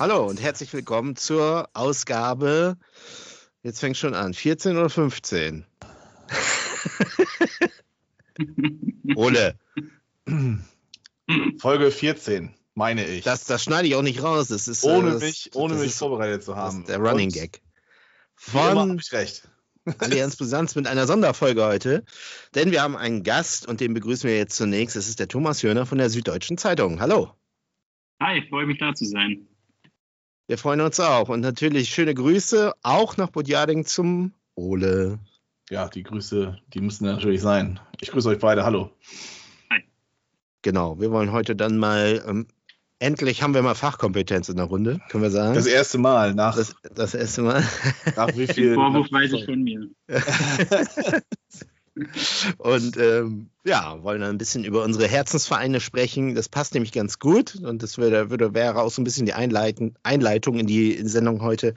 Hallo und herzlich willkommen zur Ausgabe, jetzt fängt schon an, 14 oder 15? Ole. Folge 14, meine ich. Das, das schneide ich auch nicht raus. Das ist, ohne das, mich, ohne das mich ist, vorbereitet zu haben. der Running Und Gag. Von habe ich recht. Allianz Brisanz mit einer Sonderfolge heute, denn wir haben einen Gast und den begrüßen wir jetzt zunächst. Das ist der Thomas Jöner von der Süddeutschen Zeitung. Hallo. Hi, freue mich da zu sein. Wir freuen uns auch und natürlich schöne Grüße auch nach Budjading zum Ole. Ja, die Grüße, die müssen natürlich sein. Ich grüße euch beide. Hallo. Genau, wir wollen heute dann mal, ähm, endlich haben wir mal Fachkompetenz in der Runde, können wir sagen. Das erste Mal nach, das, das erste Mal. nach wie Den viel. Vorwurf weiß ich von mir. Und ähm, ja, wollen dann ein bisschen über unsere Herzensvereine sprechen. Das passt nämlich ganz gut und das würde, würde, wäre auch so ein bisschen die Einleiten, Einleitung in die Sendung heute.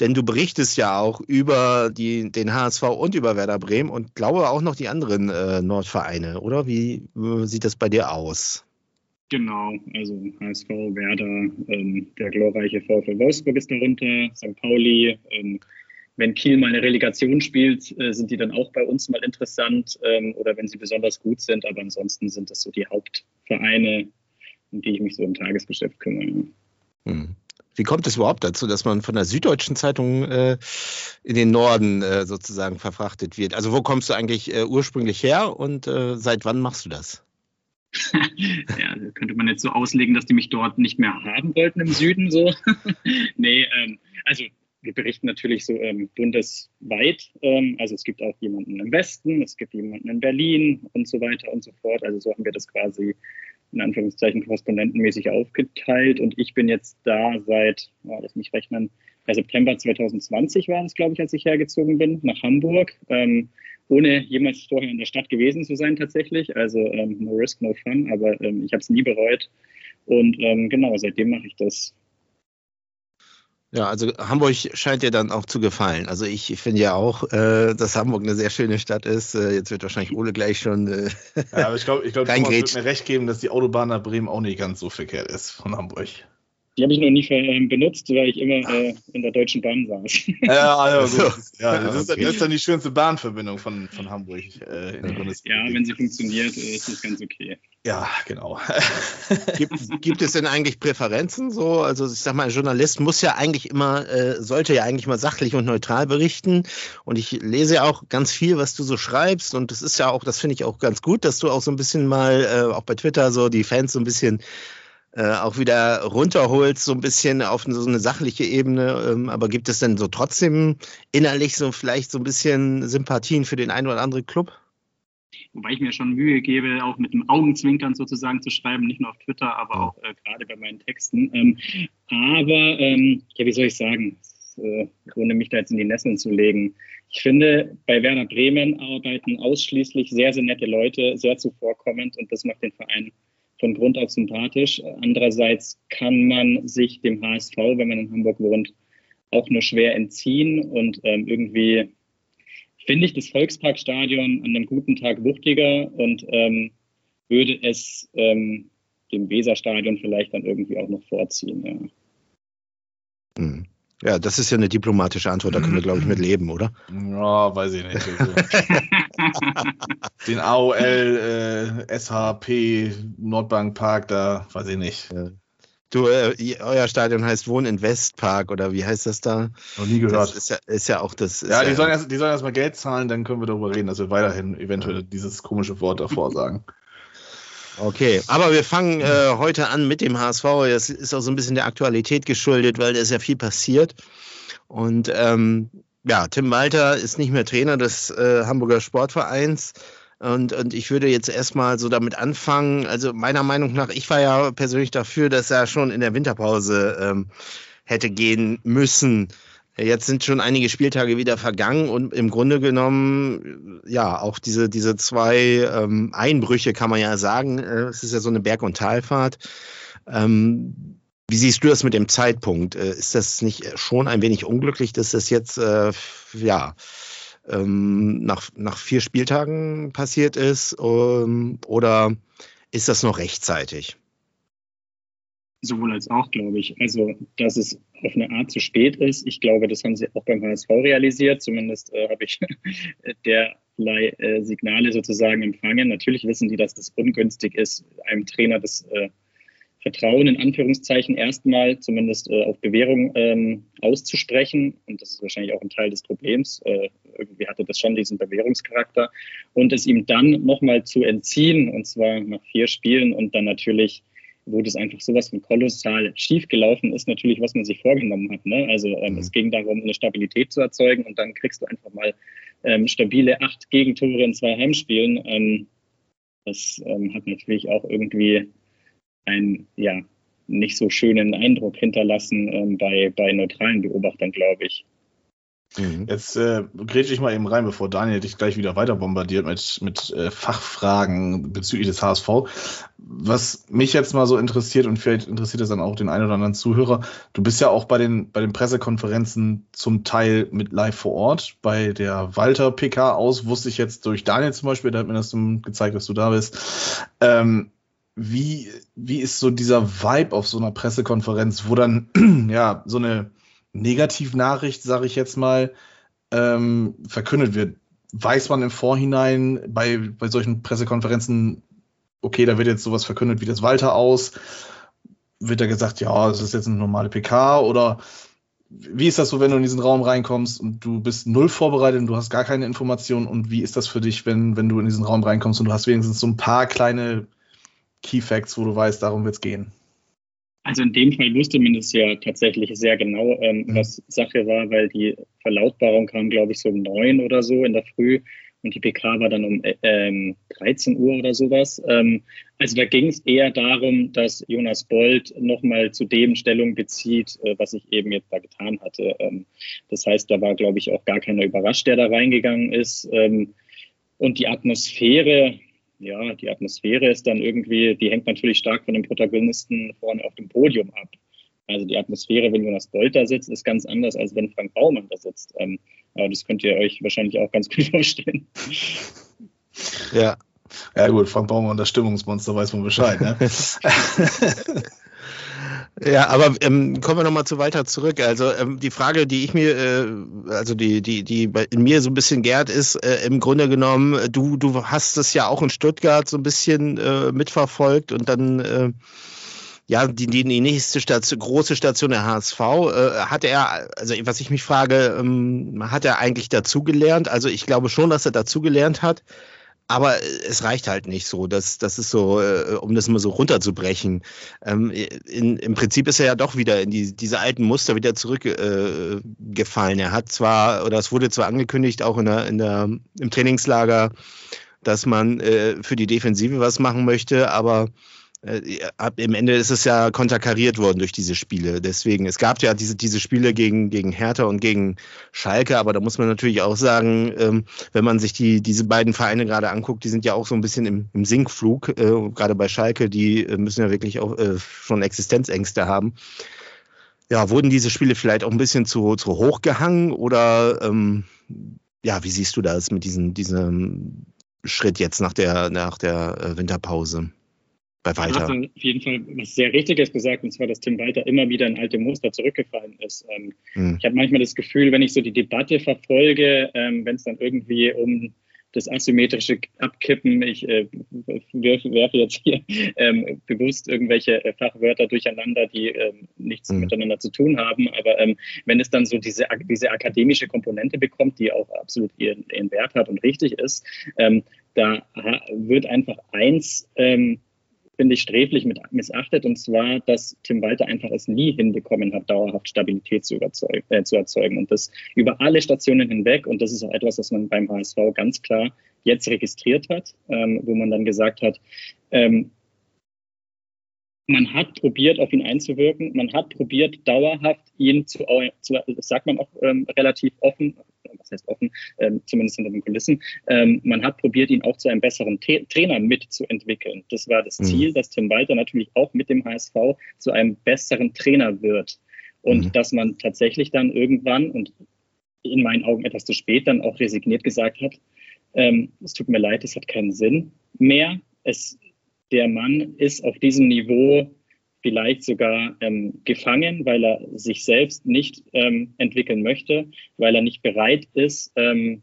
Denn du berichtest ja auch über die, den HSV und über Werder Bremen und glaube auch noch die anderen äh, Nordvereine, oder? Wie äh, sieht das bei dir aus? Genau, also HSV, Werder, ähm, der glorreiche VfL Wolfsburg ist darunter, St. Pauli. Ähm, wenn Kiel mal eine Relegation spielt, äh, sind die dann auch bei uns mal interessant ähm, oder wenn sie besonders gut sind. Aber ansonsten sind das so die Hauptvereine, um die ich mich so im Tagesgeschäft kümmere. Hm. Wie kommt es überhaupt dazu, dass man von der Süddeutschen Zeitung äh, in den Norden äh, sozusagen verfrachtet wird? Also wo kommst du eigentlich ursprünglich her und seit wann machst du das? ja, könnte man jetzt so auslegen, dass die mich dort nicht mehr haben wollten im Süden. So. nee, ähm, also wir berichten natürlich so ähm, bundesweit. Ähm, also es gibt auch jemanden im Westen, es gibt jemanden in Berlin und so weiter und so fort. Also so haben wir das quasi in Anführungszeichen korrespondentenmäßig aufgeteilt. Und ich bin jetzt da seit, ja, lass mich rechnen, bei September 2020 war es, glaube ich, als ich hergezogen bin, nach Hamburg. Ähm, ohne jemals vorher in der Stadt gewesen zu sein tatsächlich. Also ähm, no risk, no fun, aber ähm, ich habe es nie bereut. Und ähm, genau, seitdem mache ich das. Ja, also Hamburg scheint dir dann auch zu gefallen. Also ich finde ja auch, äh, dass Hamburg eine sehr schöne Stadt ist. Äh, jetzt wird wahrscheinlich Ole gleich schon. Äh, Ja, aber ich glaube, ich glaub, Thomas wird mir recht geben, dass die Autobahn nach Bremen auch nicht ganz so verkehrt ist von Hamburg. Die habe ich noch nie ähm, benutzt, weil ich immer äh, in der Deutschen Bahn saß. Ja, also, ja das, ist, das ist dann die schönste Bahnverbindung von, von Hamburg äh, in die Bundesrepublik. ja, wenn sie funktioniert, äh, ist das ganz okay. Ja, genau. gibt, gibt es denn eigentlich Präferenzen? So, also ich sag mal, ein Journalist muss ja eigentlich immer, äh, sollte ja eigentlich mal sachlich und neutral berichten. Und ich lese ja auch ganz viel, was du so schreibst. Und das ist ja auch, das finde ich auch ganz gut, dass du auch so ein bisschen mal, äh, auch bei Twitter so die Fans so ein bisschen äh, auch wieder runterholst, so ein bisschen auf so eine sachliche Ebene. Ähm, aber gibt es denn so trotzdem innerlich so vielleicht so ein bisschen Sympathien für den einen oder anderen Club? Wobei ich mir schon Mühe gebe, auch mit dem Augenzwinkern sozusagen zu schreiben, nicht nur auf Twitter, aber auch äh, gerade bei meinen Texten. Ähm, aber, ähm, ja, wie soll ich sagen, äh, ohne mich da jetzt in die Nesseln zu legen. Ich finde, bei Werder Bremen arbeiten ausschließlich sehr, sehr nette Leute, sehr zuvorkommend und das macht den Verein von Grund auf sympathisch. Andererseits kann man sich dem HSV, wenn man in Hamburg wohnt, auch nur schwer entziehen und ähm, irgendwie finde ich das Volksparkstadion an einem guten Tag wuchtiger und ähm, würde es ähm, dem Weserstadion vielleicht dann irgendwie auch noch vorziehen. Ja. Hm. Ja, das ist ja eine diplomatische Antwort, da können wir, glaube ich, mit leben, oder? Ja, weiß ich nicht. Also, den AOL, äh, SHP, Nordbankpark, da weiß ich nicht. Du, äh, euer Stadion heißt Wohn in Westpark oder wie heißt das da? Noch nie Das gehört. ist ja, ist ja auch das. Ja, die sollen, erst, die sollen erst mal Geld zahlen, dann können wir darüber reden, dass wir weiterhin eventuell dieses komische Wort davor sagen. Okay, aber wir fangen äh, heute an mit dem HSV. Das ist auch so ein bisschen der Aktualität geschuldet, weil da ist ja viel passiert. Und ähm, ja, Tim Walter ist nicht mehr Trainer des äh, Hamburger Sportvereins. Und, und ich würde jetzt erstmal so damit anfangen. Also meiner Meinung nach, ich war ja persönlich dafür, dass er schon in der Winterpause ähm, hätte gehen müssen. Jetzt sind schon einige Spieltage wieder vergangen und im Grunde genommen, ja, auch diese, diese zwei ähm, Einbrüche kann man ja sagen. Äh, es ist ja so eine Berg- und Talfahrt. Ähm, wie siehst du das mit dem Zeitpunkt? Äh, ist das nicht schon ein wenig unglücklich, dass das jetzt, äh, ja, ähm, nach, nach vier Spieltagen passiert ist? Ähm, oder ist das noch rechtzeitig? Sowohl als auch, glaube ich. Also, dass es auf eine Art zu spät ist. Ich glaube, das haben sie auch beim HSV realisiert. Zumindest äh, habe ich derlei äh, Signale sozusagen empfangen. Natürlich wissen die, dass das ungünstig ist, einem Trainer das äh, Vertrauen in Anführungszeichen erstmal zumindest äh, auf Bewährung ähm, auszusprechen. Und das ist wahrscheinlich auch ein Teil des Problems. Äh, irgendwie hatte das schon diesen Bewährungscharakter. Und es ihm dann nochmal zu entziehen, und zwar nach vier Spielen und dann natürlich wo das einfach sowas von kolossal schiefgelaufen ist, natürlich, was man sich vorgenommen hat. Ne? Also ähm, mhm. es ging darum, eine Stabilität zu erzeugen und dann kriegst du einfach mal ähm, stabile acht Gegentore in zwei Heimspielen. Ähm, das ähm, hat natürlich auch irgendwie einen ja, nicht so schönen Eindruck hinterlassen ähm, bei, bei neutralen Beobachtern, glaube ich. Mhm. Jetzt äh, grätsche ich mal eben rein, bevor Daniel dich gleich wieder weiter bombardiert mit, mit äh, Fachfragen bezüglich des HSV. Was mich jetzt mal so interessiert und vielleicht interessiert es dann auch den einen oder anderen Zuhörer, du bist ja auch bei den, bei den Pressekonferenzen zum Teil mit live vor Ort. Bei der Walter PK aus wusste ich jetzt durch Daniel zum Beispiel, der hat mir das gezeigt, dass du da bist. Ähm, wie, wie ist so dieser Vibe auf so einer Pressekonferenz, wo dann ja so eine Negativnachricht, sage ich jetzt mal, ähm, verkündet wird. Weiß man im Vorhinein bei, bei solchen Pressekonferenzen, okay, da wird jetzt sowas verkündet wie das Walter aus? Wird da gesagt, ja, das ist jetzt eine normale PK oder wie ist das so, wenn du in diesen Raum reinkommst und du bist null vorbereitet und du hast gar keine Informationen und wie ist das für dich, wenn, wenn du in diesen Raum reinkommst und du hast wenigstens so ein paar kleine Key Facts, wo du weißt, darum wird es gehen? Also in dem Fall wusste man es ja tatsächlich sehr genau, ähm, mhm. was Sache war, weil die Verlautbarung kam, glaube ich, so um neun oder so in der Früh und die PK war dann um äh, ähm, 13 Uhr oder sowas. Ähm, also da ging es eher darum, dass Jonas Bold nochmal zu dem Stellung bezieht, äh, was ich eben jetzt da getan hatte. Ähm, das heißt, da war, glaube ich, auch gar keiner überrascht, der da reingegangen ist. Ähm, und die Atmosphäre, ja, die Atmosphäre ist dann irgendwie, die hängt natürlich stark von den Protagonisten vorne auf dem Podium ab. Also die Atmosphäre, wenn Jonas Bolt da sitzt, ist ganz anders, als wenn Frank Baumann da sitzt. Ähm, aber das könnt ihr euch wahrscheinlich auch ganz gut vorstellen. Ja. Ja gut, Frank Baumann, das Stimmungsmonster, weiß man Bescheid. Ne? Ja, aber ähm, kommen wir nochmal zu Walter zurück. Also ähm, die Frage, die ich mir, äh, also die, die, die in mir so ein bisschen gärt, ist äh, im Grunde genommen, du, du hast es ja auch in Stuttgart so ein bisschen äh, mitverfolgt und dann äh, ja, die, die, die nächste Station, große Station der HSV, äh, hat er, also was ich mich frage, ähm, hat er eigentlich dazugelernt? Also ich glaube schon, dass er dazugelernt hat. Aber es reicht halt nicht so. Das, das ist so, äh, um das mal so runterzubrechen. Ähm, in, Im Prinzip ist er ja doch wieder in die, diese alten Muster wieder zurückgefallen. Äh, er hat zwar, oder es wurde zwar angekündigt, auch in der, in der, im Trainingslager, dass man äh, für die Defensive was machen möchte, aber äh, im Ende ist es ja konterkariert worden durch diese Spiele. Deswegen, es gab ja diese, diese Spiele gegen, gegen Hertha und gegen Schalke, aber da muss man natürlich auch sagen, ähm, wenn man sich die, diese beiden Vereine gerade anguckt, die sind ja auch so ein bisschen im, im Sinkflug, äh, gerade bei Schalke, die äh, müssen ja wirklich auch äh, schon Existenzängste haben. Ja, wurden diese Spiele vielleicht auch ein bisschen zu, zu hoch gehangen oder ähm, ja, wie siehst du das mit diesem, diesem Schritt jetzt nach der, nach der äh, Winterpause? Bei Walter. Du hast auf jeden Fall was sehr Richtiges gesagt, und zwar, dass Tim Walter immer wieder in alte Muster zurückgefallen ist. Ähm, mhm. Ich habe manchmal das Gefühl, wenn ich so die Debatte verfolge, ähm, wenn es dann irgendwie um das asymmetrische Abkippen, ich äh, werfe, werfe jetzt hier ähm, bewusst irgendwelche äh, Fachwörter durcheinander, die ähm, nichts mhm. miteinander zu tun haben, aber ähm, wenn es dann so diese, diese akademische Komponente bekommt, die auch absolut ihren, ihren Wert hat und richtig ist, ähm, da wird einfach eins ähm, finde ich, sträflich mit, missachtet, und zwar, dass Tim Walter einfach es nie hinbekommen hat, dauerhaft Stabilität zu, äh, zu erzeugen. Und das über alle Stationen hinweg. Und das ist auch etwas, was man beim HSV ganz klar jetzt registriert hat, ähm, wo man dann gesagt hat, ähm, man hat probiert, auf ihn einzuwirken. Man hat probiert, dauerhaft ihn zu, zu das sagt man auch ähm, relativ offen, was heißt offen, ähm, zumindest hinter den Kulissen. Ähm, man hat probiert, ihn auch zu einem besseren T Trainer mitzuentwickeln. Das war das mhm. Ziel, dass Tim Walter natürlich auch mit dem HSV zu einem besseren Trainer wird. Und mhm. dass man tatsächlich dann irgendwann und in meinen Augen etwas zu spät dann auch resigniert gesagt hat, ähm, es tut mir leid, es hat keinen Sinn mehr. Es, der Mann ist auf diesem Niveau vielleicht sogar ähm, gefangen, weil er sich selbst nicht ähm, entwickeln möchte, weil er nicht bereit ist, ähm,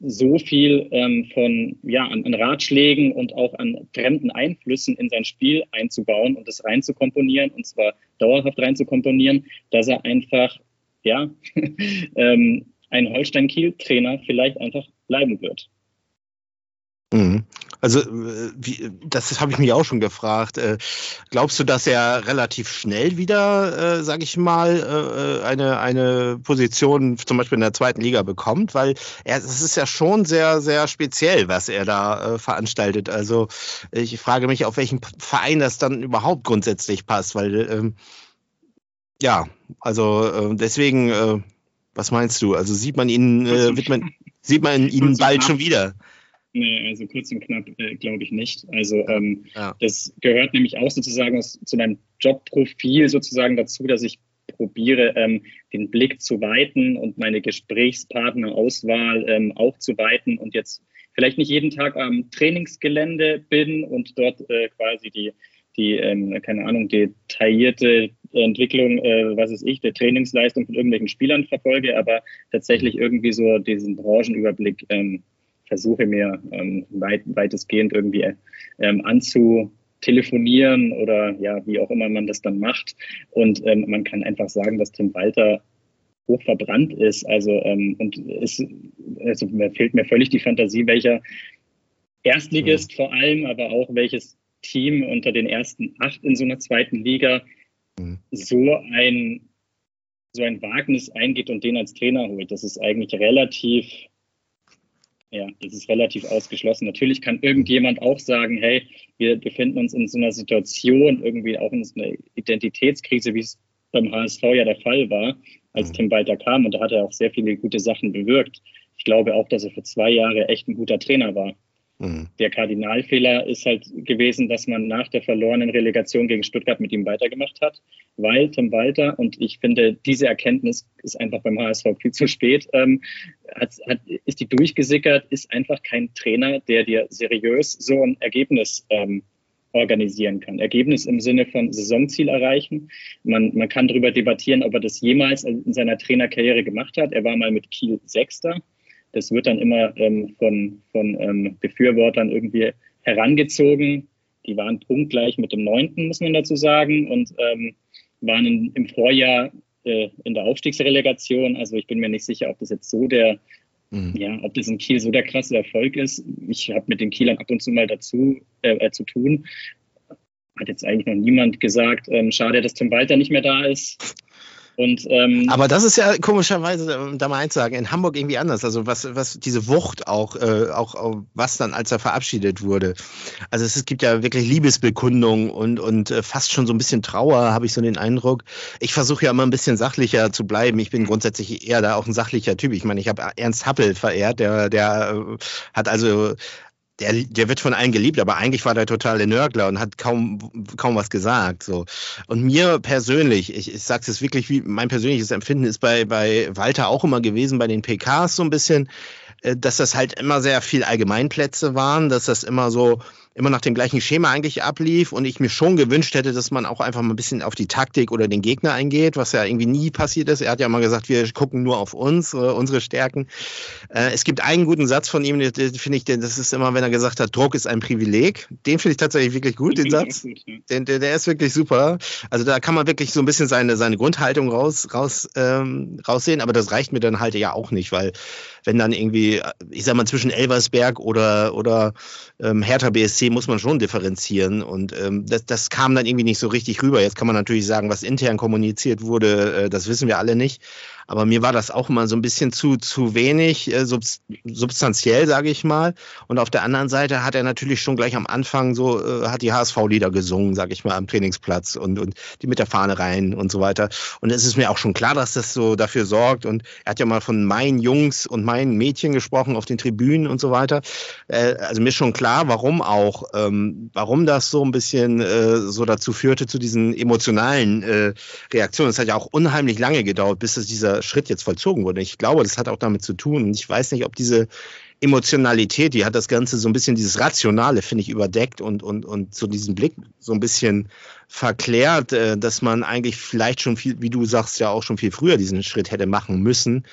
so viel ähm, von ja an, an, Ratschlägen und auch an fremden Einflüssen in sein Spiel einzubauen und das reinzukomponieren und zwar dauerhaft reinzukomponieren, dass er einfach ja ähm, ein Holstein-Kiel-Trainer vielleicht einfach bleiben wird. Mhm. Also, äh, wie, das habe ich mich auch schon gefragt. Äh, glaubst du, dass er relativ schnell wieder, äh, sage ich mal, äh, eine, eine Position zum Beispiel in der zweiten Liga bekommt? Weil er, es ist ja schon sehr, sehr speziell, was er da äh, veranstaltet. Also, ich frage mich, auf welchen Verein das dann überhaupt grundsätzlich passt, weil, ähm, ja, also äh, deswegen, was meinst du? Also sieht man ihn, wird man, sieht man ihn bald schon wieder? Nee, also kurz und knapp äh, glaube ich nicht. Also ähm, ja. das gehört nämlich auch sozusagen aus, zu meinem Jobprofil sozusagen dazu, dass ich probiere, ähm, den Blick zu weiten und meine Gesprächspartnerauswahl ähm, auch zu weiten und jetzt vielleicht nicht jeden Tag am Trainingsgelände bin und dort äh, quasi die, die ähm, keine Ahnung, detaillierte Entwicklung, äh, was ist ich, der Trainingsleistung von irgendwelchen Spielern verfolge, aber tatsächlich irgendwie so diesen Branchenüberblick ähm, versuche mir ähm, weit, weitestgehend irgendwie ähm, anzutelefonieren oder ja, wie auch immer man das dann macht. Und ähm, man kann einfach sagen, dass Tim Walter hoch verbrannt ist. Also und es also mir fehlt mir völlig die Fantasie, welcher Erstligist mhm. vor allem, aber auch welches Team unter den ersten acht in so einer zweiten Liga mhm. so ein so ein Wagnis eingeht und den als Trainer holt. Das ist eigentlich relativ ja, das ist relativ ausgeschlossen. Natürlich kann irgendjemand auch sagen, hey, wir befinden uns in so einer Situation, irgendwie auch in so einer Identitätskrise, wie es beim HSV ja der Fall war, als mhm. Tim Walter kam. Und da hat er auch sehr viele gute Sachen bewirkt. Ich glaube auch, dass er für zwei Jahre echt ein guter Trainer war. Mhm. Der Kardinalfehler ist halt gewesen, dass man nach der verlorenen Relegation gegen Stuttgart mit ihm weitergemacht hat, weil Tim Walter, und ich finde, diese Erkenntnis ist einfach beim HSV viel zu spät, ähm, hat, hat, ist die durchgesickert, ist einfach kein Trainer, der dir seriös so ein Ergebnis ähm, organisieren kann. Ergebnis im Sinne von Saisonziel erreichen. Man, man kann darüber debattieren, ob er das jemals in seiner Trainerkarriere gemacht hat. Er war mal mit Kiel Sechster das wird dann immer ähm, von, von ähm, Befürwortern irgendwie herangezogen. Die waren punktgleich mit dem Neunten, muss man dazu sagen, und ähm, waren in, im Vorjahr äh, in der Aufstiegsrelegation. Also ich bin mir nicht sicher, ob das jetzt so der, mhm. ja, ob das in Kiel so der krasse Erfolg ist. Ich habe mit den Kielern ab und zu mal dazu äh, äh, zu tun. Hat jetzt eigentlich noch niemand gesagt, ähm, schade, dass Tim Walter nicht mehr da ist. Und, ähm, Aber das ist ja komischerweise, um da mal eins sagen, in Hamburg irgendwie anders. Also was, was diese Wucht auch, äh, auch, auch, was dann, als er verabschiedet wurde. Also es, es gibt ja wirklich Liebesbekundung und, und äh, fast schon so ein bisschen Trauer, habe ich so den Eindruck. Ich versuche ja immer ein bisschen sachlicher zu bleiben. Ich bin grundsätzlich eher da auch ein sachlicher Typ. Ich meine, ich habe Ernst Happel verehrt, der, der äh, hat also der, der wird von allen geliebt, aber eigentlich war der totale Nörgler und hat kaum, kaum was gesagt. So. Und mir persönlich, ich, ich sage es wirklich, wie mein persönliches Empfinden ist bei, bei Walter auch immer gewesen, bei den PKs so ein bisschen, äh, dass das halt immer sehr viel Allgemeinplätze waren, dass das immer so immer nach dem gleichen Schema eigentlich ablief und ich mir schon gewünscht hätte, dass man auch einfach mal ein bisschen auf die Taktik oder den Gegner eingeht, was ja irgendwie nie passiert ist. Er hat ja mal gesagt, wir gucken nur auf uns, äh, unsere Stärken. Äh, es gibt einen guten Satz von ihm, den, finde ich, das ist immer, wenn er gesagt hat, Druck ist ein Privileg. Den finde ich tatsächlich wirklich gut, den Satz. Den, der, der ist wirklich super. Also da kann man wirklich so ein bisschen seine, seine Grundhaltung raus, raus, ähm, raussehen, aber das reicht mir dann halt ja auch nicht, weil wenn dann irgendwie, ich sag mal, zwischen Elversberg oder, oder ähm, Hertha BSC muss man schon differenzieren und ähm, das, das kam dann irgendwie nicht so richtig rüber. Jetzt kann man natürlich sagen, was intern kommuniziert wurde, äh, das wissen wir alle nicht. Aber mir war das auch immer so ein bisschen zu, zu wenig äh, substanziell, sage ich mal. Und auf der anderen Seite hat er natürlich schon gleich am Anfang so, äh, hat die HSV-Lieder gesungen, sage ich mal, am Trainingsplatz und, und die mit der Fahne rein und so weiter. Und es ist mir auch schon klar, dass das so dafür sorgt. Und er hat ja mal von meinen Jungs und meinen Mädchen gesprochen auf den Tribünen und so weiter. Äh, also mir ist schon klar, warum auch, ähm, warum das so ein bisschen äh, so dazu führte, zu diesen emotionalen äh, Reaktionen. Es hat ja auch unheimlich lange gedauert, bis dieser Schritt jetzt vollzogen wurde. Ich glaube, das hat auch damit zu tun. Und ich weiß nicht, ob diese Emotionalität, die hat das Ganze so ein bisschen dieses Rationale, finde ich, überdeckt und, und, und so diesen Blick so ein bisschen verklärt, äh, dass man eigentlich vielleicht schon viel, wie du sagst, ja auch schon viel früher diesen Schritt hätte machen müssen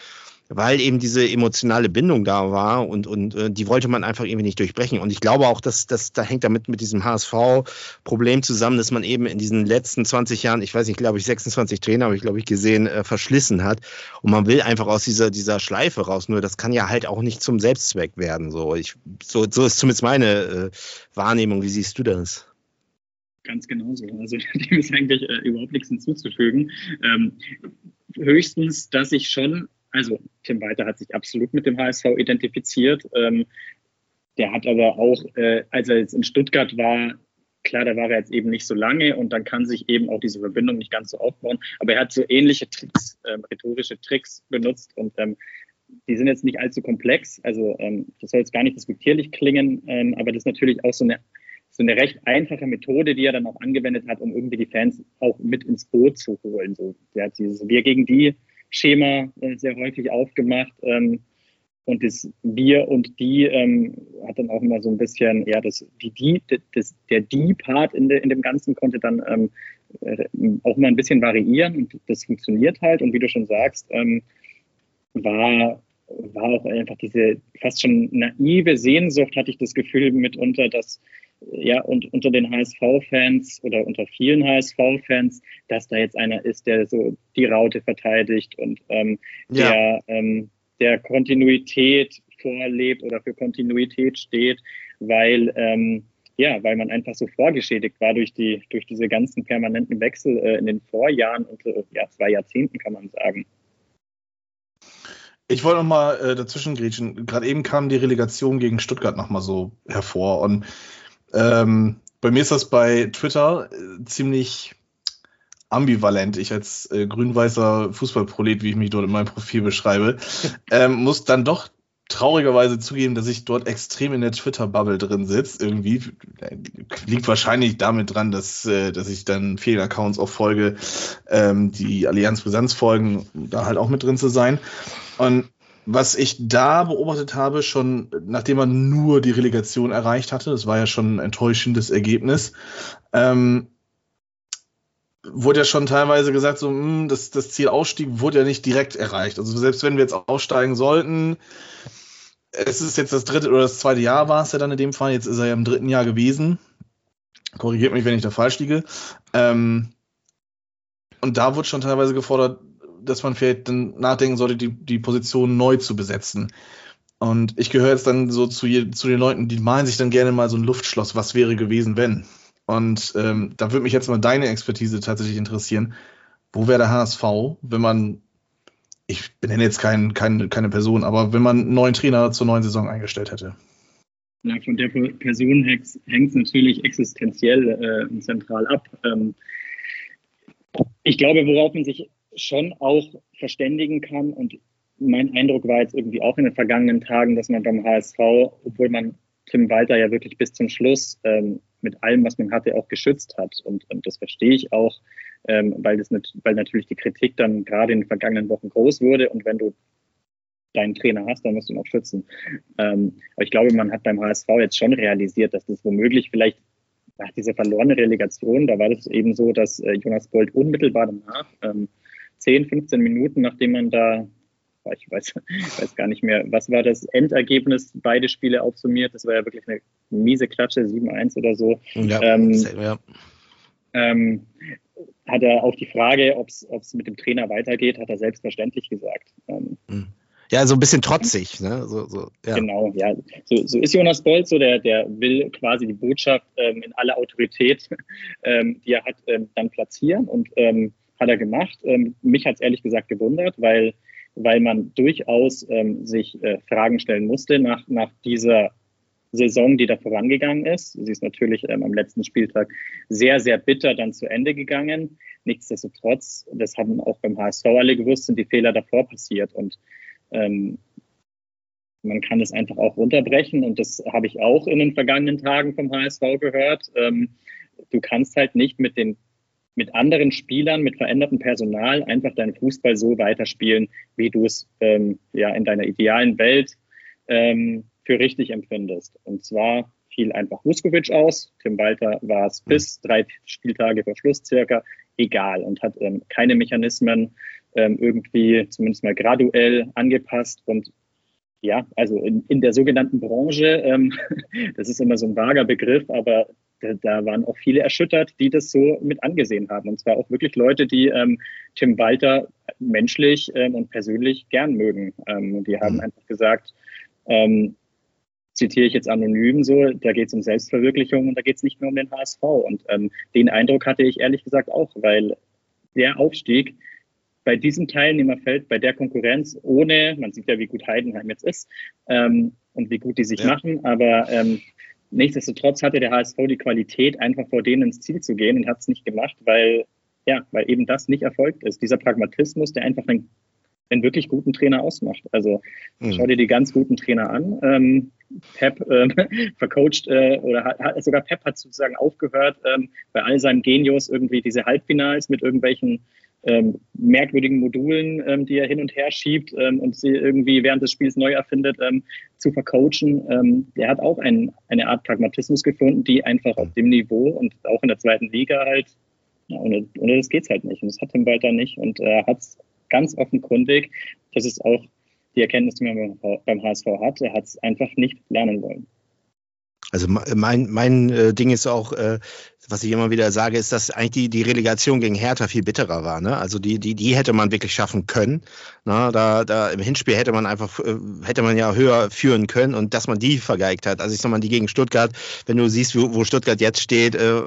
weil eben diese emotionale Bindung da war und, und äh, die wollte man einfach irgendwie nicht durchbrechen. Und ich glaube auch, dass das da hängt damit mit diesem HSV-Problem zusammen, dass man eben in diesen letzten 20 Jahren, ich weiß nicht, glaube ich, 26 Trainer habe ich, glaube ich, gesehen, äh, verschlissen hat. Und man will einfach aus dieser, dieser Schleife raus. Nur das kann ja halt auch nicht zum Selbstzweck werden. So, ich, so, so ist zumindest meine äh, Wahrnehmung. Wie siehst du das? Ganz genauso. Also dem ist eigentlich äh, überhaupt nichts hinzuzufügen. Ähm, höchstens, dass ich schon also Tim Walter hat sich absolut mit dem HSV identifiziert. Ähm, der hat aber auch, äh, als er jetzt in Stuttgart war, klar, da war er jetzt eben nicht so lange und dann kann sich eben auch diese Verbindung nicht ganz so aufbauen. Aber er hat so ähnliche Tricks, ähm, rhetorische Tricks benutzt und ähm, die sind jetzt nicht allzu komplex. Also ähm, das soll jetzt gar nicht diskutierlich klingen, ähm, aber das ist natürlich auch so eine, so eine recht einfache Methode, die er dann auch angewendet hat, um irgendwie die Fans auch mit ins Boot zu holen. So, der hat dieses Wir gegen die Schema äh, sehr häufig aufgemacht. Ähm, und das Wir und Die ähm, hat dann auch immer so ein bisschen, ja, das, die, die, das, der Die-Part in, de, in dem Ganzen konnte dann ähm, äh, auch mal ein bisschen variieren und das funktioniert halt. Und wie du schon sagst, war, war auch einfach diese fast schon naive Sehnsucht, hatte ich das Gefühl mitunter, dass ja, und unter den HSV-Fans oder unter vielen HSV-Fans, dass da jetzt einer ist, der so die Raute verteidigt und ähm, ja. der, ähm, der Kontinuität vorlebt oder für Kontinuität steht, weil ähm, ja, weil man einfach so vorgeschädigt war durch die durch diese ganzen permanenten Wechsel äh, in den Vorjahren und äh, ja, zwei Jahrzehnten kann man sagen. Ich wollte noch mal äh, dazwischen grätschen. Gerade eben kam die Relegation gegen Stuttgart noch mal so hervor und ähm, bei mir ist das bei Twitter äh, ziemlich ambivalent. Ich als äh, grün-weißer Fußballprolet, wie ich mich dort in meinem Profil beschreibe, ähm, muss dann doch traurigerweise zugeben, dass ich dort extrem in der Twitter-Bubble drin sitze. Irgendwie liegt wahrscheinlich damit dran, dass, äh, dass ich dann vielen Accounts auch folge, ähm, die Allianz Brisanz folgen, da halt auch mit drin zu sein. Und was ich da beobachtet habe, schon nachdem man nur die Relegation erreicht hatte, das war ja schon ein enttäuschendes Ergebnis, ähm, wurde ja schon teilweise gesagt, so, mh, hm, das, das Ziel Ausstieg wurde ja nicht direkt erreicht. Also selbst wenn wir jetzt aussteigen sollten, es ist jetzt das dritte oder das zweite Jahr war es ja dann in dem Fall, jetzt ist er ja im dritten Jahr gewesen. Korrigiert mich, wenn ich da falsch liege. Ähm, und da wurde schon teilweise gefordert, dass man vielleicht dann nachdenken sollte, die, die Position neu zu besetzen. Und ich gehöre jetzt dann so zu, zu den Leuten, die malen sich dann gerne mal so ein Luftschloss, was wäre gewesen, wenn. Und ähm, da würde mich jetzt mal deine Expertise tatsächlich interessieren. Wo wäre der HSV, wenn man, ich benenne jetzt kein, kein, keine Person, aber wenn man einen neuen Trainer zur neuen Saison eingestellt hätte? Ja, von der Person hängt es natürlich existenziell äh, zentral ab. Ähm, ich glaube, worauf man sich schon auch verständigen kann. Und mein Eindruck war jetzt irgendwie auch in den vergangenen Tagen, dass man beim HSV, obwohl man Tim Walter ja wirklich bis zum Schluss ähm, mit allem, was man hatte, auch geschützt hat. Und, und das verstehe ich auch, ähm, weil, das nicht, weil natürlich die Kritik dann gerade in den vergangenen Wochen groß wurde. Und wenn du deinen Trainer hast, dann musst du ihn auch schützen. Ähm, aber ich glaube, man hat beim HSV jetzt schon realisiert, dass das womöglich vielleicht nach dieser verlorenen Relegation, da war das eben so, dass äh, Jonas Bolt unmittelbar danach ähm, 10, 15 Minuten, nachdem man da, ich weiß, weiß gar nicht mehr, was war das Endergebnis, beide Spiele aufsummiert, das war ja wirklich eine miese Klatsche, 7-1 oder so. Ja, ähm, ja. Ähm, hat er auf die Frage, ob es mit dem Trainer weitergeht, hat er selbstverständlich gesagt. Ähm, hm. ja, so ein bisschen trotzig. Ne? So, so, ja. Genau, ja. So, so, ist Jonas Bolt so, der, der will quasi die Botschaft ähm, in aller Autorität, ähm, die er hat, ähm, dann platzieren. Und ähm, hat er gemacht. Ähm, mich hat es ehrlich gesagt gewundert, weil, weil man durchaus ähm, sich äh, Fragen stellen musste nach, nach dieser Saison, die da vorangegangen ist. Sie ist natürlich ähm, am letzten Spieltag sehr, sehr bitter dann zu Ende gegangen. Nichtsdestotrotz, das haben auch beim HSV alle gewusst, sind die Fehler davor passiert. Und ähm, man kann es einfach auch runterbrechen und das habe ich auch in den vergangenen Tagen vom HSV gehört. Ähm, du kannst halt nicht mit den mit anderen Spielern, mit verändertem Personal einfach deinen Fußball so weiterspielen, wie du es ähm, ja in deiner idealen Welt ähm, für richtig empfindest. Und zwar fiel einfach Vuskovic aus. Tim Walter war es bis drei Spieltage vor Schluss circa egal und hat ähm, keine Mechanismen ähm, irgendwie zumindest mal graduell angepasst und ja, also in, in der sogenannten Branche, ähm, das ist immer so ein vager Begriff, aber da, da, waren auch viele erschüttert, die das so mit angesehen haben. Und zwar auch wirklich Leute, die ähm, Tim Walter menschlich ähm, und persönlich gern mögen. Ähm, die haben mhm. einfach gesagt, ähm, zitiere ich jetzt anonym so, da geht es um Selbstverwirklichung und da geht es nicht mehr um den HSV. Und ähm, den Eindruck hatte ich ehrlich gesagt auch, weil der Aufstieg bei diesem Teilnehmerfeld, bei der Konkurrenz, ohne, man sieht ja, wie gut Heidenheim jetzt ist ähm, und wie gut die sich ja. machen, aber nichtsdestotrotz hatte der HSV die Qualität, einfach vor denen ins Ziel zu gehen und hat es nicht gemacht, weil, ja, weil eben das nicht erfolgt ist. Dieser Pragmatismus, der einfach einen, einen wirklich guten Trainer ausmacht. Also mhm. schau dir die ganz guten Trainer an. Ähm, Pep ähm, vercoacht äh, oder hat, sogar Pep hat sozusagen aufgehört, ähm, bei all seinem Genius irgendwie diese Halbfinals mit irgendwelchen ähm, merkwürdigen Modulen, ähm, die er hin und her schiebt ähm, und sie irgendwie während des Spiels neu erfindet, ähm, zu vercoachen. Ähm, der hat auch ein, eine Art Pragmatismus gefunden, die einfach auf dem Niveau und auch in der zweiten Liga halt, ja, ohne, ohne das geht's halt nicht. Und das hat Tim Walter nicht. Und er hat es ganz offenkundig, das ist auch die Erkenntnis, die man beim HSV hat, er hat es einfach nicht lernen wollen. Also mein, mein äh, Ding ist auch, äh, was ich immer wieder sage, ist, dass eigentlich die, die Relegation gegen Hertha viel bitterer war. Ne? Also die, die, die hätte man wirklich schaffen können. Na, da, da im Hinspiel hätte man einfach, äh, hätte man ja höher führen können und dass man die vergeigt hat. Also ich sag mal, die gegen Stuttgart, wenn du siehst, wo, wo Stuttgart jetzt steht, äh,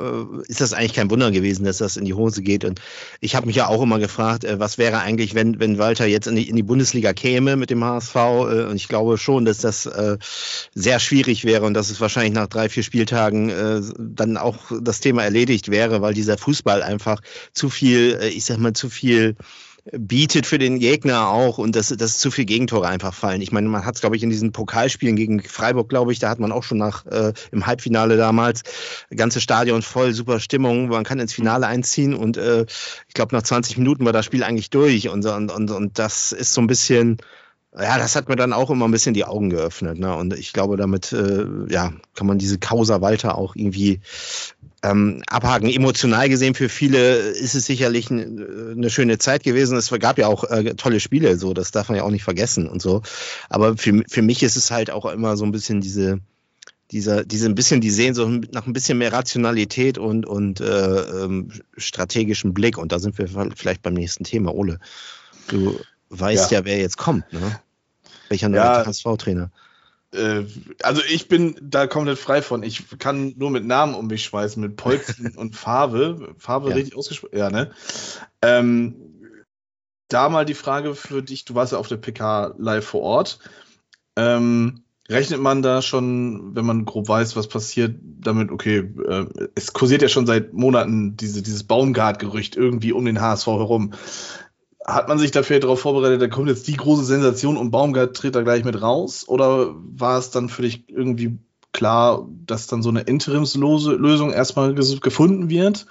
ist das eigentlich kein Wunder gewesen, dass das in die Hose geht. Und ich habe mich ja auch immer gefragt, äh, was wäre eigentlich, wenn, wenn Walter jetzt in die, in die Bundesliga käme mit dem HSV? Äh, und ich glaube schon, dass das äh, sehr schwierig wäre und dass es wahrscheinlich nach drei, vier Spieltagen äh, dann auch das Thema erledigt wäre, weil dieser Fußball einfach zu viel, äh, ich sag mal, zu viel bietet für den Gegner auch und dass, dass zu viel Gegentore einfach fallen. Ich meine, man hat es, glaube ich, in diesen Pokalspielen gegen Freiburg, glaube ich, da hat man auch schon nach äh, im Halbfinale damals ganze Stadion voll, super Stimmung. Man kann ins Finale einziehen und äh, ich glaube, nach 20 Minuten war das Spiel eigentlich durch und, und, und, und das ist so ein bisschen ja, das hat mir dann auch immer ein bisschen die Augen geöffnet. Ne? Und ich glaube, damit äh, ja, kann man diese Causa Walter auch irgendwie ähm, abhaken. Emotional gesehen für viele ist es sicherlich ein, eine schöne Zeit gewesen. Es gab ja auch äh, tolle Spiele, so das darf man ja auch nicht vergessen und so. Aber für, für mich ist es halt auch immer so ein bisschen diese dieser, diese ein bisschen, die sehen so nach ein bisschen mehr Rationalität und, und äh, ähm, strategischen Blick. Und da sind wir vielleicht beim nächsten Thema, Ole. Du weißt ja, ja wer jetzt kommt, ne? Welcher neue ja, HSV-Trainer? Äh, also ich bin da komplett frei von. Ich kann nur mit Namen um mich schmeißen, mit Polzen und Farbe. Farbe ja. richtig ausgesprochen. Ja, ne? Ähm, da mal die Frage für dich, du warst ja auf der PK live vor Ort. Ähm, rechnet man da schon, wenn man grob weiß, was passiert, damit, okay, äh, es kursiert ja schon seit Monaten diese, dieses Baumgart-Gerücht irgendwie um den HSV herum hat man sich dafür darauf vorbereitet, da kommt jetzt die große Sensation und Baumgart tritt da gleich mit raus? Oder war es dann für dich irgendwie klar, dass dann so eine Interimslösung erstmal gefunden wird?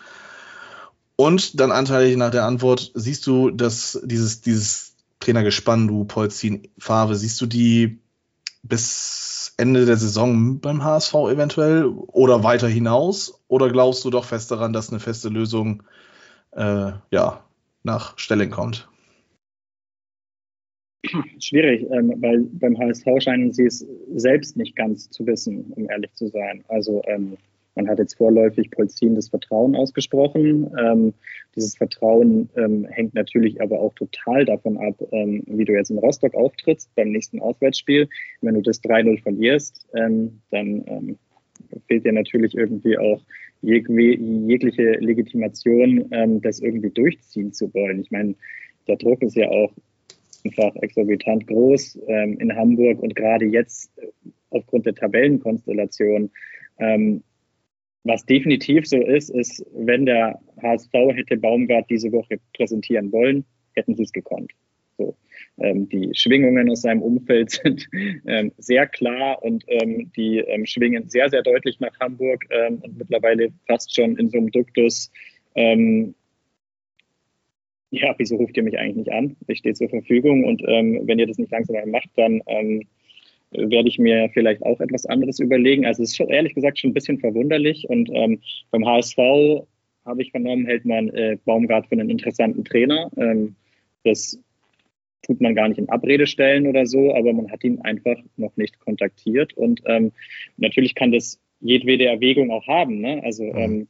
Und dann anteilig nach der Antwort, siehst du, dass dieses, dieses Trainergespann, du Polzin, Farbe, siehst du die bis Ende der Saison beim HSV eventuell oder weiter hinaus? Oder glaubst du doch fest daran, dass eine feste Lösung äh, ja, nach Stelling kommt? Schwierig, ähm, weil beim HSV scheinen sie es selbst nicht ganz zu wissen, um ehrlich zu sein. Also ähm, man hat jetzt vorläufig Polzin das Vertrauen ausgesprochen. Ähm, dieses Vertrauen ähm, hängt natürlich aber auch total davon ab, ähm, wie du jetzt in Rostock auftrittst beim nächsten Auswärtsspiel. Wenn du das 3-0 verlierst, ähm, dann fehlt dir natürlich irgendwie auch jegliche Legitimation, ähm, das irgendwie durchziehen zu wollen. Ich meine, der Druck ist ja auch einfach exorbitant groß ähm, in Hamburg und gerade jetzt äh, aufgrund der Tabellenkonstellation. Ähm, was definitiv so ist, ist, wenn der HSV hätte Baumgart diese Woche präsentieren wollen, hätten sie es gekonnt. So. Ähm, die Schwingungen aus seinem Umfeld sind ähm, sehr klar und ähm, die schwingen sehr, sehr deutlich nach Hamburg und mittlerweile fast schon in so einem Duktus. Ja, wieso ruft ihr mich eigentlich nicht an? Ich stehe zur Verfügung und wenn ihr das nicht langsam macht, dann werde ich mir vielleicht auch etwas anderes überlegen. Also es ist schon ehrlich gesagt schon ein bisschen verwunderlich und ähm, beim HSV habe ich vernommen, hält man äh, Baumgart für einen interessanten Trainer. Ähm, das tut man gar nicht in Abrede stellen oder so, aber man hat ihn einfach noch nicht kontaktiert und ähm, natürlich kann das jedwede Erwägung auch haben. Ne? Also mhm. ähm,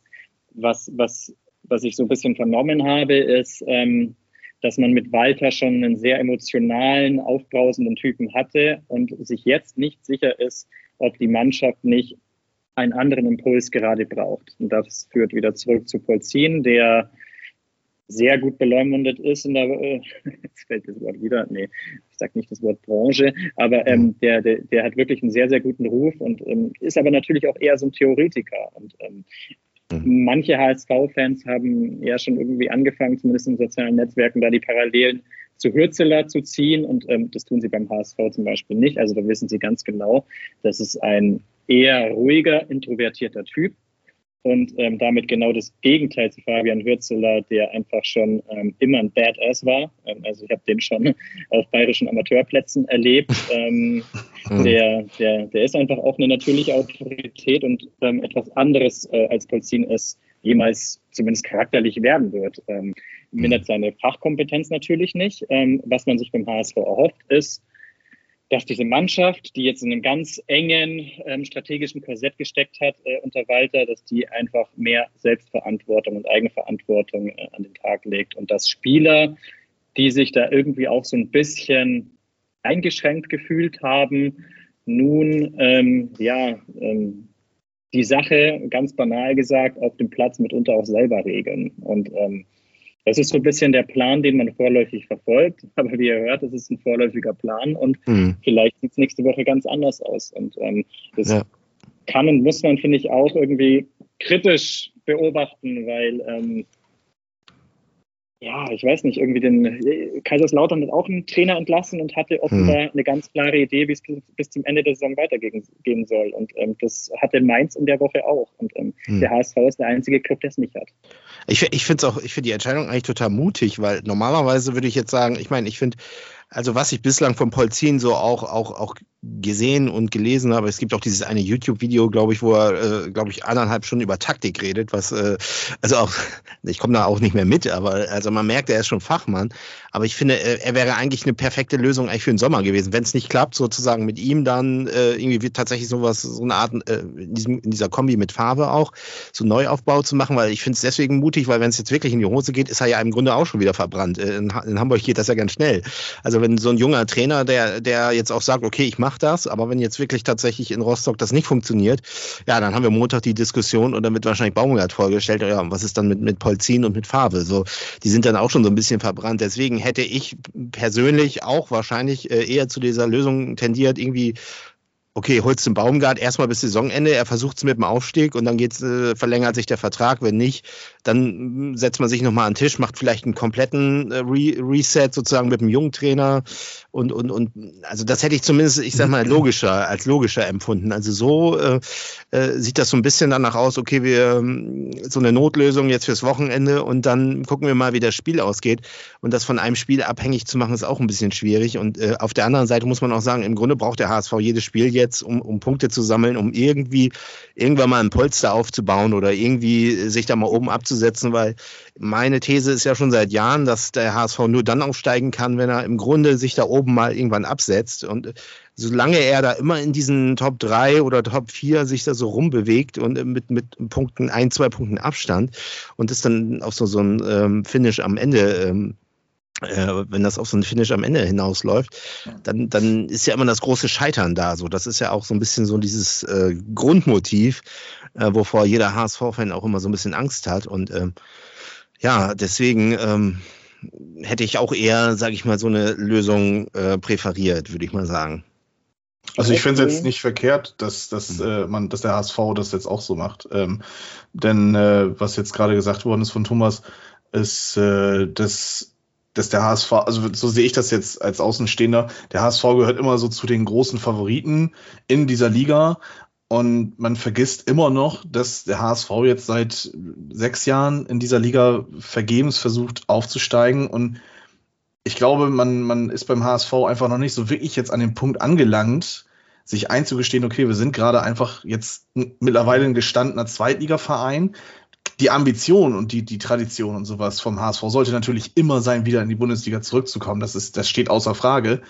was, was, was ich so ein bisschen vernommen habe, ist, ähm, dass man mit Walter schon einen sehr emotionalen, aufbrausenden Typen hatte und sich jetzt nicht sicher ist, ob die Mannschaft nicht einen anderen Impuls gerade braucht. Und das führt wieder zurück zu Polzin, der sehr gut beleumundet ist in der, äh, jetzt fällt das Wort wieder, nee, ich sage nicht das Wort Branche, aber ähm, der, der, der hat wirklich einen sehr, sehr guten Ruf und ähm, ist aber natürlich auch eher so ein Theoretiker. Und ähm, Mhm. Manche HSV-Fans haben ja schon irgendwie angefangen, zumindest in sozialen Netzwerken, da die Parallelen zu Hürzeler zu ziehen. Und ähm, das tun sie beim HSV zum Beispiel nicht. Also da wissen sie ganz genau, das ist ein eher ruhiger, introvertierter Typ, und ähm, damit genau das Gegenteil zu Fabian Würzeler, der einfach schon ähm, immer ein Badass war. Ähm, also ich habe den schon auf bayerischen Amateurplätzen erlebt. Ähm, mhm. der, der, der ist einfach auch eine natürliche Autorität und ähm, etwas anderes äh, als Polzin es jemals zumindest charakterlich werden wird. Ähm, mindert seine Fachkompetenz natürlich nicht. Ähm, was man sich beim HSV erhofft, ist, dass diese Mannschaft, die jetzt in einem ganz engen ähm, strategischen Korsett gesteckt hat äh, unter Walter, dass die einfach mehr Selbstverantwortung und Eigenverantwortung äh, an den Tag legt. Und dass Spieler, die sich da irgendwie auch so ein bisschen eingeschränkt gefühlt haben, nun ähm, ja ähm, die Sache ganz banal gesagt auf dem Platz mitunter auch selber regeln. Und ähm, das ist so ein bisschen der Plan, den man vorläufig verfolgt. Aber wie ihr hört, es ist ein vorläufiger Plan und mhm. vielleicht sieht es nächste Woche ganz anders aus. Und ähm, das ja. kann und muss man, finde ich, auch irgendwie kritisch beobachten, weil ähm, ja, ich weiß nicht, irgendwie den Kaiserslautern hat auch einen Trainer entlassen und hatte offenbar hm. eine ganz klare Idee, wie es bis, bis, zum Ende der Saison weitergehen soll. Und ähm, das hatte Mainz in der Woche auch. Und ähm, hm. der HSV ist der einzige Club, der es nicht hat. Ich, ich finde auch, ich finde die Entscheidung eigentlich total mutig, weil normalerweise würde ich jetzt sagen, ich meine, ich finde, also was ich bislang von Polzin so auch, auch, auch gesehen und gelesen habe. Es gibt auch dieses eine YouTube-Video, glaube ich, wo er, äh, glaube ich, anderthalb Stunden über Taktik redet, was, äh, also auch, ich komme da auch nicht mehr mit, aber also man merkt, er ist schon Fachmann. Aber ich finde, er, er wäre eigentlich eine perfekte Lösung eigentlich für den Sommer gewesen. Wenn es nicht klappt, sozusagen mit ihm, dann äh, irgendwie wird tatsächlich sowas, so eine Art, äh, in, diesem, in dieser Kombi mit Farbe auch, so Neuaufbau zu machen, weil ich finde es deswegen mutig, weil wenn es jetzt wirklich in die Hose geht, ist er ja im Grunde auch schon wieder verbrannt. Äh, in, in Hamburg geht das ja ganz schnell. Also wenn so ein junger Trainer, der, der jetzt auch sagt, okay, ich mache das, aber wenn jetzt wirklich tatsächlich in Rostock das nicht funktioniert, ja, dann haben wir Montag die Diskussion und dann wird wahrscheinlich Baumgart vorgestellt, ja, was ist dann mit, mit Polzin und mit Farbe? So, die sind dann auch schon so ein bisschen verbrannt. Deswegen hätte ich persönlich auch wahrscheinlich äh, eher zu dieser Lösung tendiert, irgendwie okay, holst den Baumgart erstmal bis Saisonende, er versucht es mit dem Aufstieg und dann geht's, äh, verlängert sich der Vertrag. Wenn nicht, dann setzt man sich nochmal an den Tisch, macht vielleicht einen kompletten äh, Re Reset sozusagen mit dem jungen Trainer und, und, und also das hätte ich zumindest, ich sag mal, logischer, als logischer empfunden. Also so äh, äh, sieht das so ein bisschen danach aus, okay, wir so eine Notlösung jetzt fürs Wochenende und dann gucken wir mal, wie das Spiel ausgeht. Und das von einem Spiel abhängig zu machen, ist auch ein bisschen schwierig. Und äh, auf der anderen Seite muss man auch sagen, im Grunde braucht der HSV jedes Spiel jetzt jetzt, um, um Punkte zu sammeln, um irgendwie irgendwann mal ein Polster aufzubauen oder irgendwie sich da mal oben abzusetzen, weil meine These ist ja schon seit Jahren, dass der HSV nur dann aufsteigen kann, wenn er im Grunde sich da oben mal irgendwann absetzt. Und solange er da immer in diesen Top 3 oder Top 4 sich da so rumbewegt und mit, mit Punkten, ein, zwei Punkten Abstand und ist dann auf so, so ein ähm, Finish am Ende ähm, äh, wenn das auf so ein Finish am Ende hinausläuft, dann, dann ist ja immer das große Scheitern da. So, das ist ja auch so ein bisschen so dieses äh, Grundmotiv, äh, wovor jeder HSV-Fan auch immer so ein bisschen Angst hat. Und ähm, ja, deswegen ähm, hätte ich auch eher, sage ich mal, so eine Lösung äh, präferiert, würde ich mal sagen. Also ich finde es jetzt nicht verkehrt, dass, dass, mhm. äh, man, dass der HSV das jetzt auch so macht. Ähm, denn äh, was jetzt gerade gesagt worden ist von Thomas, ist, äh, dass dass der HSV, also so sehe ich das jetzt als Außenstehender, der HSV gehört immer so zu den großen Favoriten in dieser Liga. Und man vergisst immer noch, dass der HSV jetzt seit sechs Jahren in dieser Liga vergebens versucht aufzusteigen. Und ich glaube, man, man ist beim HSV einfach noch nicht so wirklich jetzt an dem Punkt angelangt, sich einzugestehen, okay, wir sind gerade einfach jetzt mittlerweile ein gestandener Zweitligaverein die Ambition und die, die Tradition und sowas vom HSV sollte natürlich immer sein, wieder in die Bundesliga zurückzukommen. Das ist, das steht außer Frage.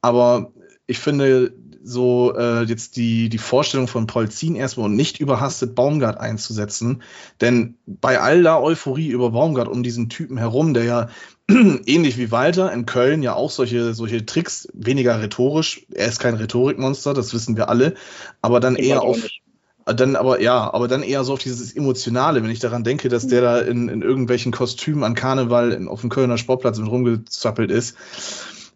Aber ich finde, so äh, jetzt die, die Vorstellung von Polzin erstmal und nicht überhastet Baumgart einzusetzen. Denn bei all der Euphorie über Baumgart um diesen Typen herum, der ja ähnlich wie Walter in Köln ja auch solche, solche Tricks, weniger rhetorisch, er ist kein Rhetorikmonster, das wissen wir alle, aber dann ich eher auf. Nicht dann aber, ja, aber dann eher so auf dieses Emotionale, wenn ich daran denke, dass der da in, in irgendwelchen Kostümen an Karneval in, auf dem Kölner Sportplatz mit rumgezappelt ist.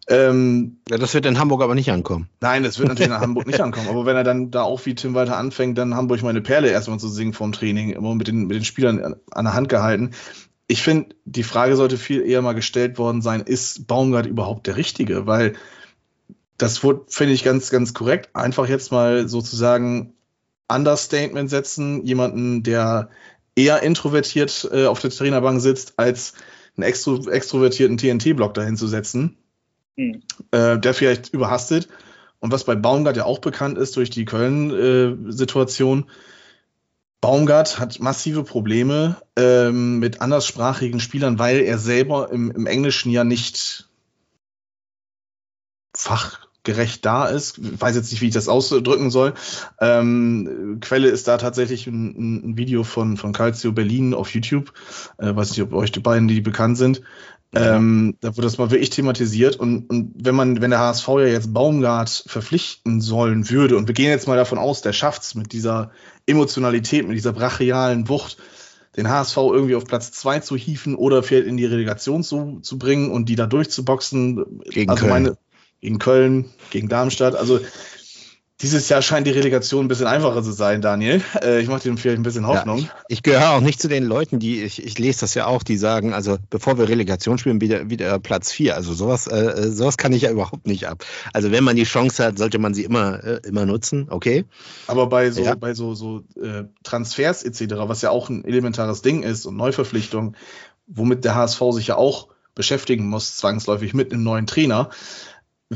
Ähm, ja, das wird in Hamburg aber nicht ankommen. Nein, das wird natürlich in Hamburg nicht ankommen. Aber wenn er dann da auch wie Tim Walter anfängt, dann Hamburg meine Perle erstmal zu singen vorm Training, immer mit den, mit den Spielern an der Hand gehalten. Ich finde, die Frage sollte viel eher mal gestellt worden sein, ist Baumgart überhaupt der Richtige? Weil das finde ich ganz, ganz korrekt. Einfach jetzt mal sozusagen Understatement setzen, jemanden, der eher introvertiert äh, auf der Trainerbank sitzt, als einen extro extrovertierten TNT-Block dahin zu setzen, mhm. äh, der vielleicht überhastet. Und was bei Baumgart ja auch bekannt ist durch die Köln-Situation, äh, Baumgart hat massive Probleme ähm, mit anderssprachigen Spielern, weil er selber im, im Englischen ja nicht Fach, gerecht da ist. Ich weiß jetzt nicht, wie ich das ausdrücken soll. Ähm, Quelle ist da tatsächlich ein, ein, Video von, von Calcio Berlin auf YouTube. Äh, weiß nicht, ob euch die beiden, die bekannt sind. Ähm, da wurde das mal wirklich thematisiert. Und, und wenn man, wenn der HSV ja jetzt Baumgart verpflichten sollen würde, und wir gehen jetzt mal davon aus, der schafft's mit dieser Emotionalität, mit dieser brachialen Wucht, den HSV irgendwie auf Platz zwei zu hieven oder vielleicht in die Relegation zu, zu bringen und die da durchzuboxen. Gegen also Köln. meine, gegen Köln, gegen Darmstadt. Also dieses Jahr scheint die Relegation ein bisschen einfacher zu sein, Daniel. Äh, ich mache dir vielleicht ein bisschen Hoffnung. Ja, ich, ich gehöre auch nicht zu den Leuten, die, ich, ich, lese das ja auch, die sagen, also bevor wir Relegation spielen, wieder, wieder Platz 4. Also sowas, äh, sowas kann ich ja überhaupt nicht ab. Also wenn man die Chance hat, sollte man sie immer, äh, immer nutzen, okay. Aber bei so, ja. bei so, so äh, Transfers etc., was ja auch ein elementares Ding ist und Neuverpflichtung, womit der HSV sich ja auch beschäftigen muss, zwangsläufig mit einem neuen Trainer,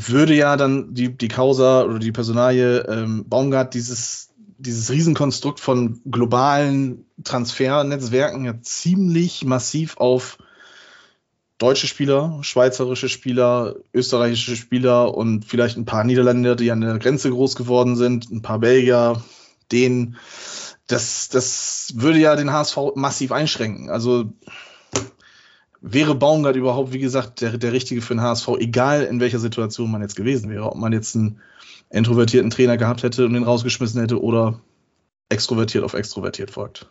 würde ja dann die, die Causa oder die Personalie ähm, Baumgart dieses, dieses Riesenkonstrukt von globalen Transfernetzwerken ja ziemlich massiv auf deutsche Spieler, schweizerische Spieler, österreichische Spieler und vielleicht ein paar Niederländer, die an der Grenze groß geworden sind, ein paar Belgier, denen. Das, das würde ja den HSV massiv einschränken. Also wäre Baumgart überhaupt, wie gesagt, der, der Richtige für den HSV, egal in welcher Situation man jetzt gewesen wäre, ob man jetzt einen introvertierten Trainer gehabt hätte und den rausgeschmissen hätte oder extrovertiert auf extrovertiert folgt.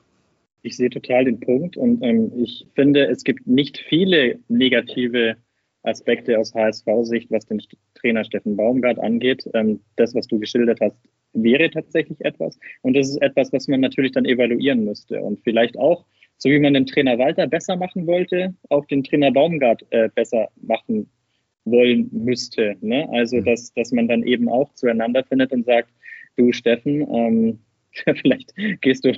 Ich sehe total den Punkt und ähm, ich finde, es gibt nicht viele negative Aspekte aus HSV-Sicht, was den Trainer Steffen Baumgart angeht. Ähm, das, was du geschildert hast, wäre tatsächlich etwas. Und das ist etwas, was man natürlich dann evaluieren müsste und vielleicht auch so wie man den Trainer Walter besser machen wollte, auch den Trainer Baumgart äh, besser machen wollen müsste. Ne? Also, mhm. dass, dass man dann eben auch zueinander findet und sagt, du Steffen, ähm, vielleicht gehst du,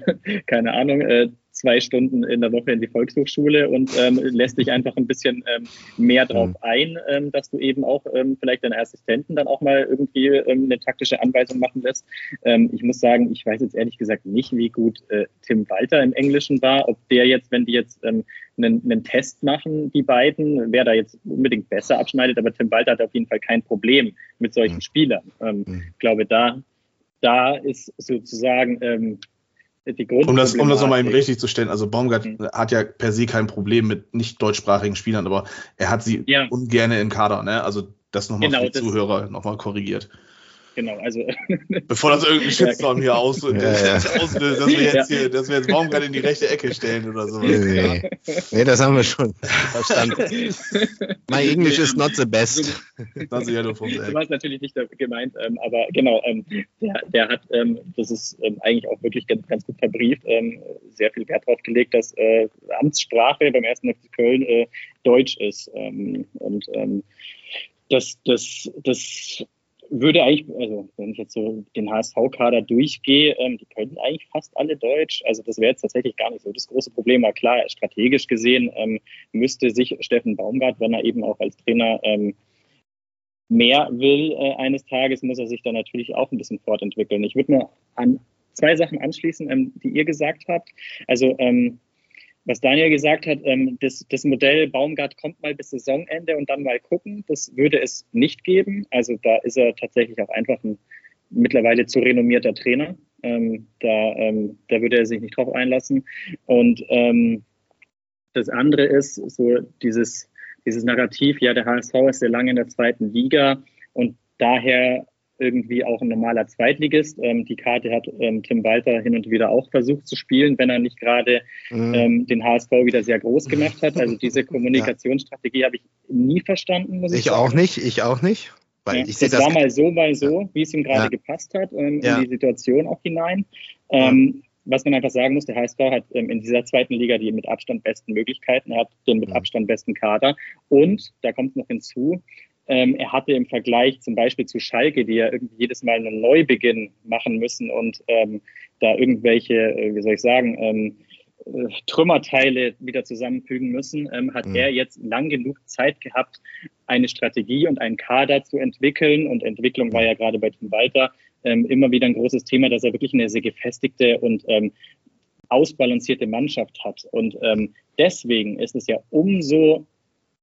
keine Ahnung, äh, zwei Stunden in der Woche in die Volkshochschule und ähm, lässt dich einfach ein bisschen ähm, mehr drauf mhm. ein, ähm, dass du eben auch ähm, vielleicht deine Assistenten dann auch mal irgendwie ähm, eine taktische Anweisung machen lässt. Ähm, ich muss sagen, ich weiß jetzt ehrlich gesagt nicht, wie gut äh, Tim Walter im Englischen war, ob der jetzt, wenn die jetzt einen, einen Test machen, die beiden, wer da jetzt unbedingt besser abschneidet, aber Tim Walter hat auf jeden Fall kein Problem mit solchen mhm. Spielern. Mhm. Ich glaube, da, da ist sozusagen die Um das, um das nochmal eben richtig zu stellen, also Baumgart mhm. hat ja per se kein Problem mit nicht deutschsprachigen Spielern, aber er hat sie ja. ungerne im Kader, ne? Also das nochmal genau, für die Zuhörer nochmal korrigiert. Genau. Also, Bevor das irgendein Shitstorm hier aus, ja, ja. auslöst, dass wir jetzt hier, dass wir jetzt Baumgart in die rechte Ecke stellen oder so. Nee, nee, das haben wir schon verstanden. My English is not the best. Das war natürlich nicht gemeint, ähm, aber genau, ähm, der, der hat, ähm, das ist ähm, eigentlich auch wirklich ganz, ganz gut verbrieft, ähm, sehr viel Wert darauf gelegt, dass äh, Amtssprache beim ersten FC Köln äh, Deutsch ist. Ähm, und das, das, das würde eigentlich, also wenn ich jetzt so den HSV-Kader durchgehe, ähm, die können eigentlich fast alle Deutsch. Also das wäre jetzt tatsächlich gar nicht so das große Problem. Aber klar, strategisch gesehen ähm, müsste sich Steffen Baumgart, wenn er eben auch als Trainer ähm, mehr will äh, eines Tages, muss er sich dann natürlich auch ein bisschen fortentwickeln. Ich würde mir an zwei Sachen anschließen, ähm, die ihr gesagt habt. Also ähm, was Daniel gesagt hat, ähm, das, das, Modell Baumgart kommt mal bis Saisonende und dann mal gucken, das würde es nicht geben. Also da ist er tatsächlich auch einfach ein mittlerweile zu renommierter Trainer. Ähm, da, ähm, da würde er sich nicht drauf einlassen. Und das andere ist so dieses, dieses Narrativ, ja, der HSV ist sehr lange in der zweiten Liga und daher irgendwie auch ein normaler Zweitligist. Ähm, die Karte hat ähm, Tim Walter hin und wieder auch versucht zu spielen, wenn er nicht gerade mhm. ähm, den HSV wieder sehr groß gemacht hat. Also diese Kommunikationsstrategie ja. habe ich nie verstanden, muss ich, ich sagen. auch nicht, ich auch nicht. Weil ja, ich das, das war mal so, mal so, ja. wie es ihm gerade gepasst hat, ähm, in die Situation auch hinein. Ähm, was man einfach sagen muss, der HSV hat ähm, in dieser zweiten Liga die mit Abstand besten Möglichkeiten, er hat den mit Abstand besten Kader und da kommt noch hinzu, ähm, er hatte im Vergleich zum Beispiel zu Schalke, die ja irgendwie jedes Mal einen Neubeginn machen müssen und ähm, da irgendwelche, äh, wie soll ich sagen, ähm, äh, Trümmerteile wieder zusammenfügen müssen, ähm, hat mhm. er jetzt lang genug Zeit gehabt, eine Strategie und einen Kader zu entwickeln. Und Entwicklung war ja gerade bei Tim Walter ähm, immer wieder ein großes Thema, dass er wirklich eine sehr gefestigte und ähm, ausbalancierte Mannschaft hat. Und ähm, deswegen ist es ja umso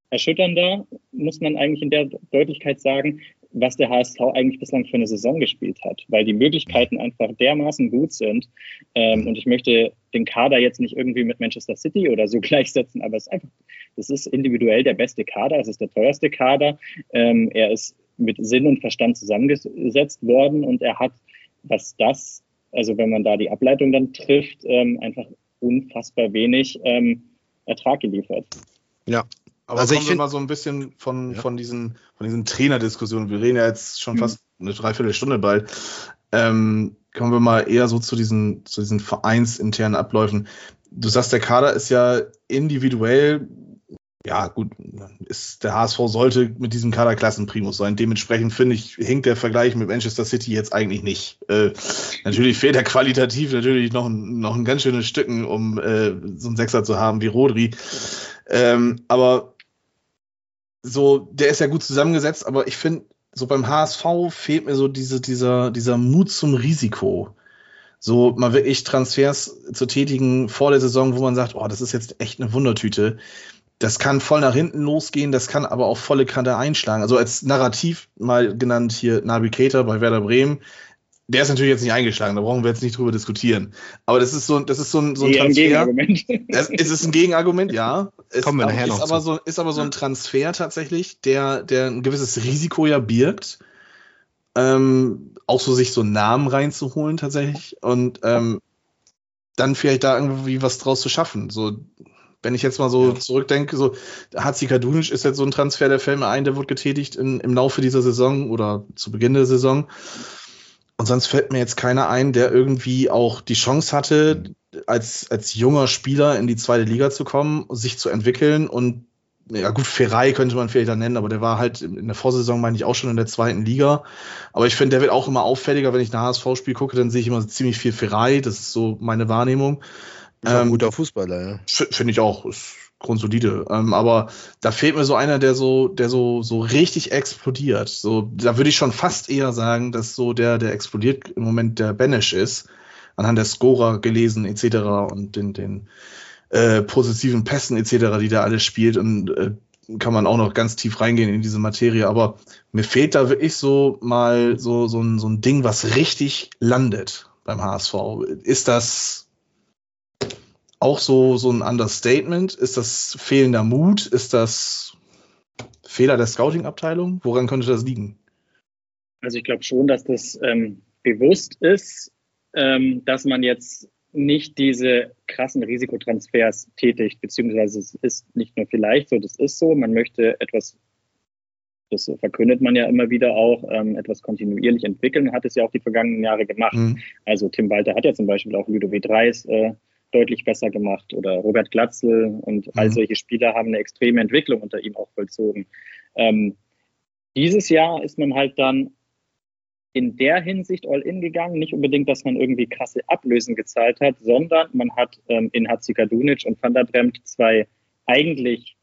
erschütternder, muss man eigentlich in der Deutlichkeit sagen, was der HSV eigentlich bislang für eine Saison gespielt hat, weil die Möglichkeiten einfach dermaßen gut sind. Ähm, und ich möchte den Kader jetzt nicht irgendwie mit Manchester City oder so gleichsetzen, aber es ist einfach, es ist individuell der beste Kader, es ist der teuerste Kader. Ähm, er ist mit Sinn und Verstand zusammengesetzt worden und er hat, was das, also wenn man da die Ableitung dann trifft, ähm, einfach unfassbar wenig ähm, Ertrag geliefert. Ja, aber also kommen wir mal so ein bisschen von, ja. von diesen, von diesen Trainerdiskussionen. Wir reden ja jetzt schon mhm. fast eine Dreiviertelstunde bald. Ähm, kommen wir mal eher so zu diesen, zu diesen vereinsinternen Abläufen. Du sagst, der Kader ist ja individuell, ja gut, ist, der HSV sollte mit diesem Kader Klassenprimus sein. Dementsprechend finde ich, hinkt der Vergleich mit Manchester City jetzt eigentlich nicht. Äh, natürlich fehlt er qualitativ natürlich noch ein, noch ein ganz schönes Stücken, um äh, so einen Sechser zu haben wie Rodri. Ähm, aber so, der ist ja gut zusammengesetzt, aber ich finde, so beim HSV fehlt mir so diese, dieser, dieser Mut zum Risiko. So mal wirklich Transfers zu tätigen vor der Saison, wo man sagt, oh, das ist jetzt echt eine Wundertüte. Das kann voll nach hinten losgehen, das kann aber auch volle Kante einschlagen. Also als Narrativ mal genannt hier Navigator bei Werder Bremen, der ist natürlich jetzt nicht eingeschlagen, da brauchen wir jetzt nicht drüber diskutieren. Aber das ist so, das ist so ein, so ein Transfer. Ein Gegenargument. Es ist ein Gegenargument, ja. Es Kommen wir nachher noch. Ist aber, so, ist aber so ein Transfer tatsächlich, der, der ein gewisses Risiko ja birgt. Ähm, auch so sich so Namen reinzuholen tatsächlich und ähm, dann vielleicht da irgendwie was draus zu schaffen. So, wenn ich jetzt mal so ja. zurückdenke, so Hatzi Kadunic ist jetzt so ein Transfer, der fällt mir ein, der wird getätigt in, im Laufe dieser Saison oder zu Beginn der Saison. Und sonst fällt mir jetzt keiner ein, der irgendwie auch die Chance hatte, als, als junger Spieler in die zweite Liga zu kommen, sich zu entwickeln und ja gut, Ferrei könnte man vielleicht da nennen, aber der war halt in der Vorsaison, meine ich, auch schon in der zweiten Liga. Aber ich finde, der wird auch immer auffälliger, wenn ich ein HSV-Spiel gucke, dann sehe ich immer ziemlich viel Ferrei. Das ist so meine Wahrnehmung. Ist ähm, ein guter Fußballer, ja. Finde ich auch. Ist grundsolide. Ähm, aber da fehlt mir so einer, der so, der so, so richtig explodiert. So, da würde ich schon fast eher sagen, dass so der, der explodiert im Moment der Benesch ist, anhand der Scorer gelesen etc. und den, den äh, positiven Pässen etc., die da alles spielt und äh, kann man auch noch ganz tief reingehen in diese Materie, aber mir fehlt da wirklich so mal so, so, ein, so ein Ding, was richtig landet beim HSV. Ist das auch so, so ein Understatement? Ist das fehlender Mut? Ist das Fehler der Scouting-Abteilung? Woran könnte das liegen? Also ich glaube schon, dass das ähm, bewusst ist, ähm, dass man jetzt nicht diese krassen Risikotransfers tätigt, beziehungsweise es ist nicht nur vielleicht so, das ist so. Man möchte etwas, das verkündet man ja immer wieder auch, ähm, etwas kontinuierlich entwickeln, hat es ja auch die vergangenen Jahre gemacht. Mhm. Also Tim Walter hat ja zum Beispiel auch Ludovic Reis äh, deutlich besser gemacht oder Robert Glatzel und mhm. all solche Spieler haben eine extreme Entwicklung unter ihm auch vollzogen. Ähm, dieses Jahr ist man halt dann in der Hinsicht all in gegangen. Nicht unbedingt, dass man irgendwie krasse Ablösen gezahlt hat, sondern man hat ähm, in Hatzikadunic und Van der Bremt zwei eigentlich,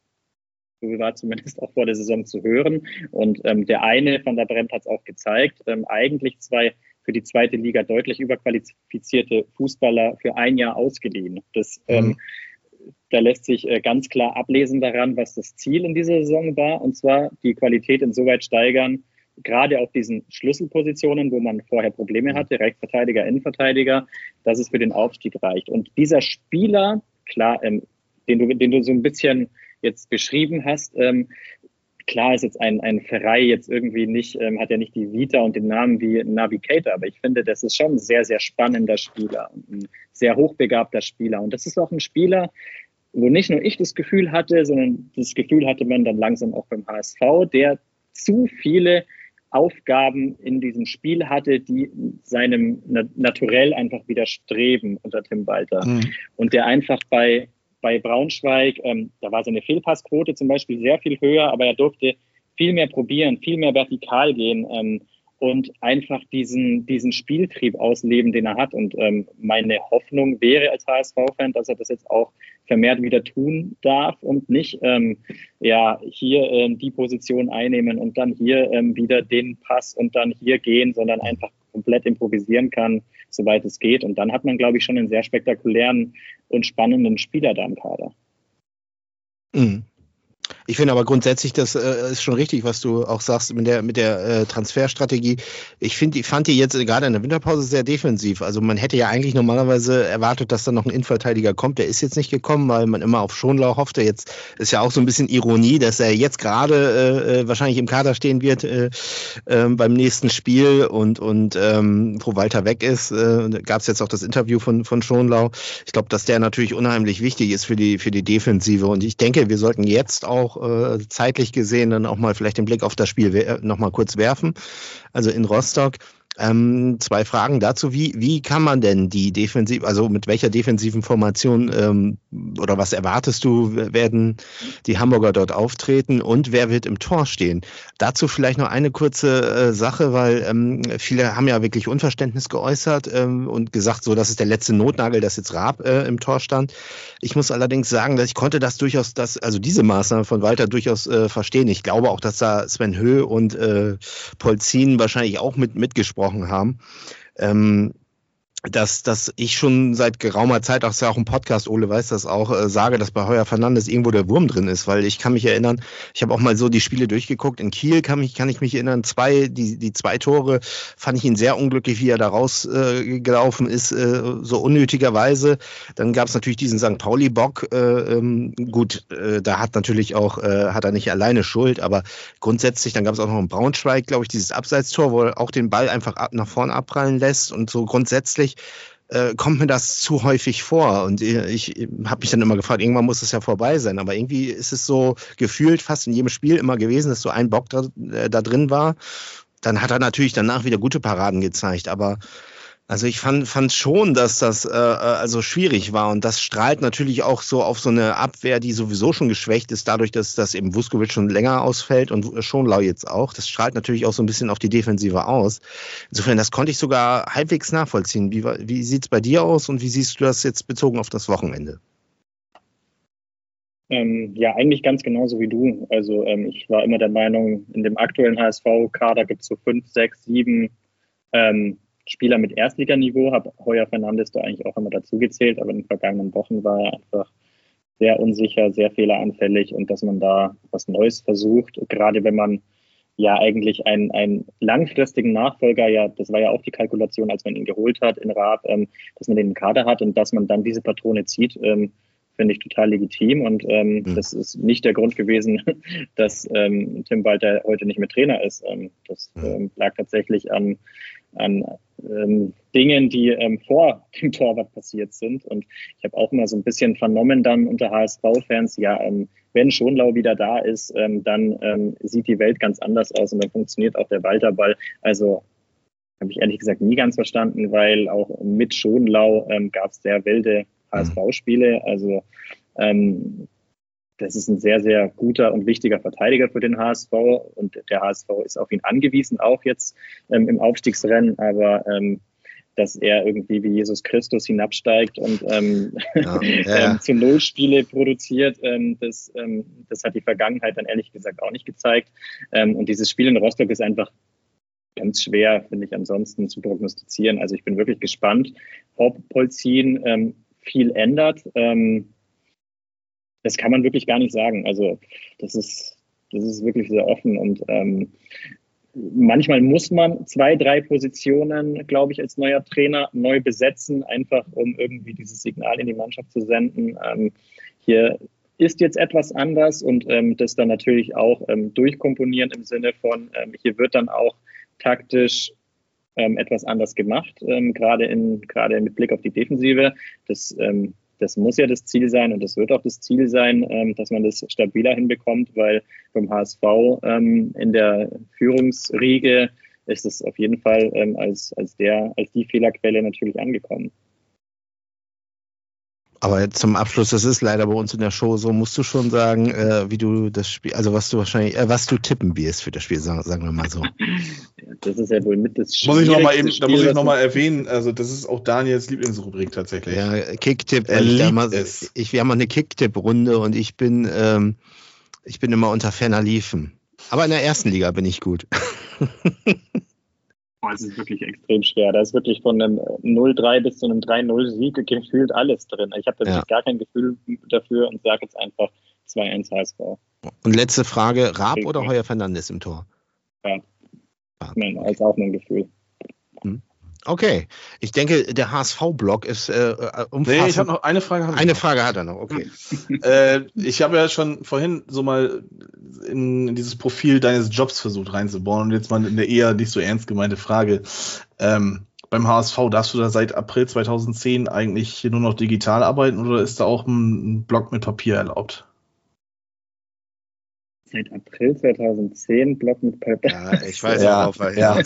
so war zumindest auch vor der Saison zu hören. Und ähm, der eine, Van der Bremt, hat es auch gezeigt, ähm, eigentlich zwei für die zweite Liga deutlich überqualifizierte Fußballer für ein Jahr ausgeliehen. Das ähm, mhm. Da lässt sich äh, ganz klar ablesen daran, was das Ziel in dieser Saison war, und zwar die Qualität insoweit steigern, gerade auf diesen Schlüsselpositionen, wo man vorher Probleme hatte, Rechtsverteidiger, Innenverteidiger, dass es für den Aufstieg reicht. Und dieser Spieler, klar, ähm, den, du, den du so ein bisschen jetzt beschrieben hast, ähm, klar ist jetzt ein, ein Ferrei jetzt irgendwie nicht, ähm, hat ja nicht die Vita und den Namen wie Navigator, aber ich finde, das ist schon ein sehr, sehr spannender Spieler und ein sehr hochbegabter Spieler. Und das ist auch ein Spieler, wo nicht nur ich das Gefühl hatte, sondern das Gefühl hatte man dann langsam auch beim HSV, der zu viele Aufgaben in diesem Spiel hatte, die seinem Naturell einfach widerstreben unter Tim Walter. Mhm. Und der einfach bei, bei Braunschweig, ähm, da war seine Fehlpassquote zum Beispiel sehr viel höher, aber er durfte viel mehr probieren, viel mehr vertikal gehen. Ähm, und einfach diesen, diesen Spieltrieb ausleben, den er hat. Und ähm, meine Hoffnung wäre als HSV-Fan, dass er das jetzt auch vermehrt wieder tun darf und nicht ähm, ja hier ähm, die Position einnehmen und dann hier ähm, wieder den Pass und dann hier gehen, sondern einfach komplett improvisieren kann, soweit es geht. Und dann hat man, glaube ich, schon einen sehr spektakulären und spannenden Spieler da im Kader. Mhm. Ich finde aber grundsätzlich, das äh, ist schon richtig, was du auch sagst mit der, mit der äh, Transferstrategie. Ich finde, fand die jetzt gerade in der Winterpause sehr defensiv. Also man hätte ja eigentlich normalerweise erwartet, dass da noch ein Innenverteidiger kommt. Der ist jetzt nicht gekommen, weil man immer auf Schonlau hoffte. Jetzt ist ja auch so ein bisschen Ironie, dass er jetzt gerade äh, äh wahrscheinlich im Kader stehen wird äh, äh, beim nächsten Spiel und, und ähm, wo Walter weg ist, äh, gab es jetzt auch das Interview von, von Schonlau. Ich glaube, dass der natürlich unheimlich wichtig ist für die, für die Defensive. Und ich denke, wir sollten jetzt auch auch äh, zeitlich gesehen dann auch mal vielleicht den Blick auf das Spiel noch mal kurz werfen. Also in Rostock ähm, zwei Fragen dazu. Wie, wie kann man denn die defensiv, also mit welcher defensiven Formation ähm, oder was erwartest du, werden die Hamburger dort auftreten und wer wird im Tor stehen? Dazu vielleicht noch eine kurze äh, Sache, weil ähm, viele haben ja wirklich Unverständnis geäußert ähm, und gesagt, so, das ist der letzte Notnagel, dass jetzt Raab äh, im Tor stand. Ich muss allerdings sagen, dass ich konnte das durchaus, das, also diese Maßnahme von Walter durchaus äh, verstehen. Ich glaube auch, dass da Sven Höh und äh, Polzin wahrscheinlich auch mit mitgesprochen gesprochen haben. Ähm, dass, dass ich schon seit geraumer Zeit, auch ja auch im Podcast, Ole weiß das auch, äh, sage, dass bei Heuer Fernandes irgendwo der Wurm drin ist, weil ich kann mich erinnern, ich habe auch mal so die Spiele durchgeguckt. In Kiel kann, mich, kann ich mich erinnern, zwei, die, die zwei Tore fand ich ihn sehr unglücklich, wie er da rausgelaufen äh, ist, äh, so unnötigerweise. Dann gab es natürlich diesen St. Pauli-Bock. Äh, ähm, gut, äh, da hat natürlich auch, äh, hat er nicht alleine Schuld, aber grundsätzlich, dann gab es auch noch in Braunschweig, glaube ich, dieses Abseitstor, wo er auch den Ball einfach ab, nach vorne abprallen lässt und so grundsätzlich äh, kommt mir das zu häufig vor. Und ich, ich habe mich dann immer gefragt, irgendwann muss es ja vorbei sein. Aber irgendwie ist es so gefühlt fast in jedem Spiel immer gewesen, dass so ein Bock da, äh, da drin war. Dann hat er natürlich danach wieder gute Paraden gezeigt. Aber also ich fand, fand schon, dass das äh, äh, also schwierig war und das strahlt natürlich auch so auf so eine Abwehr, die sowieso schon geschwächt ist, dadurch, dass das eben Vuskovic schon länger ausfällt und Schonlau jetzt auch. Das strahlt natürlich auch so ein bisschen auf die Defensive aus. Insofern, das konnte ich sogar halbwegs nachvollziehen. Wie, wie sieht es bei dir aus und wie siehst du das jetzt bezogen auf das Wochenende? Ähm, ja, eigentlich ganz genauso wie du. Also ähm, ich war immer der Meinung, in dem aktuellen HSV-Kader gibt es so fünf, sechs, sieben ähm, Spieler mit Erstliganiveau, habe Heuer Fernandes da eigentlich auch immer dazu gezählt, aber in den vergangenen Wochen war er einfach sehr unsicher, sehr fehleranfällig und dass man da was Neues versucht, gerade wenn man ja eigentlich einen, einen langfristigen Nachfolger, ja, das war ja auch die Kalkulation, als man ihn geholt hat in Raab, ähm, dass man den im Kader hat und dass man dann diese Patrone zieht, ähm, finde ich total legitim und ähm, mhm. das ist nicht der Grund gewesen, dass ähm, Tim Walter heute nicht mehr Trainer ist. Ähm, das mhm. ähm, lag tatsächlich an, an ähm, Dingen, die ähm, vor dem Torwart passiert sind. Und ich habe auch immer so ein bisschen vernommen dann unter HSV-Fans, ja, ähm, wenn Schonlau wieder da ist, ähm, dann ähm, sieht die Welt ganz anders aus und dann funktioniert auch der Walterball. Also habe ich ehrlich gesagt nie ganz verstanden, weil auch mit Schonlau ähm, gab es sehr wilde HSV-Spiele. Also ähm, das ist ein sehr, sehr guter und wichtiger Verteidiger für den HSV und der HSV ist auf ihn angewiesen, auch jetzt ähm, im Aufstiegsrennen, aber ähm, dass er irgendwie wie Jesus Christus hinabsteigt und ähm, ja, ja. ähm, zu Null Spiele produziert, ähm, das, ähm, das hat die Vergangenheit dann ehrlich gesagt auch nicht gezeigt. Und dieses Spiel in Rostock ist einfach ganz schwer, finde ich, ansonsten zu prognostizieren. Also ich bin wirklich gespannt, ob Polzin viel ändert. Ähm, das kann man wirklich gar nicht sagen. Also das ist, das ist wirklich sehr offen und ähm, manchmal muss man zwei, drei Positionen, glaube ich, als neuer Trainer neu besetzen, einfach um irgendwie dieses Signal in die Mannschaft zu senden. Ähm, hier ist jetzt etwas anders und ähm, das dann natürlich auch ähm, durchkomponieren im Sinne von, ähm, hier wird dann auch taktisch ähm, etwas anders gemacht, ähm, gerade in gerade mit Blick auf die Defensive. Das das muss ja das Ziel sein und das wird auch das Ziel sein, ähm, dass man das stabiler hinbekommt, weil beim HSV ähm, in der Führungsriege ist es auf jeden Fall ähm, als, als, der, als die Fehlerquelle natürlich angekommen. Aber zum Abschluss, das ist leider bei uns in der Show so, musst du schon sagen, äh, wie du das Spiel, also was du wahrscheinlich, äh, was du tippen wirst für das Spiel, sagen, sagen wir mal so. das ist ja wohl mit das Spiel. Muss ich noch mal eben, da muss ich nochmal erwähnen, also das ist auch Daniels Lieblingsrubrik tatsächlich. Ja, Kicktipp, ich, ich, wir haben mal eine Kicktipp-Runde und ich bin, ähm, ich bin immer unter ferner Liefen. Aber in der ersten Liga bin ich gut. Boah, es ist wirklich extrem schwer. Da ist wirklich von einem 0-3 bis zu einem 3-0-Sieg gefühlt alles drin. Ich habe wirklich ja. gar kein Gefühl dafür und sage jetzt einfach 2-1 HSV. Und letzte Frage: Raab oder Heuer Fernandes im Tor? Ja. Nein, als auch mein Gefühl. Okay, ich denke, der HSV-Blog ist äh, äh, umfassend. Nee, ich habe noch eine Frage. Eine noch. Frage hat er noch, okay. äh, ich habe ja schon vorhin so mal in, in, dieses Profil deines Jobs versucht reinzubauen und jetzt mal eine eher nicht so ernst gemeinte Frage. Ähm, beim HSV darfst du da seit April 2010 eigentlich nur noch digital arbeiten oder ist da auch ein Blog mit Papier erlaubt? Seit April 2010 Blog mit Papier. Ja, ich weiß ja, auch, weil ja. äh,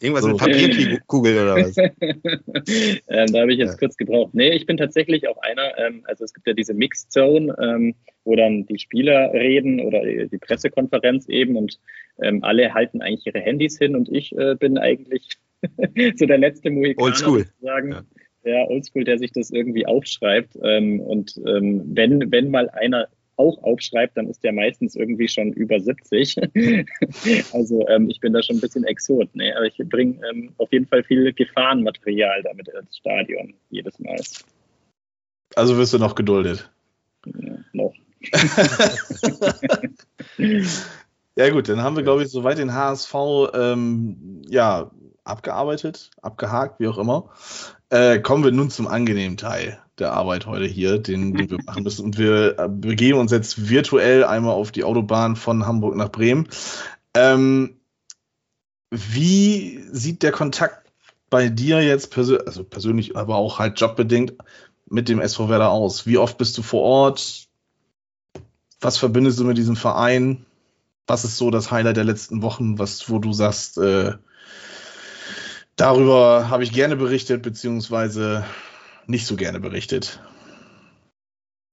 irgendwas so. mit Papierkugel oder was. ähm, da habe ich jetzt ja. kurz gebraucht. Nee, ich bin tatsächlich auch einer, ähm, also es gibt ja diese Mixed Zone, ähm, wo dann die Spieler reden oder die Pressekonferenz eben und ähm, alle halten eigentlich ihre Handys hin und ich äh, bin eigentlich so der letzte Mohikaner sozusagen. Ja. Der Oldschool, der sich das irgendwie aufschreibt. Ähm, und ähm, wenn, wenn mal einer auch aufschreibt, dann ist der meistens irgendwie schon über 70. also ähm, ich bin da schon ein bisschen Exot. Ne? Aber ich bringe ähm, auf jeden Fall viel Gefahrenmaterial damit ins Stadion jedes Mal. Also wirst du noch geduldet? Ja, noch. ja gut, dann haben wir, glaube ich, soweit den HSV ähm, ja, abgearbeitet, abgehakt, wie auch immer. Äh, kommen wir nun zum angenehmen Teil der Arbeit heute hier, den, den wir machen müssen. Und wir äh, begeben uns jetzt virtuell einmal auf die Autobahn von Hamburg nach Bremen. Ähm, wie sieht der Kontakt bei dir jetzt persönlich, also persönlich, aber auch halt jobbedingt mit dem SV Werder aus? Wie oft bist du vor Ort? Was verbindest du mit diesem Verein? Was ist so das Highlight der letzten Wochen, was, wo du sagst, äh, darüber habe ich gerne berichtet, beziehungsweise nicht so gerne berichtet?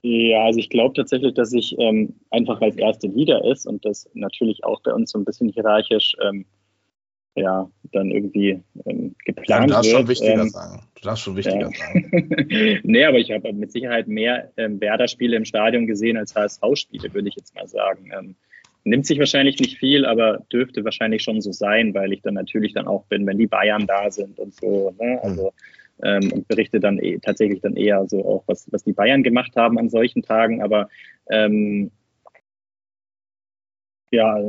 Ja, also ich glaube tatsächlich, dass ich ähm, einfach als erste Liga ist und das natürlich auch bei uns so ein bisschen hierarchisch ähm, ja, dann irgendwie ähm, geplant ja, du darfst wird. Schon wichtiger ähm, sagen. Du darfst schon wichtiger ja. sagen. nee, aber ich habe mit Sicherheit mehr ähm, Werder-Spiele im Stadion gesehen als HSV-Spiele, würde ich jetzt mal sagen. Ähm, nimmt sich wahrscheinlich nicht viel, aber dürfte wahrscheinlich schon so sein, weil ich dann natürlich dann auch bin, wenn die Bayern da sind und so. Ne? Also mhm ähm, und berichte dann eh, tatsächlich dann eher so auch, was, was die Bayern gemacht haben an solchen Tagen. Aber ähm, ja,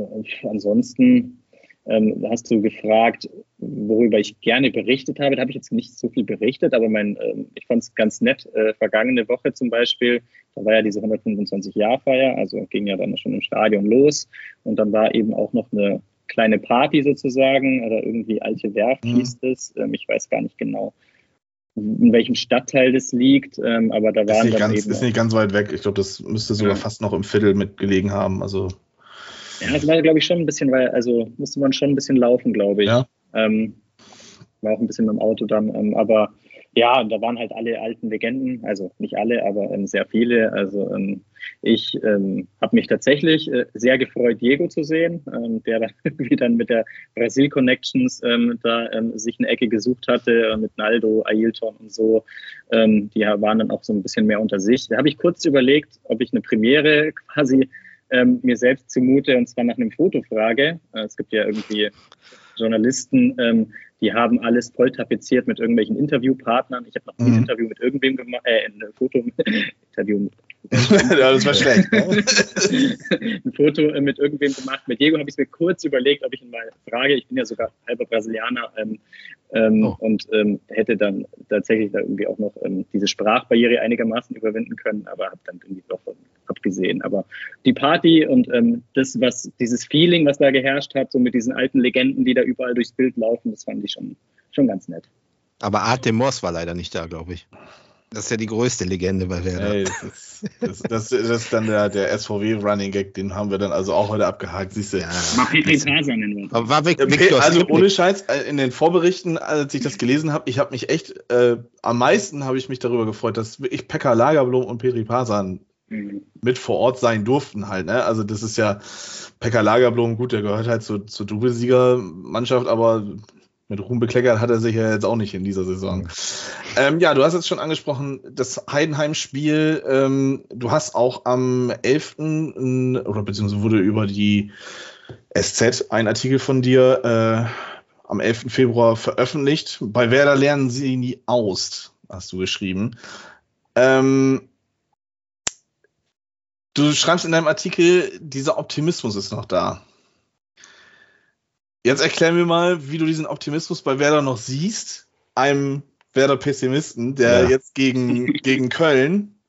ansonsten ähm, hast du gefragt, worüber ich gerne berichtet habe. Da habe ich jetzt nicht so viel berichtet, aber mein, ähm, ich fand es ganz nett. Äh, vergangene Woche zum Beispiel, da war ja diese 125-Jahr-Feier, also ging ja dann schon im Stadion los. Und dann war eben auch noch eine kleine Party sozusagen oder irgendwie alte Werft mhm. hieß es. Ähm, ich weiß gar nicht genau, in welchem Stadtteil das liegt, ähm, aber da waren ist nicht, ganz, ist nicht ganz weit weg. Ich glaube, das müsste sogar ja. fast noch im Viertel mitgelegen haben. Also ja, das war, glaube ich, schon ein bisschen, weil, also musste man schon ein bisschen laufen, glaube ich. Ja. Ähm, war auch ein bisschen mit dem Auto dann, ähm, aber ja, und da waren halt alle alten Legenden, also nicht alle, aber ähm, sehr viele. Also ähm, ich ähm, habe mich tatsächlich äh, sehr gefreut, Diego zu sehen, ähm, der dann irgendwie dann mit der Brasil Connections ähm, da ähm, sich eine Ecke gesucht hatte, äh, mit Naldo, Ailton und so. Die waren dann auch so ein bisschen mehr unter sich. Da habe ich kurz überlegt, ob ich eine Premiere quasi mir selbst zumute, und zwar nach einem Foto frage. Äh, es gibt ja irgendwie Journalisten, ähm, die haben alles voll tapeziert mit irgendwelchen Interviewpartnern. Ich habe noch nie ein mhm. Interview mit irgendwem gemacht, äh, ein Foto, Interview mit ja, das war schlecht. Ne? ein Foto äh, mit irgendwem gemacht. Mit Diego habe ich es mir kurz überlegt, ob ich ihn mal frage. Ich bin ja sogar halber Brasilianer ähm, ähm, oh. und ähm, hätte dann tatsächlich da irgendwie auch noch ähm, diese Sprachbarriere einigermaßen überwinden können, aber habe dann irgendwie doch abgesehen. Aber die Party und ähm, das, was dieses Feeling, was da geherrscht hat, so mit diesen alten Legenden, die da überall durchs Bild laufen, das fand ich schon, schon ganz nett. Aber Arte Moss war leider nicht da, glaube ich. Das ist ja die größte Legende bei Werder. Ey, das, ist, das, das, das, ist dann der, der SVW-Running Gag, den haben wir dann also auch heute abgehakt, siehst du. Ja. Mal Petri wir. War weg, Victor also ohne Scheiß, äh, in den Vorberichten, als ich das gelesen habe, ich habe mich echt, äh, am meisten habe ich mich darüber gefreut, dass wirklich Pekka Lagerblom und Petri Pasan mhm. mit vor Ort sein durften halt. Ne? Also das ist ja Pekka Lagerblom, gut, der gehört halt zur, zur Doublesieger-Mannschaft, aber mit Ruhm bekleckert hat er sich ja jetzt auch nicht in dieser Saison. Mhm. Ähm, ja, du hast jetzt schon angesprochen, das Heidenheim-Spiel. Ähm, du hast auch am 11. oder beziehungsweise wurde über die SZ ein Artikel von dir äh, am 11. Februar veröffentlicht. Bei Werder lernen sie nie aus, hast du geschrieben. Ähm, du schreibst in deinem Artikel, dieser Optimismus ist noch da. Jetzt erklär mir mal, wie du diesen Optimismus bei Werder noch siehst. Einem Werder-Pessimisten, der ja. jetzt gegen, gegen Köln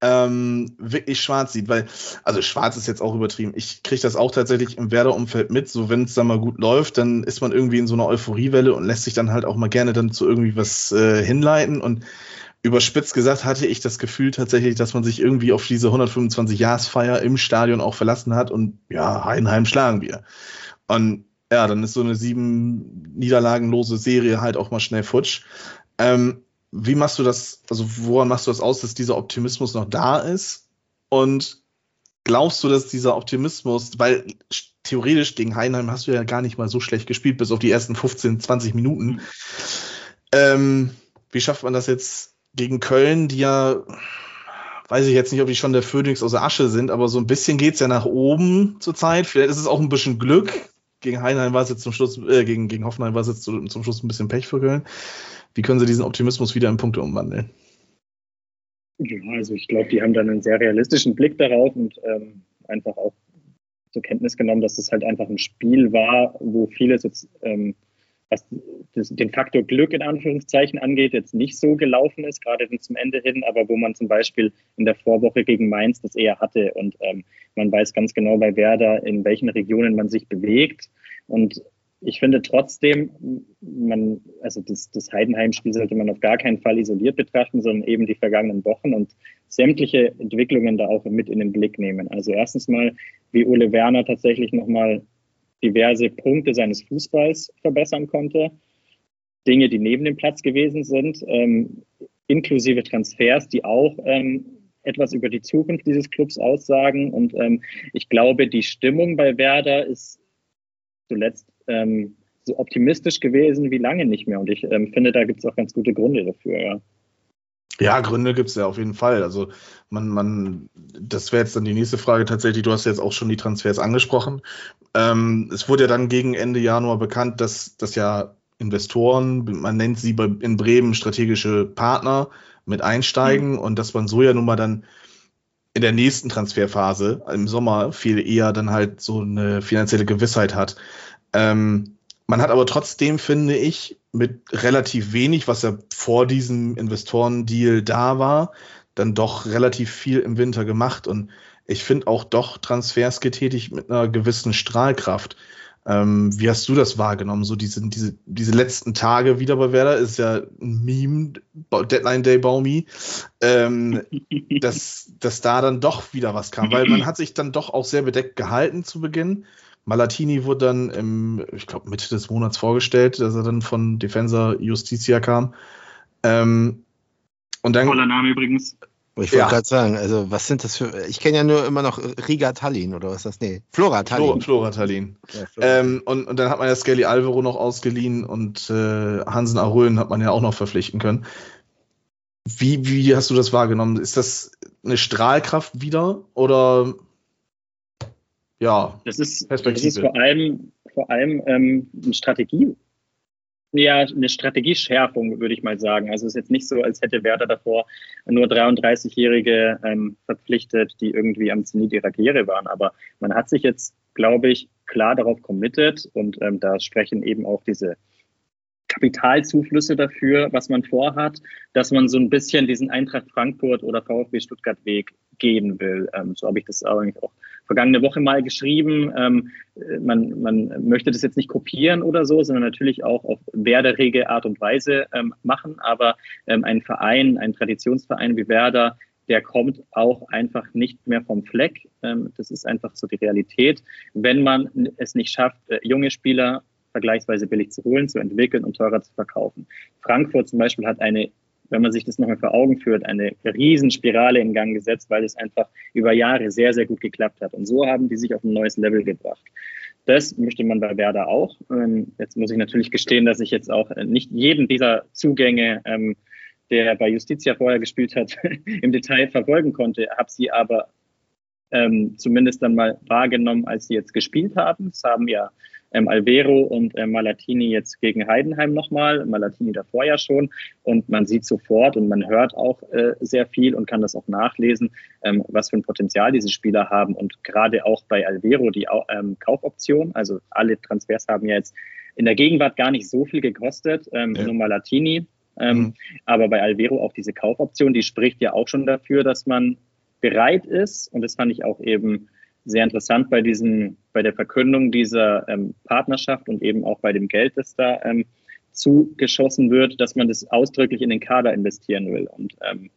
ähm, wirklich schwarz sieht. Weil, also schwarz ist jetzt auch übertrieben. Ich kriege das auch tatsächlich im Werder-Umfeld mit. So, wenn es dann mal gut läuft, dann ist man irgendwie in so einer Euphoriewelle und lässt sich dann halt auch mal gerne dann zu irgendwie was äh, hinleiten. Und überspitzt gesagt hatte ich das Gefühl tatsächlich, dass man sich irgendwie auf diese 125-Jahresfeier im Stadion auch verlassen hat und ja, Heidenheim schlagen wir. Und ja, dann ist so eine sieben Niederlagenlose Serie halt auch mal schnell futsch. Ähm, wie machst du das, also woran machst du das aus, dass dieser Optimismus noch da ist? Und glaubst du, dass dieser Optimismus, weil theoretisch gegen Heinheim hast du ja gar nicht mal so schlecht gespielt, bis auf die ersten 15, 20 Minuten. Ähm, wie schafft man das jetzt gegen Köln, die ja, weiß ich jetzt nicht, ob die schon der Phönix aus der Asche sind, aber so ein bisschen geht's ja nach oben zurzeit. Vielleicht ist es auch ein bisschen Glück, gegen Heinheim war es jetzt zum Schluss, äh, gegen, gegen Hoffenheim war es jetzt zum, zum Schluss ein bisschen Pech für Köln. Wie können sie diesen Optimismus wieder in Punkte umwandeln? Ja, also ich glaube, die haben dann einen sehr realistischen Blick darauf und ähm, einfach auch zur Kenntnis genommen, dass es halt einfach ein Spiel war, wo vieles jetzt, ähm, was den Faktor Glück in Anführungszeichen angeht, jetzt nicht so gelaufen ist, gerade zum Ende hin, aber wo man zum Beispiel in der Vorwoche gegen Mainz das eher hatte und ähm, man weiß ganz genau bei Werder, in welchen Regionen man sich bewegt und ich finde trotzdem, man, also das, das Heidenheim-Spiel sollte man auf gar keinen Fall isoliert betrachten, sondern eben die vergangenen Wochen und sämtliche Entwicklungen da auch mit in den Blick nehmen. Also erstens mal, wie Ole Werner tatsächlich nochmal diverse Punkte seines Fußballs verbessern konnte. Dinge, die neben dem Platz gewesen sind, ähm, inklusive Transfers, die auch ähm, etwas über die Zukunft dieses Clubs aussagen. Und ähm, ich glaube, die Stimmung bei Werder ist zuletzt ähm, so optimistisch gewesen wie lange nicht mehr. Und ich ähm, finde, da gibt es auch ganz gute Gründe dafür, ja. Ja, Gründe gibt es ja auf jeden Fall. Also man, man, das wäre jetzt dann die nächste Frage tatsächlich. Du hast jetzt auch schon die Transfers angesprochen. Ähm, es wurde ja dann gegen Ende Januar bekannt, dass, dass ja Investoren, man nennt sie in Bremen strategische Partner, mit einsteigen mhm. und dass man so ja nun mal dann in der nächsten Transferphase im Sommer viel eher dann halt so eine finanzielle Gewissheit hat. Ähm, man hat aber trotzdem, finde ich, mit relativ wenig, was ja vor diesem Investorendeal da war, dann doch relativ viel im Winter gemacht. Und ich finde auch doch Transfers getätigt mit einer gewissen Strahlkraft. Ähm, wie hast du das wahrgenommen? So diese, diese, diese letzten Tage wieder bei Werder ist ja ein Meme, Deadline Day Baumi, ähm, dass, dass da dann doch wieder was kam, weil man hat sich dann doch auch sehr bedeckt gehalten zu Beginn. Malatini wurde dann im, ich glaube, Mitte des Monats vorgestellt, dass er dann von Defensor Justitia kam. Ähm, und dann, Toller Name übrigens. Ich wollte ja. gerade sagen, also was sind das für. Ich kenne ja nur immer noch Riga Tallinn oder was ist das? Nee, Flora Tallinn. Flora, Tallinn. Ja, ähm, und, und dann hat man ja Skelly Alvaro noch ausgeliehen und äh, Hansen Arön hat man ja auch noch verpflichten können. Wie, wie hast du das wahrgenommen? Ist das eine Strahlkraft wieder oder ja, das ist, das ist vor allem, vor allem ähm, eine Strategie. Ja, eine Strategieschärfung, würde ich mal sagen. Also es ist jetzt nicht so, als hätte Werder davor nur 33-Jährige ähm, verpflichtet, die irgendwie am Zenit ihrer Karriere waren. Aber man hat sich jetzt, glaube ich, klar darauf committed und ähm, da sprechen eben auch diese Kapitalzuflüsse dafür, was man vorhat, dass man so ein bisschen diesen Eintracht Frankfurt oder VfB Stuttgart Weg gehen will. Ähm, so habe ich das eigentlich auch vergangene Woche mal geschrieben. Ähm, man, man möchte das jetzt nicht kopieren oder so, sondern natürlich auch auf werderige Art und Weise ähm, machen. Aber ähm, ein Verein, ein Traditionsverein wie Werder, der kommt auch einfach nicht mehr vom Fleck. Ähm, das ist einfach so die Realität. Wenn man es nicht schafft, äh, junge Spieler vergleichsweise billig zu holen, zu entwickeln und teurer zu verkaufen. Frankfurt zum Beispiel hat eine wenn man sich das nochmal vor Augen führt, eine Riesenspirale in Gang gesetzt, weil es einfach über Jahre sehr, sehr gut geklappt hat. Und so haben die sich auf ein neues Level gebracht. Das möchte man bei Werder auch. Ähm, jetzt muss ich natürlich gestehen, dass ich jetzt auch nicht jeden dieser Zugänge, ähm, der bei Justitia vorher gespielt hat, im Detail verfolgen konnte, habe sie aber ähm, zumindest dann mal wahrgenommen, als sie jetzt gespielt haben. Es haben ja ähm, Alvero und ähm, Malatini jetzt gegen Heidenheim nochmal, Malatini davor ja schon. Und man sieht sofort und man hört auch äh, sehr viel und kann das auch nachlesen, ähm, was für ein Potenzial diese Spieler haben. Und gerade auch bei Alvero die ähm, Kaufoption, also alle Transfers haben ja jetzt in der Gegenwart gar nicht so viel gekostet, ähm, ja. nur Malatini. Ähm, mhm. Aber bei Alvero auch diese Kaufoption, die spricht ja auch schon dafür, dass man bereit ist, und das fand ich auch eben sehr interessant bei diesen, bei der Verkündung dieser ähm, Partnerschaft und eben auch bei dem Geld, das da ähm, zugeschossen wird, dass man das ausdrücklich in den Kader investieren will. Und ähm,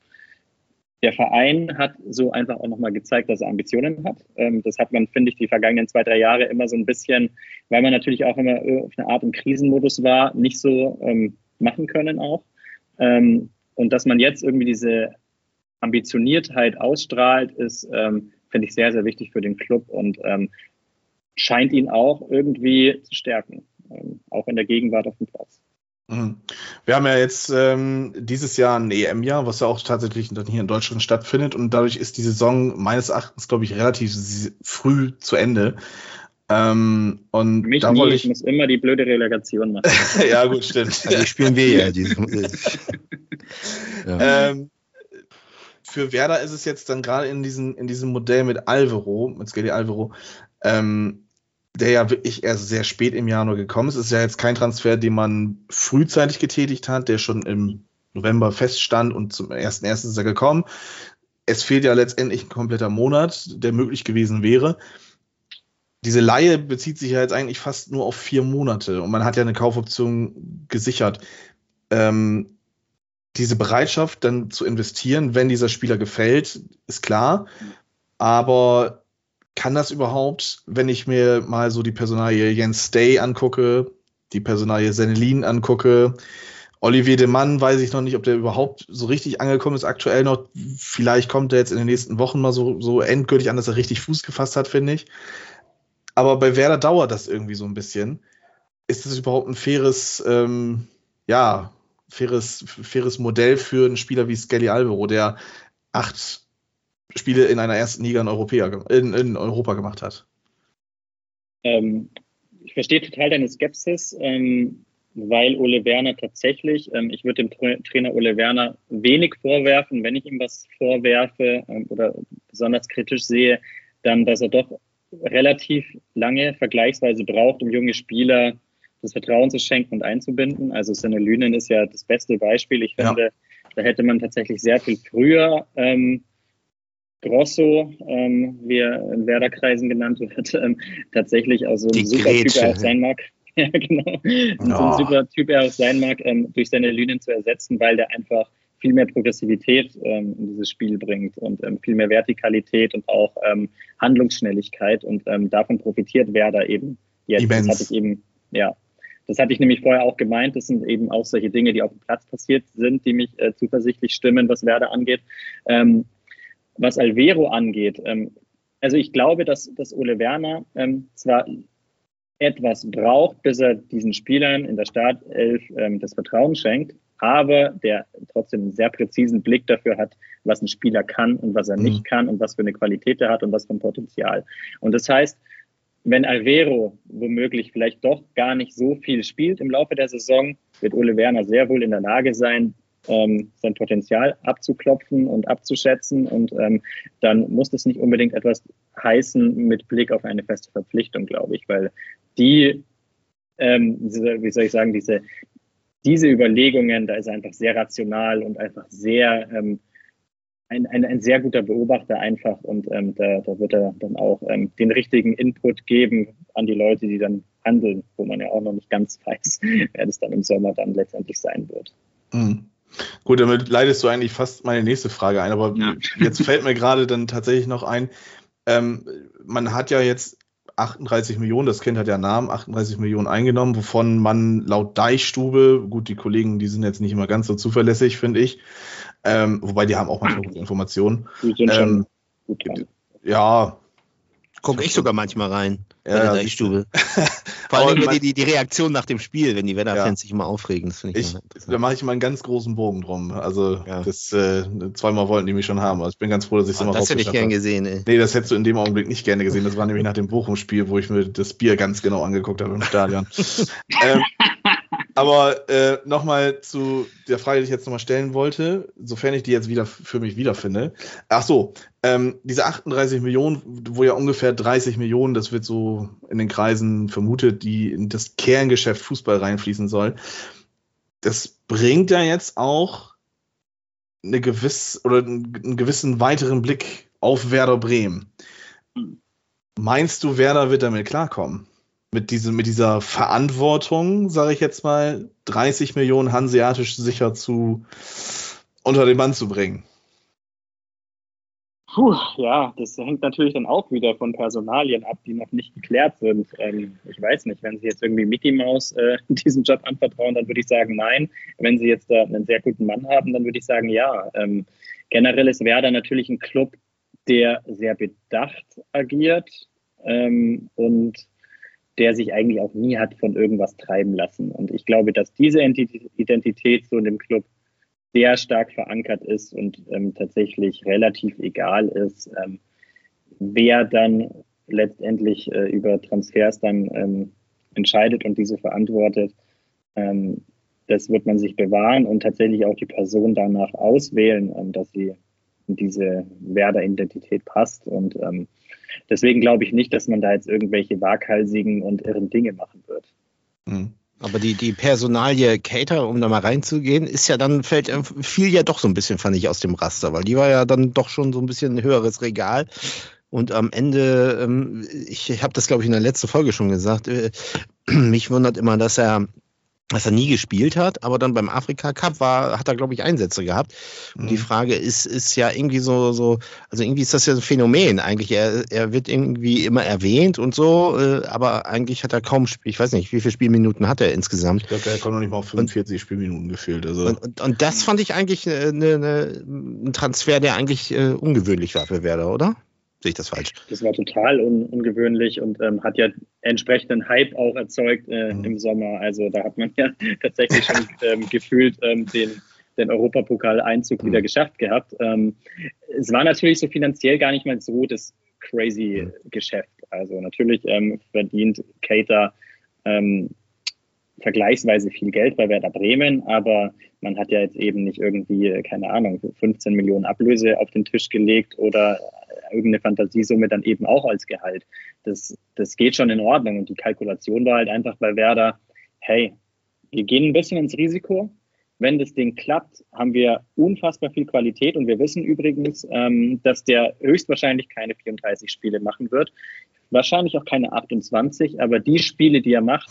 der Verein hat so einfach auch nochmal gezeigt, dass er Ambitionen hat. Ähm, das hat man, finde ich, die vergangenen zwei, drei Jahre immer so ein bisschen, weil man natürlich auch immer auf eine Art im Krisenmodus war, nicht so ähm, machen können auch. Ähm, und dass man jetzt irgendwie diese Ambitioniertheit ausstrahlt, ist, finde ich sehr, sehr wichtig für den Club und ähm, scheint ihn auch irgendwie zu stärken, ähm, auch in der Gegenwart auf dem Platz. Mhm. Wir haben ja jetzt ähm, dieses Jahr ein EM-Jahr, was ja auch tatsächlich dann hier in Deutschland stattfindet und dadurch ist die Saison meines Erachtens, glaube ich, relativ früh zu Ende. Ähm, und Mich da nie, ich, ich muss immer die blöde Relegation machen. ja, gut, stimmt. Also spielen wir ja. Diese, ja. Ähm, für Werder ist es jetzt dann gerade in, in diesem Modell mit Alvaro, mit Skeli Alvaro, ähm, der ja wirklich erst sehr spät im Jahr nur gekommen ist. Es ist ja jetzt kein Transfer, den man frühzeitig getätigt hat, der schon im November feststand und zum ersten ersten ist er gekommen. Es fehlt ja letztendlich ein kompletter Monat, der möglich gewesen wäre. Diese Laie bezieht sich ja jetzt eigentlich fast nur auf vier Monate und man hat ja eine Kaufoption gesichert. Ähm, diese Bereitschaft dann zu investieren, wenn dieser Spieler gefällt, ist klar. Aber kann das überhaupt, wenn ich mir mal so die Personalie Jens Stay angucke, die Personalie Senelin angucke, Olivier de Mann weiß ich noch nicht, ob der überhaupt so richtig angekommen ist aktuell noch. Vielleicht kommt er jetzt in den nächsten Wochen mal so, so endgültig an, dass er richtig Fuß gefasst hat, finde ich. Aber bei Werder dauert das irgendwie so ein bisschen. Ist das überhaupt ein faires, ähm, ja, faires, faires Modell für einen Spieler wie Skelly Alvaro, der acht Spiele in einer ersten Liga in, Europäer, in, in Europa gemacht hat. Ähm, ich verstehe total deine Skepsis, ähm, weil Ole Werner tatsächlich, ähm, ich würde dem Trainer Ole Werner wenig vorwerfen, wenn ich ihm was vorwerfe ähm, oder besonders kritisch sehe, dann, dass er doch relativ lange vergleichsweise braucht, um junge Spieler das Vertrauen zu schenken und einzubinden. Also Senelünen ist ja das beste Beispiel. Ich finde, ja. da hätte man tatsächlich sehr viel früher ähm, Grosso, ähm, wie er in Werderkreisen genannt wird, ähm, tatsächlich auch so ein super Typ er auch sein mag. ja, genau. Oh. So ein super Typ er auch sein mag, ähm, durch seine Lünen zu ersetzen, weil der einfach viel mehr Progressivität ähm, in dieses Spiel bringt und ähm, viel mehr Vertikalität und auch ähm, Handlungsschnelligkeit und ähm, davon profitiert Werder eben jetzt. Immens. Das hatte ich eben, ja, das hatte ich nämlich vorher auch gemeint. Das sind eben auch solche Dinge, die auf dem Platz passiert sind, die mich äh, zuversichtlich stimmen, was Werder angeht. Ähm, was Alvero angeht, ähm, also ich glaube, dass, dass Ole Werner ähm, zwar etwas braucht, bis er diesen Spielern in der Startelf ähm, das Vertrauen schenkt, aber der trotzdem einen sehr präzisen Blick dafür hat, was ein Spieler kann und was er mhm. nicht kann und was für eine Qualität er hat und was für ein Potenzial. Und das heißt, wenn Alvero womöglich vielleicht doch gar nicht so viel spielt im Laufe der Saison, wird Ole Werner sehr wohl in der Lage sein, ähm, sein Potenzial abzuklopfen und abzuschätzen. Und ähm, dann muss das nicht unbedingt etwas heißen mit Blick auf eine feste Verpflichtung, glaube ich, weil die, ähm, wie soll ich sagen, diese, diese Überlegungen, da ist er einfach sehr rational und einfach sehr ähm, ein, ein, ein sehr guter Beobachter einfach und ähm, da, da wird er dann auch ähm, den richtigen Input geben an die Leute, die dann handeln, wo man ja auch noch nicht ganz weiß, wer das dann im Sommer dann letztendlich sein wird. Mhm. Gut, damit leitest du eigentlich fast meine nächste Frage ein, aber ja. jetzt fällt mir gerade dann tatsächlich noch ein, ähm, man hat ja jetzt 38 Millionen, das Kind hat ja Namen, 38 Millionen eingenommen, wovon man laut Deichstube, gut, die Kollegen, die sind jetzt nicht immer ganz so zuverlässig, finde ich, ähm, wobei die haben auch manchmal gute Informationen. Die sind ähm, gut ja. Gucke ich sogar manchmal rein ja, in der Stube. Vor allem die, die, die Reaktion nach dem Spiel, wenn die Werder-Fans ja. sich immer aufregen. Das ich, ich da mache ich mal einen ganz großen Bogen drum. Also ja. das äh, zweimal wollten die mich schon haben. Also ich bin ganz froh, dass ich es oh, immer Das hätte ich gern gesehen, ey. Nee, das hättest du in dem Augenblick nicht gerne gesehen. Das war nämlich nach dem Bochum-Spiel, wo ich mir das Bier ganz genau angeguckt habe im Stadion. ähm, aber äh, nochmal zu der Frage, die ich jetzt nochmal stellen wollte, sofern ich die jetzt wieder für mich wiederfinde. Ach so, ähm, diese 38 Millionen, wo ja ungefähr 30 Millionen, das wird so in den Kreisen vermutet, die in das Kerngeschäft Fußball reinfließen soll. Das bringt ja jetzt auch eine gewiss oder einen gewissen weiteren Blick auf Werder Bremen. Meinst du, Werder wird damit klarkommen? Mit, diesem, mit dieser Verantwortung, sage ich jetzt mal, 30 Millionen hanseatisch sicher zu unter den Mann zu bringen? Puh, ja, das hängt natürlich dann auch wieder von Personalien ab, die noch nicht geklärt sind. Ähm, ich weiß nicht, wenn Sie jetzt irgendwie Mickey Mouse äh, diesen Job anvertrauen, dann würde ich sagen nein. Wenn Sie jetzt äh, einen sehr guten Mann haben, dann würde ich sagen ja. Ähm, generell ist Werder natürlich ein Club, der sehr bedacht agiert ähm, und der sich eigentlich auch nie hat von irgendwas treiben lassen. Und ich glaube, dass diese Identität so in dem Club sehr stark verankert ist und ähm, tatsächlich relativ egal ist, ähm, wer dann letztendlich äh, über Transfers dann ähm, entscheidet und diese verantwortet. Ähm, das wird man sich bewahren und tatsächlich auch die Person danach auswählen, ähm, dass sie in diese Werder-Identität passt. Und ähm, Deswegen glaube ich nicht, dass man da jetzt irgendwelche waghalsigen und irren Dinge machen wird. Mhm. Aber die, die Personalie Cater, um da mal reinzugehen, ist ja dann, fällt, fiel ja doch so ein bisschen, fand ich, aus dem Raster, weil die war ja dann doch schon so ein bisschen ein höheres Regal. Und am Ende, ähm, ich habe das, glaube ich, in der letzten Folge schon gesagt, äh, mich wundert immer, dass er was er nie gespielt hat, aber dann beim Afrika Cup war, hat er, glaube ich, Einsätze gehabt. Und mhm. die Frage ist, ist ja irgendwie so, so, also irgendwie ist das ja ein Phänomen eigentlich. Er, er wird irgendwie immer erwähnt und so, äh, aber eigentlich hat er kaum, ich weiß nicht, wie viele Spielminuten hat er insgesamt? Ich glaube, er kommt noch nicht mal auf 45 und, Spielminuten gefühlt. Also. Und, und, und, das fand ich eigentlich eine, eine, ein Transfer, der eigentlich äh, ungewöhnlich war für Werder, oder? Sehe ich das falsch? Das war total un ungewöhnlich und ähm, hat ja entsprechenden Hype auch erzeugt äh, mhm. im Sommer. Also da hat man ja tatsächlich schon ähm, gefühlt ähm, den, den Europapokal-Einzug mhm. wieder geschafft gehabt. Ähm, es war natürlich so finanziell gar nicht mal so das crazy mhm. Geschäft. Also natürlich ähm, verdient Cater ähm, vergleichsweise viel Geld bei Werder Bremen, aber man hat ja jetzt eben nicht irgendwie, keine Ahnung, 15 Millionen Ablöse auf den Tisch gelegt oder irgendeine Fantasiesumme dann eben auch als Gehalt. Das, das geht schon in Ordnung. Und die Kalkulation war halt einfach bei Werder, hey, wir gehen ein bisschen ins Risiko. Wenn das Ding klappt, haben wir unfassbar viel Qualität und wir wissen übrigens, ähm, dass der höchstwahrscheinlich keine 34 Spiele machen wird. Wahrscheinlich auch keine 28, aber die Spiele, die er macht,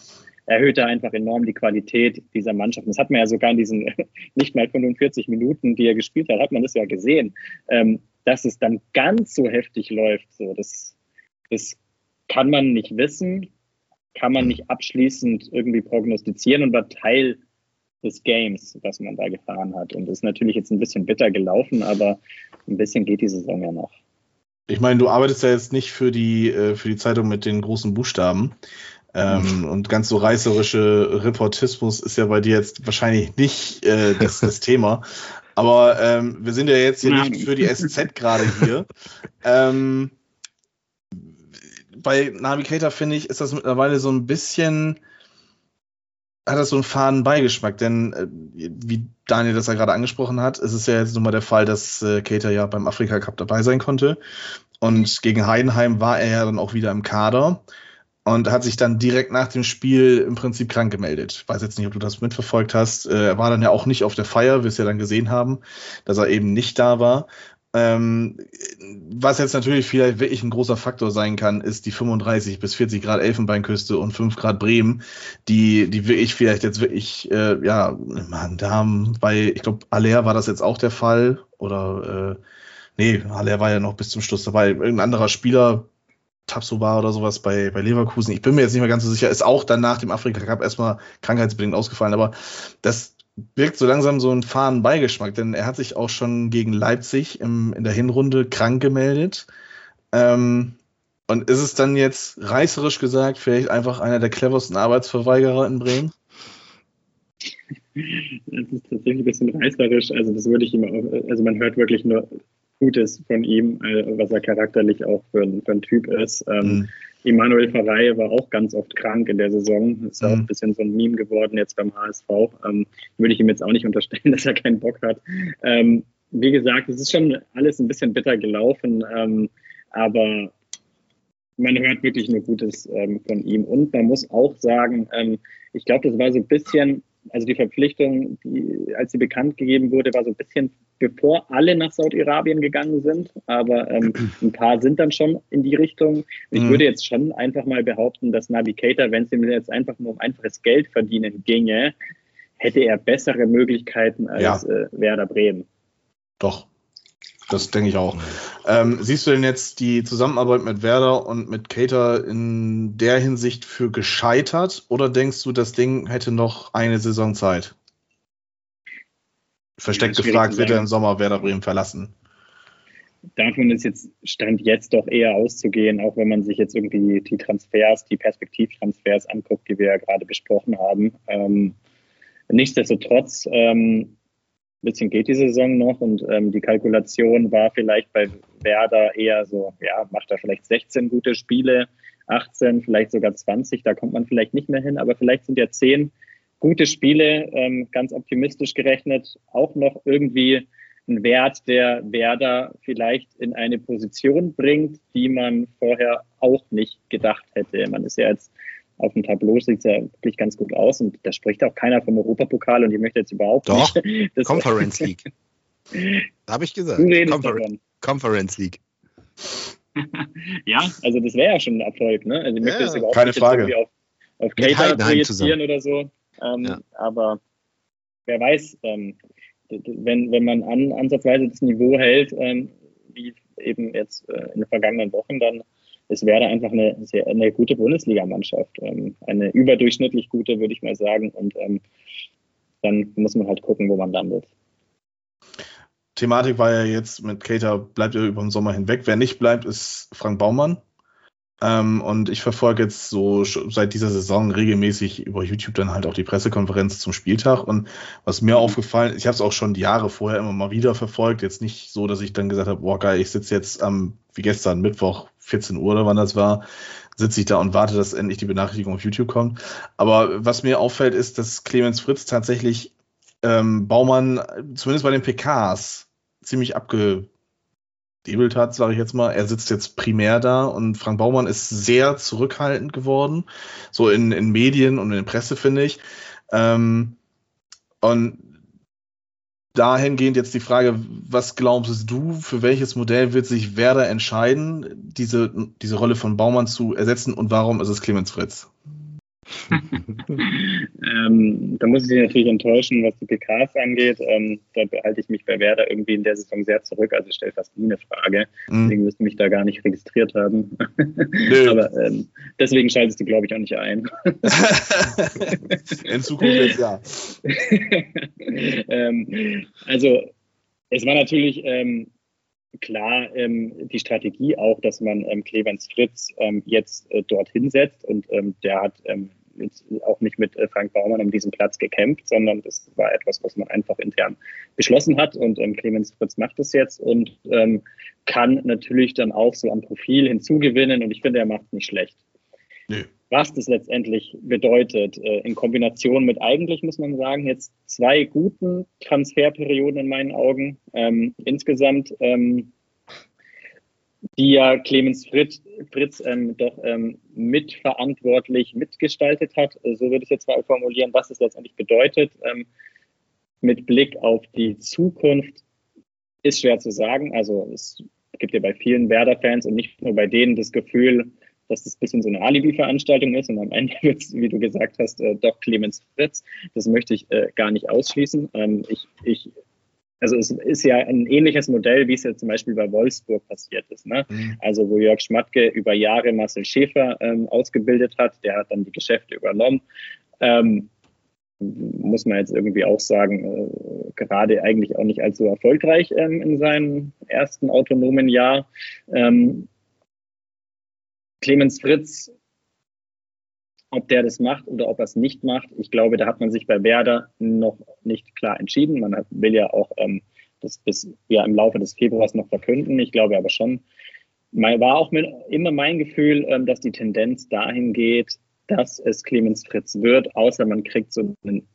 erhöht er einfach enorm die Qualität dieser Mannschaft. Das hat man ja sogar in diesen nicht mal 45 Minuten, die er gespielt hat, hat man das ja gesehen, ähm, dass es dann ganz so heftig läuft. So, das, das kann man nicht wissen, kann man nicht abschließend irgendwie prognostizieren und war Teil des Games, was man da gefahren hat. Und ist natürlich jetzt ein bisschen bitter gelaufen, aber ein bisschen geht die Saison ja noch. Ich meine, du arbeitest ja jetzt nicht für die, äh, für die Zeitung mit den großen Buchstaben. Ähm, mhm. Und ganz so reißerische Reportismus ist ja bei dir jetzt wahrscheinlich nicht äh, das, das Thema. Aber ähm, wir sind ja jetzt hier Nein. nicht für die SZ gerade hier. ähm, bei Navigator finde ich, ist das mittlerweile so ein bisschen hat das so einen faden Beigeschmack, denn äh, wie Daniel das ja gerade angesprochen hat, ist es ja jetzt nun mal der Fall, dass äh, Cater ja beim Afrika Cup dabei sein konnte. Und gegen Heidenheim war er ja dann auch wieder im Kader und hat sich dann direkt nach dem Spiel im Prinzip krank gemeldet. Weiß jetzt nicht, ob du das mitverfolgt hast. Äh, er war dann ja auch nicht auf der Feier, wir es ja dann gesehen haben, dass er eben nicht da war. Ähm, was jetzt natürlich vielleicht wirklich ein großer Faktor sein kann, ist die 35 bis 40 Grad Elfenbeinküste und 5 Grad Bremen, die, die wirklich vielleicht jetzt wirklich, äh, ja, man, da haben bei, ich glaube, Aller war das jetzt auch der Fall oder, äh, nee, Aller war ja noch bis zum Schluss dabei. Irgendein anderer Spieler, Tapsoba oder sowas bei, bei Leverkusen, ich bin mir jetzt nicht mehr ganz so sicher, ist auch dann nach dem Afrika Cup erstmal krankheitsbedingt ausgefallen, aber das, wirkt so langsam so ein fahren Beigeschmack, denn er hat sich auch schon gegen Leipzig im, in der Hinrunde krank gemeldet. Ähm, und ist es dann jetzt reißerisch gesagt vielleicht einfach einer der cleversten Arbeitsverweigerer in Bremen? Das ist tatsächlich ein bisschen reißerisch. Also das würde ich auch, also man hört wirklich nur Gutes von ihm, äh, was er charakterlich auch für ein, für ein Typ ist. Ähm, mhm. Emanuel Farei war auch ganz oft krank in der Saison. Ist mhm. auch ein bisschen so ein Meme geworden jetzt beim HSV. Ähm, würde ich ihm jetzt auch nicht unterstellen, dass er keinen Bock hat. Ähm, wie gesagt, es ist schon alles ein bisschen bitter gelaufen, ähm, aber man hört wirklich nur Gutes ähm, von ihm. Und man muss auch sagen, ähm, ich glaube, das war so ein bisschen also die Verpflichtung, die, als sie bekannt gegeben wurde, war so ein bisschen bevor alle nach Saudi-Arabien gegangen sind. Aber ähm, ein paar sind dann schon in die Richtung. Ich mhm. würde jetzt schon einfach mal behaupten, dass Navigator, wenn es ihm jetzt einfach nur um einfaches Geld verdienen ginge, hätte er bessere Möglichkeiten als ja. äh, Werder Bremen. Doch, das denke ich auch. Ähm, siehst du denn jetzt die Zusammenarbeit mit Werder und mit Cater in der Hinsicht für gescheitert oder denkst du, das Ding hätte noch eine Saison Zeit? Versteckt ja, gefragt, wird er im Sommer Werder Bremen verlassen? Davon ist jetzt Stand jetzt doch eher auszugehen, auch wenn man sich jetzt irgendwie die Transfers, die Perspektivtransfers anguckt, die wir ja gerade besprochen haben. Ähm, nichtsdestotrotz ähm, bisschen geht die Saison noch und ähm, die Kalkulation war vielleicht bei Werder eher so, ja, macht er vielleicht 16 gute Spiele, 18, vielleicht sogar 20, da kommt man vielleicht nicht mehr hin, aber vielleicht sind ja 10 gute Spiele, ähm, ganz optimistisch gerechnet, auch noch irgendwie ein Wert, der Werder vielleicht in eine Position bringt, die man vorher auch nicht gedacht hätte. Man ist ja jetzt auf dem Tableau sieht es ja wirklich ganz gut aus und da spricht auch keiner vom Europapokal und ich möchte jetzt überhaupt Doch, nicht. Doch, Conference League. Habe ich gesagt. Confer Conference League. ja, also das wäre ja schon ein Erfolg, ne? Also ich möchte ja, das überhaupt keine nicht Frage. auf, auf Cater projizieren oder so. Ähm, ja. Aber wer weiß, ähm, wenn, wenn man an, ansatzweise das Niveau hält, ähm, wie eben jetzt äh, in den vergangenen Wochen, dann es wäre einfach eine, sehr, eine gute Bundesligamannschaft. Ähm, eine überdurchschnittlich gute, würde ich mal sagen. Und ähm, dann muss man halt gucken, wo man landet. Thematik war ja jetzt mit Cater, bleibt er über den Sommer hinweg. Wer nicht bleibt, ist Frank Baumann. Ähm, und ich verfolge jetzt so seit dieser Saison regelmäßig über YouTube dann halt auch die Pressekonferenz zum Spieltag. Und was mir mhm. aufgefallen, ich habe es auch schon Jahre vorher immer mal wieder verfolgt. Jetzt nicht so, dass ich dann gesagt habe, boah geil, ich sitze jetzt am, wie gestern, Mittwoch, 14 Uhr oder wann das war, sitze ich da und warte, dass endlich die Benachrichtigung auf YouTube kommt. Aber was mir auffällt, ist, dass Clemens Fritz tatsächlich ähm, Baumann, zumindest bei den PKs, ziemlich abge gedebelt hat, sage ich jetzt mal. Er sitzt jetzt primär da und Frank Baumann ist sehr zurückhaltend geworden, so in, in Medien und in der Presse, finde ich. Ähm, und dahingehend jetzt die Frage, was glaubst du, für welches Modell wird sich Werder entscheiden, diese, diese Rolle von Baumann zu ersetzen und warum ist es Clemens Fritz? Ähm, da muss ich Sie natürlich enttäuschen, was die PKs angeht. Ähm, da behalte ich mich bei Werder irgendwie in der Saison sehr zurück. Also ich stelle fast nie eine Frage. Mhm. Deswegen müsste mich da gar nicht registriert haben. Aber ähm, deswegen schaltest du, glaube ich, auch nicht ein. in Zukunft jetzt ja. Ähm, also es war natürlich ähm, klar ähm, die Strategie auch, dass man ähm, Clemens Fritz ähm, jetzt äh, dorthin setzt und ähm, der hat ähm, auch nicht mit äh, Frank Baumann um diesen Platz gekämpft, sondern das war etwas, was man einfach intern beschlossen hat und ähm, Clemens Fritz macht es jetzt und ähm, kann natürlich dann auch so am Profil hinzugewinnen und ich finde, er macht es nicht schlecht. Nee. Was das letztendlich bedeutet, äh, in Kombination mit eigentlich, muss man sagen, jetzt zwei guten Transferperioden in meinen Augen. Ähm, insgesamt ähm, die ja Clemens Fritz, Fritz ähm, doch ähm, mitverantwortlich mitgestaltet hat. Äh, so würde ich jetzt mal formulieren, was es letztendlich bedeutet. Ähm, mit Blick auf die Zukunft ist schwer zu sagen. Also es gibt ja bei vielen Werder-Fans und nicht nur bei denen das Gefühl, dass das ein bisschen so eine Alibi-Veranstaltung ist und am Ende wird es, wie du gesagt hast, äh, doch Clemens Fritz. Das möchte ich äh, gar nicht ausschließen. Ähm, ich, ich also es ist ja ein ähnliches Modell, wie es ja zum Beispiel bei Wolfsburg passiert ist. Ne? Mhm. Also wo Jörg Schmatke über Jahre Marcel Schäfer ähm, ausgebildet hat, der hat dann die Geschäfte übernommen. Ähm, muss man jetzt irgendwie auch sagen, äh, gerade eigentlich auch nicht allzu erfolgreich ähm, in seinem ersten autonomen Jahr. Ähm, Clemens Fritz ob der das macht oder ob er es nicht macht, ich glaube, da hat man sich bei Werder noch nicht klar entschieden. Man will ja auch ähm, das bis ja im Laufe des Februars noch verkünden. Ich glaube aber schon, war auch mit, immer mein Gefühl, ähm, dass die Tendenz dahin geht, dass es Clemens Fritz wird, außer man kriegt so einen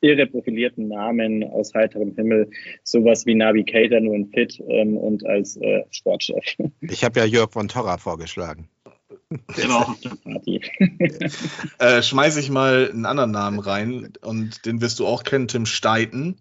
irre profilierten Namen aus heiterem Himmel, sowas wie Navigator nur in Fit ähm, und als äh, Sportchef. Ich habe ja Jörg von Torra vorgeschlagen. Der war auch auf der Party. äh, schmeiß ich mal einen anderen Namen rein und den wirst du auch kennen, Tim Steiten.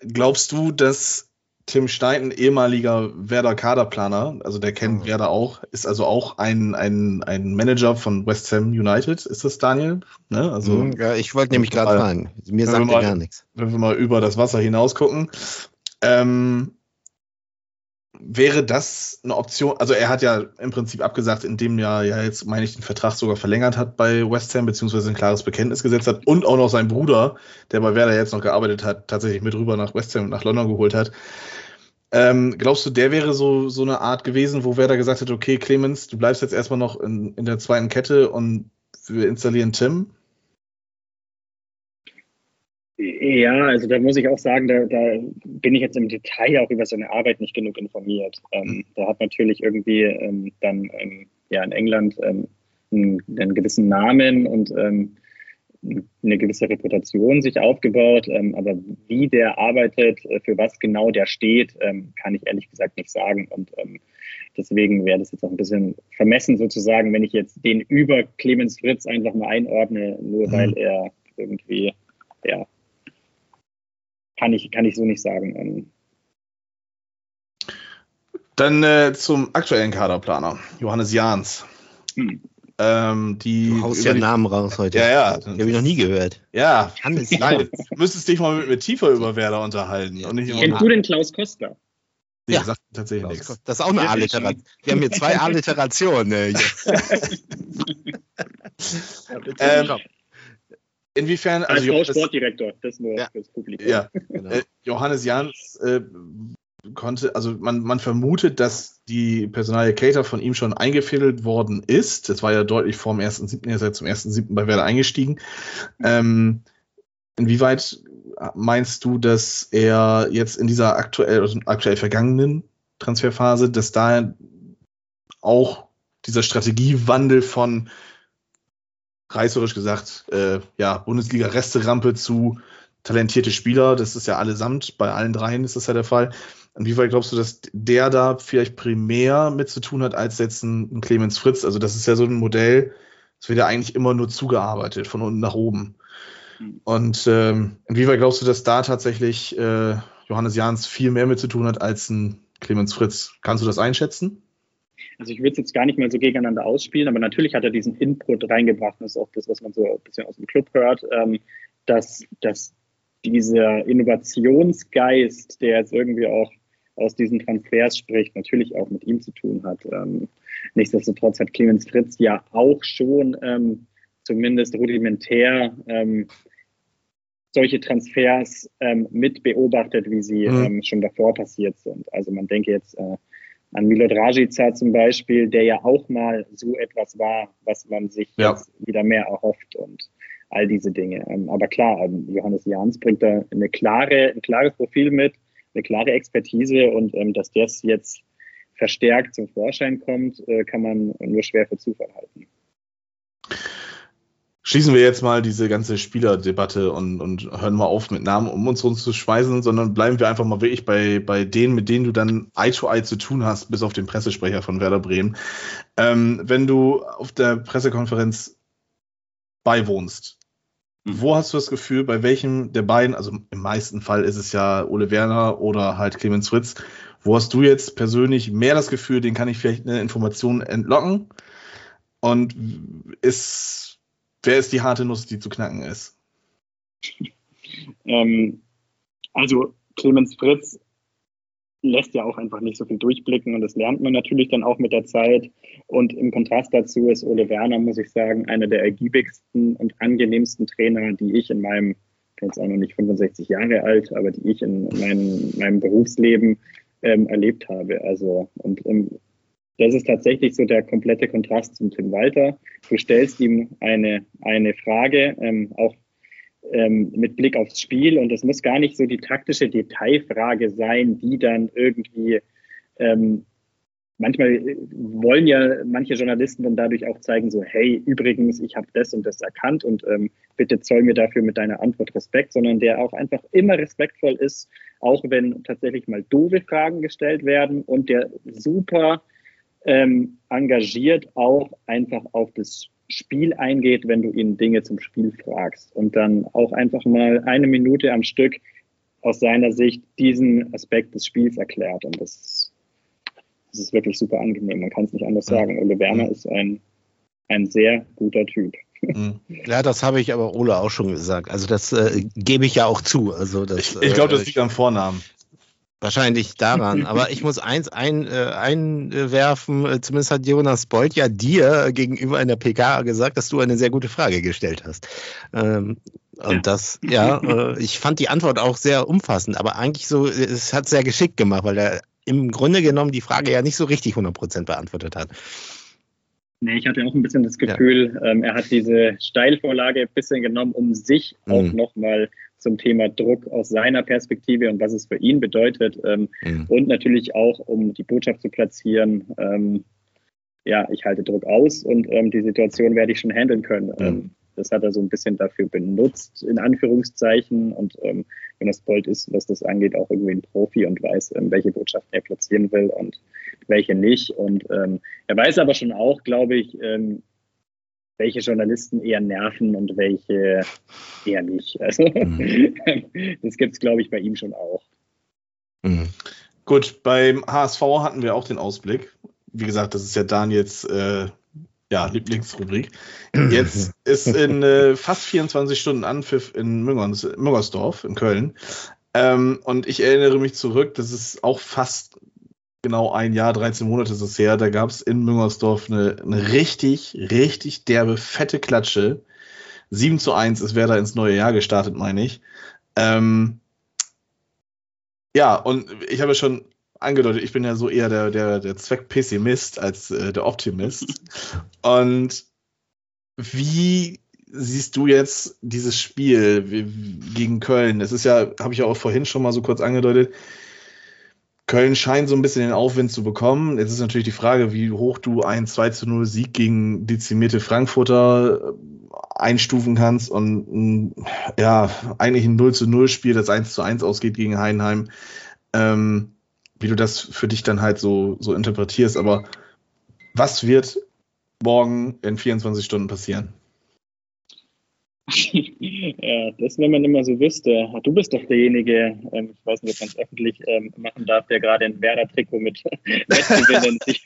Glaubst du, dass Tim Steiten, ehemaliger Werder Kaderplaner, also der kennt oh. Werder auch, ist also auch ein, ein, ein Manager von West Ham United, ist das Daniel? Ne? Also, mhm, ja, ich wollte nämlich gerade fragen. Mir sagt er gar nichts. Wenn wir mal über das Wasser hinaus gucken. Ähm, wäre das eine Option? Also er hat ja im Prinzip abgesagt, indem er ja jetzt, meine ich, den Vertrag sogar verlängert hat bei West Ham, beziehungsweise ein klares Bekenntnis gesetzt hat und auch noch sein Bruder, der bei Werder jetzt noch gearbeitet hat, tatsächlich mit rüber nach West Ham und nach London geholt hat. Ähm, glaubst du, der wäre so, so eine Art gewesen, wo Werder gesagt hat, okay, Clemens, du bleibst jetzt erstmal noch in, in der zweiten Kette und wir installieren Tim? Ja, also da muss ich auch sagen, da, da bin ich jetzt im Detail auch über seine Arbeit nicht genug informiert. Ähm, mhm. da hat natürlich irgendwie ähm, dann ähm, ja in England ähm, einen, einen, gewissen Namen und ähm, eine gewisse Reputation sich aufgebaut. Ähm, aber wie der arbeitet, äh, für was genau der steht, kann ich ehrlich gesagt nicht sagen. Und deswegen wäre das jetzt auch ein bisschen vermessen sozusagen, wenn ich jetzt den über Clemens Fritz einfach mal einordne, nur weil mhm. er irgendwie ja, kann ich, kann ich so nicht sagen. Ähm. Dann äh, zum aktuellen Kaderplaner, Johannes Jahns. Hm. Ähm, die du haust ja Namen raus heute. Ja, ja. Die habe ich noch nie gehört. Ja. Hannes Nein, du müsstest dich mal mit, mit tiefer über Werder unterhalten. Ja. Und nicht Kennst du den Klaus Koster? Nee, ja. sagt tatsächlich nichts. Das ist auch eine Alliteration. Wir haben hier zwei Alliterationen. Äh, ähm, Inwiefern, also Als Sportdirektor, das nur ja, fürs Publikum. Ja, genau. äh, Johannes Jans äh, konnte, also man, man vermutet, dass die Personalie Cater von ihm schon eingefädelt worden ist. Das war ja deutlich vor dem 1.7., er ist ja zum 1.7. bei Werder eingestiegen. Ähm, inwieweit meinst du, dass er jetzt in dieser aktuell, also aktuell vergangenen Transferphase, dass da auch dieser Strategiewandel von reißerisch gesagt, äh, ja, Bundesliga-Resterampe zu talentierte Spieler. Das ist ja allesamt, bei allen dreien ist das ja der Fall. Inwieweit glaubst du, dass der da vielleicht primär mit zu tun hat als jetzt ein, Clemens Fritz? Also das ist ja so ein Modell, das wird ja eigentlich immer nur zugearbeitet, von unten nach oben. Und ähm, inwieweit glaubst du, dass da tatsächlich äh, Johannes Jahns viel mehr mit zu tun hat als ein Clemens Fritz? Kannst du das einschätzen? Also ich würde es jetzt gar nicht mal so gegeneinander ausspielen, aber natürlich hat er diesen Input reingebracht. Das ist auch das, was man so ein bisschen aus dem Club hört, ähm, dass, dass dieser Innovationsgeist, der jetzt irgendwie auch aus diesen Transfers spricht, natürlich auch mit ihm zu tun hat. Ähm, nichtsdestotrotz hat Clemens Fritz ja auch schon ähm, zumindest rudimentär ähm, solche Transfers ähm, mit beobachtet, wie sie mhm. ähm, schon davor passiert sind. Also man denke jetzt äh, an Milot Rajica zum Beispiel, der ja auch mal so etwas war, was man sich ja. jetzt wieder mehr erhofft und all diese Dinge. Ähm, aber klar, ähm, Johannes Jahns bringt da eine klare, ein klares Profil mit, eine klare Expertise und ähm, dass das jetzt verstärkt zum Vorschein kommt, äh, kann man nur schwer für Zufall halten. Schließen wir jetzt mal diese ganze Spielerdebatte und, und hören mal auf mit Namen, um uns zu schweißen, sondern bleiben wir einfach mal wirklich bei, bei denen, mit denen du dann Eye to Eye zu tun hast, bis auf den Pressesprecher von Werder Bremen. Ähm, wenn du auf der Pressekonferenz beiwohnst, Mhm. Wo hast du das Gefühl, bei welchem der beiden, also im meisten Fall ist es ja Ole Werner oder halt Clemens Fritz, wo hast du jetzt persönlich mehr das Gefühl, den kann ich vielleicht eine Information entlocken? Und ist, wer ist die harte Nuss, die zu knacken ist? Ähm, also Clemens Fritz lässt ja auch einfach nicht so viel durchblicken und das lernt man natürlich dann auch mit der Zeit. Und im Kontrast dazu ist Ole Werner, muss ich sagen, einer der ergiebigsten und angenehmsten Trainer, die ich in meinem, ich bin jetzt auch noch nicht 65 Jahre alt, aber die ich in meinem, meinem Berufsleben ähm, erlebt habe. Also, und ähm, das ist tatsächlich so der komplette Kontrast zum Tim Walter. Du stellst ihm eine, eine Frage, ähm, auch ähm, mit Blick aufs Spiel. Und es muss gar nicht so die taktische Detailfrage sein, die dann irgendwie ähm, manchmal wollen ja manche Journalisten dann dadurch auch zeigen, so, hey, übrigens, ich habe das und das erkannt und ähm, bitte zoll mir dafür mit deiner Antwort Respekt, sondern der auch einfach immer respektvoll ist, auch wenn tatsächlich mal doofe Fragen gestellt werden und der super ähm, engagiert auch einfach auf das Spiel eingeht, wenn du ihn Dinge zum Spiel fragst und dann auch einfach mal eine Minute am Stück aus seiner Sicht diesen Aspekt des Spiels erklärt. Und das, das ist wirklich super angenehm. Man kann es nicht anders sagen. Ole Werner ist ein, ein sehr guter Typ. Mhm. Ja, das habe ich aber Ole auch schon gesagt. Also das äh, gebe ich ja auch zu. Also das, ich, ich glaube, das äh, liegt am Vornamen. Wahrscheinlich daran. Aber ich muss eins ein, äh, einwerfen, äh, zumindest hat Jonas Bolt ja dir gegenüber in der PK gesagt, dass du eine sehr gute Frage gestellt hast. Ähm, und das, ja, äh, ich fand die Antwort auch sehr umfassend, aber eigentlich so, es hat sehr geschickt gemacht, weil er im Grunde genommen die Frage ja nicht so richtig 100% beantwortet hat. Nee, ich hatte auch ein bisschen das Gefühl, ja. ähm, er hat diese Steilvorlage ein bisschen genommen, um sich mhm. auch nochmal zum Thema Druck aus seiner Perspektive und was es für ihn bedeutet. Ähm, mhm. Und natürlich auch, um die Botschaft zu platzieren, ähm, ja, ich halte Druck aus und ähm, die Situation werde ich schon handeln können. Mhm. das hat er so ein bisschen dafür benutzt, in Anführungszeichen. Und ähm, Jonas Bolt ist, was das angeht, auch irgendwie ein Profi und weiß, ähm, welche Botschaft er platzieren will und welche nicht. Und ähm, er weiß aber schon auch, glaube ich, ähm, welche Journalisten eher nerven und welche eher nicht. Also mhm. das gibt es, glaube ich, bei ihm schon auch. Mhm. Gut, beim HSV hatten wir auch den Ausblick. Wie gesagt, das ist ja Daniels äh, ja, Lieblingsrubrik. Jetzt ist in äh, fast 24 Stunden Anpfiff in Müngers, Müngersdorf in Köln. Ähm, und ich erinnere mich zurück, das ist auch fast genau ein Jahr, 13 Monate ist es her, da gab es in Müngersdorf eine, eine, richtig, richtig derbe, fette Klatsche. 7 zu 1 ist wer da ins neue Jahr gestartet, meine ich. Ähm, ja, und ich habe schon angedeutet, ich bin ja so eher der, der, der Zweckpessimist als äh, der Optimist. und wie siehst du jetzt dieses Spiel gegen Köln? Es ist ja, habe ich ja auch vorhin schon mal so kurz angedeutet, Köln scheint so ein bisschen den Aufwind zu bekommen. Jetzt ist natürlich die Frage, wie hoch du einen 2 zu 0 Sieg gegen dezimierte Frankfurter äh, einstufen kannst und ja, eigentlich ein 0 zu 0 Spiel, das 1 zu 1 ausgeht gegen Heidenheim. Ähm, wie du das für dich dann halt so, so interpretierst. Aber was wird morgen in 24 Stunden passieren? Ja, das, wenn man immer so wüsste. Du bist doch derjenige, ähm, ich weiß nicht, ob man es öffentlich ähm, machen darf, der gerade ein Werder-Trikot mit Wettgewinnen sich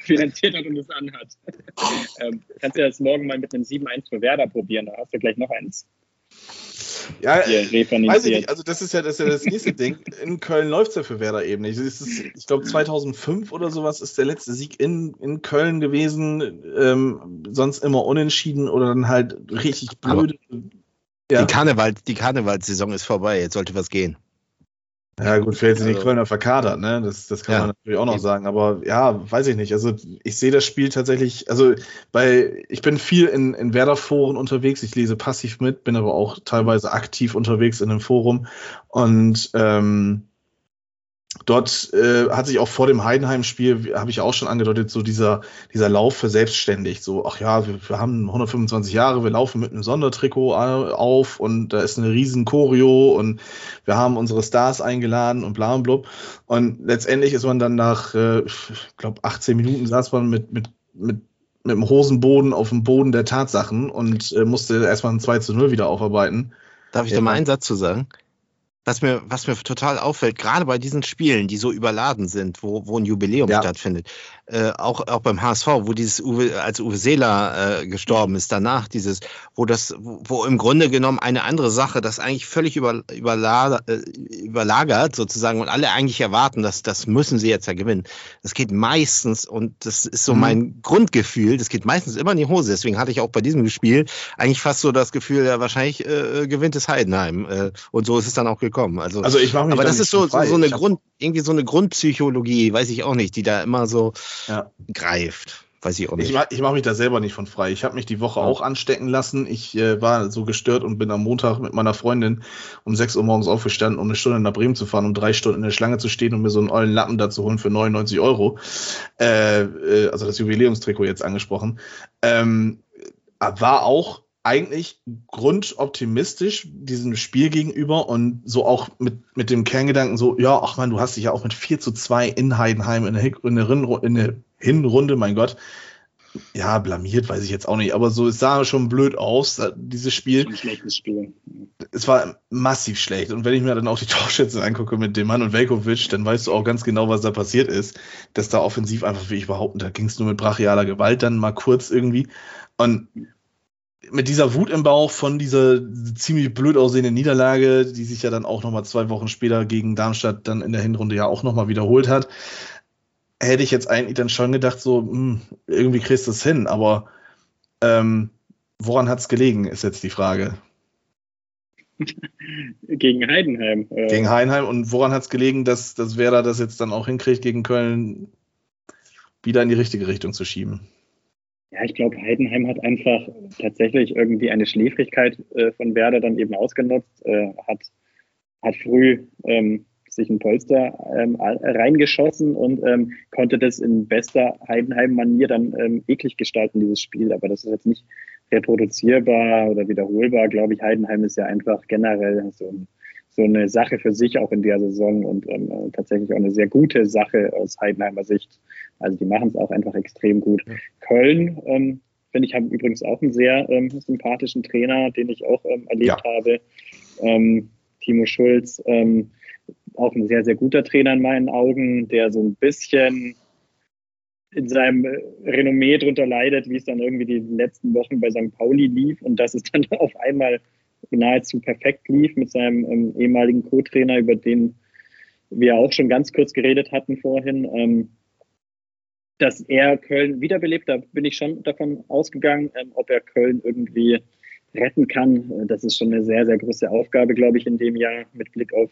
finanziert hat und es anhat. Ähm, kannst du das morgen mal mit einem 7-1 für Werder probieren? Da hast du gleich noch eins. Ja, weiß ich nicht. Also das ist ja das, ist ja das nächste Ding. In Köln läuft es ja für Werder eben nicht. Ist, ich glaube 2005 oder sowas ist der letzte Sieg in, in Köln gewesen. Ähm, sonst immer unentschieden oder dann halt richtig blöde. Ja. Die, Karneval, die Karnevalssaison ist vorbei. Jetzt sollte was gehen. Ja, gut, vielleicht sind die also, Kölner verkadert, ne? Das, das kann ja, man natürlich auch noch sagen. Aber ja, weiß ich nicht. Also ich sehe das Spiel tatsächlich, also bei, ich bin viel in, in Werder-Foren unterwegs, ich lese passiv mit, bin aber auch teilweise aktiv unterwegs in einem Forum. Und ähm, Dort äh, hat sich auch vor dem Heidenheim-Spiel, habe ich auch schon angedeutet, so dieser, dieser Lauf verselbstständigt. So, ach ja, wir, wir haben 125 Jahre, wir laufen mit einem Sondertrikot auf und da ist eine riesen Choreo und wir haben unsere Stars eingeladen und bla und blub. Und letztendlich ist man dann nach, äh, ich glaube, 18 Minuten saß man mit, mit, mit mit dem Hosenboden auf dem Boden der Tatsachen und äh, musste erstmal ein 2 zu 0 wieder aufarbeiten. Darf ich ja. da mal einen Satz zu sagen? Was mir, was mir total auffällt, gerade bei diesen Spielen, die so überladen sind, wo, wo ein Jubiläum ja. stattfindet, äh, auch, auch beim HSV, wo dieses Uwe, als Uwe Seeler äh, gestorben ist, danach dieses, wo das, wo, im Grunde genommen eine andere Sache, das eigentlich völlig über, überlagert, äh, überlagert sozusagen und alle eigentlich erwarten, dass das müssen sie jetzt ja gewinnen. Das geht meistens und das ist so mhm. mein Grundgefühl, das geht meistens immer in die Hose. Deswegen hatte ich auch bei diesem Spiel eigentlich fast so das Gefühl, ja wahrscheinlich äh, gewinnt es Heidenheim äh, und so ist es dann auch gekommen. Also, also ich mache mich aber das ist so, so, so eine Grund, irgendwie so eine Grundpsychologie, weiß ich auch nicht, die da immer so ja. greift. Weiß ich auch nicht. Ich, mach, ich mache mich da selber nicht von frei. Ich habe mich die Woche ja. auch anstecken lassen. Ich äh, war so gestört und bin am Montag mit meiner Freundin um 6 Uhr morgens aufgestanden, um eine Stunde nach Bremen zu fahren, um drei Stunden in der Schlange zu stehen und mir so einen ollen Lappen da zu holen für 99 Euro. Äh, äh, also das Jubiläumstrikot jetzt angesprochen. Ähm, war auch eigentlich grundoptimistisch diesem Spiel gegenüber und so auch mit, mit dem Kerngedanken so, ja, ach man, du hast dich ja auch mit 4 zu 2 in Heidenheim in der, in der, in der Hinrunde, mein Gott, ja, blamiert, weiß ich jetzt auch nicht, aber so, es sah schon blöd aus, dieses Spiel. Ein schlechtes Spiel. Es war massiv schlecht. Und wenn ich mir dann auch die Torschützen angucke mit dem Mann und Velkovic, dann weißt du auch ganz genau, was da passiert ist. Dass da offensiv einfach, wie ich behaupten, da ging es nur mit brachialer Gewalt dann mal kurz irgendwie. Und mit dieser Wut im Bauch von dieser ziemlich blöd aussehenden Niederlage, die sich ja dann auch nochmal zwei Wochen später gegen Darmstadt dann in der Hinrunde ja auch nochmal wiederholt hat, hätte ich jetzt eigentlich dann schon gedacht, so, mh, hm, irgendwie kriegst du es hin, aber ähm, woran hat es gelegen, ist jetzt die Frage. gegen Heidenheim. Äh. Gegen Heidenheim und woran hat es gelegen, dass, dass Werder das jetzt dann auch hinkriegt, gegen Köln wieder in die richtige Richtung zu schieben? Ja, ich glaube, Heidenheim hat einfach tatsächlich irgendwie eine Schläfrigkeit äh, von Werder dann eben ausgenutzt, äh, hat, hat früh ähm, sich ein Polster ähm, reingeschossen und ähm, konnte das in bester Heidenheim-Manier dann ähm, eklig gestalten, dieses Spiel. Aber das ist jetzt nicht reproduzierbar oder wiederholbar, glaube ich. Heidenheim ist ja einfach generell so, so eine Sache für sich auch in der Saison und ähm, tatsächlich auch eine sehr gute Sache aus Heidenheimer Sicht. Also die machen es auch einfach extrem gut. Ja. Köln, ähm, finde ich, haben übrigens auch einen sehr ähm, sympathischen Trainer, den ich auch ähm, erlebt ja. habe. Ähm, Timo Schulz, ähm, auch ein sehr, sehr guter Trainer in meinen Augen, der so ein bisschen in seinem Renommee drunter leidet, wie es dann irgendwie die letzten Wochen bei St. Pauli lief und dass es dann auf einmal nahezu perfekt lief mit seinem ähm, ehemaligen Co-Trainer, über den wir auch schon ganz kurz geredet hatten vorhin. Ähm, dass er Köln wiederbelebt. Da bin ich schon davon ausgegangen, ähm, ob er Köln irgendwie retten kann. Äh, das ist schon eine sehr, sehr große Aufgabe, glaube ich, in dem Jahr mit Blick auf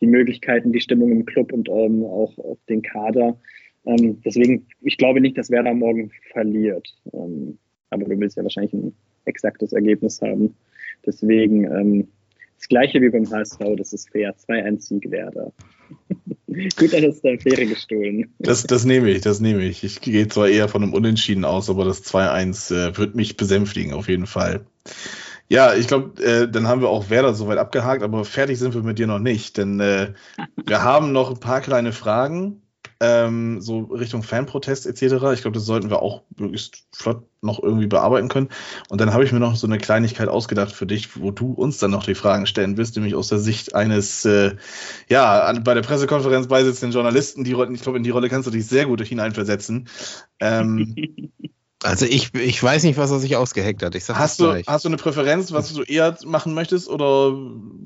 die Möglichkeiten, die Stimmung im Club und ähm, auch auf den Kader. Ähm, deswegen, ich glaube nicht, dass Werder morgen verliert. Ähm, aber du willst ja wahrscheinlich ein exaktes Ergebnis haben. Deswegen ähm, das gleiche wie beim HSV, das ist fair. 2-1-Sieg Werder. Gut, dann ist der Fähre gestohlen. Das, das nehme ich, das nehme ich. Ich gehe zwar eher von einem Unentschieden aus, aber das 2-1 äh, wird mich besänftigen, auf jeden Fall. Ja, ich glaube, äh, dann haben wir auch Werder soweit abgehakt, aber fertig sind wir mit dir noch nicht, denn äh, wir haben noch ein paar kleine Fragen, ähm, so Richtung Fanprotest etc. Ich glaube, das sollten wir auch möglichst flott noch irgendwie bearbeiten können. Und dann habe ich mir noch so eine Kleinigkeit ausgedacht für dich, wo du uns dann noch die Fragen stellen wirst, nämlich aus der Sicht eines, äh, ja, bei der Pressekonferenz beisitzenden Journalisten. Die, ich glaube, in die Rolle kannst du dich sehr gut hineinversetzen. Ähm, Also ich, ich weiß nicht, was er sich ausgeheckt hat. Ich sag hast, du, hast du eine Präferenz, was du eher machen möchtest oder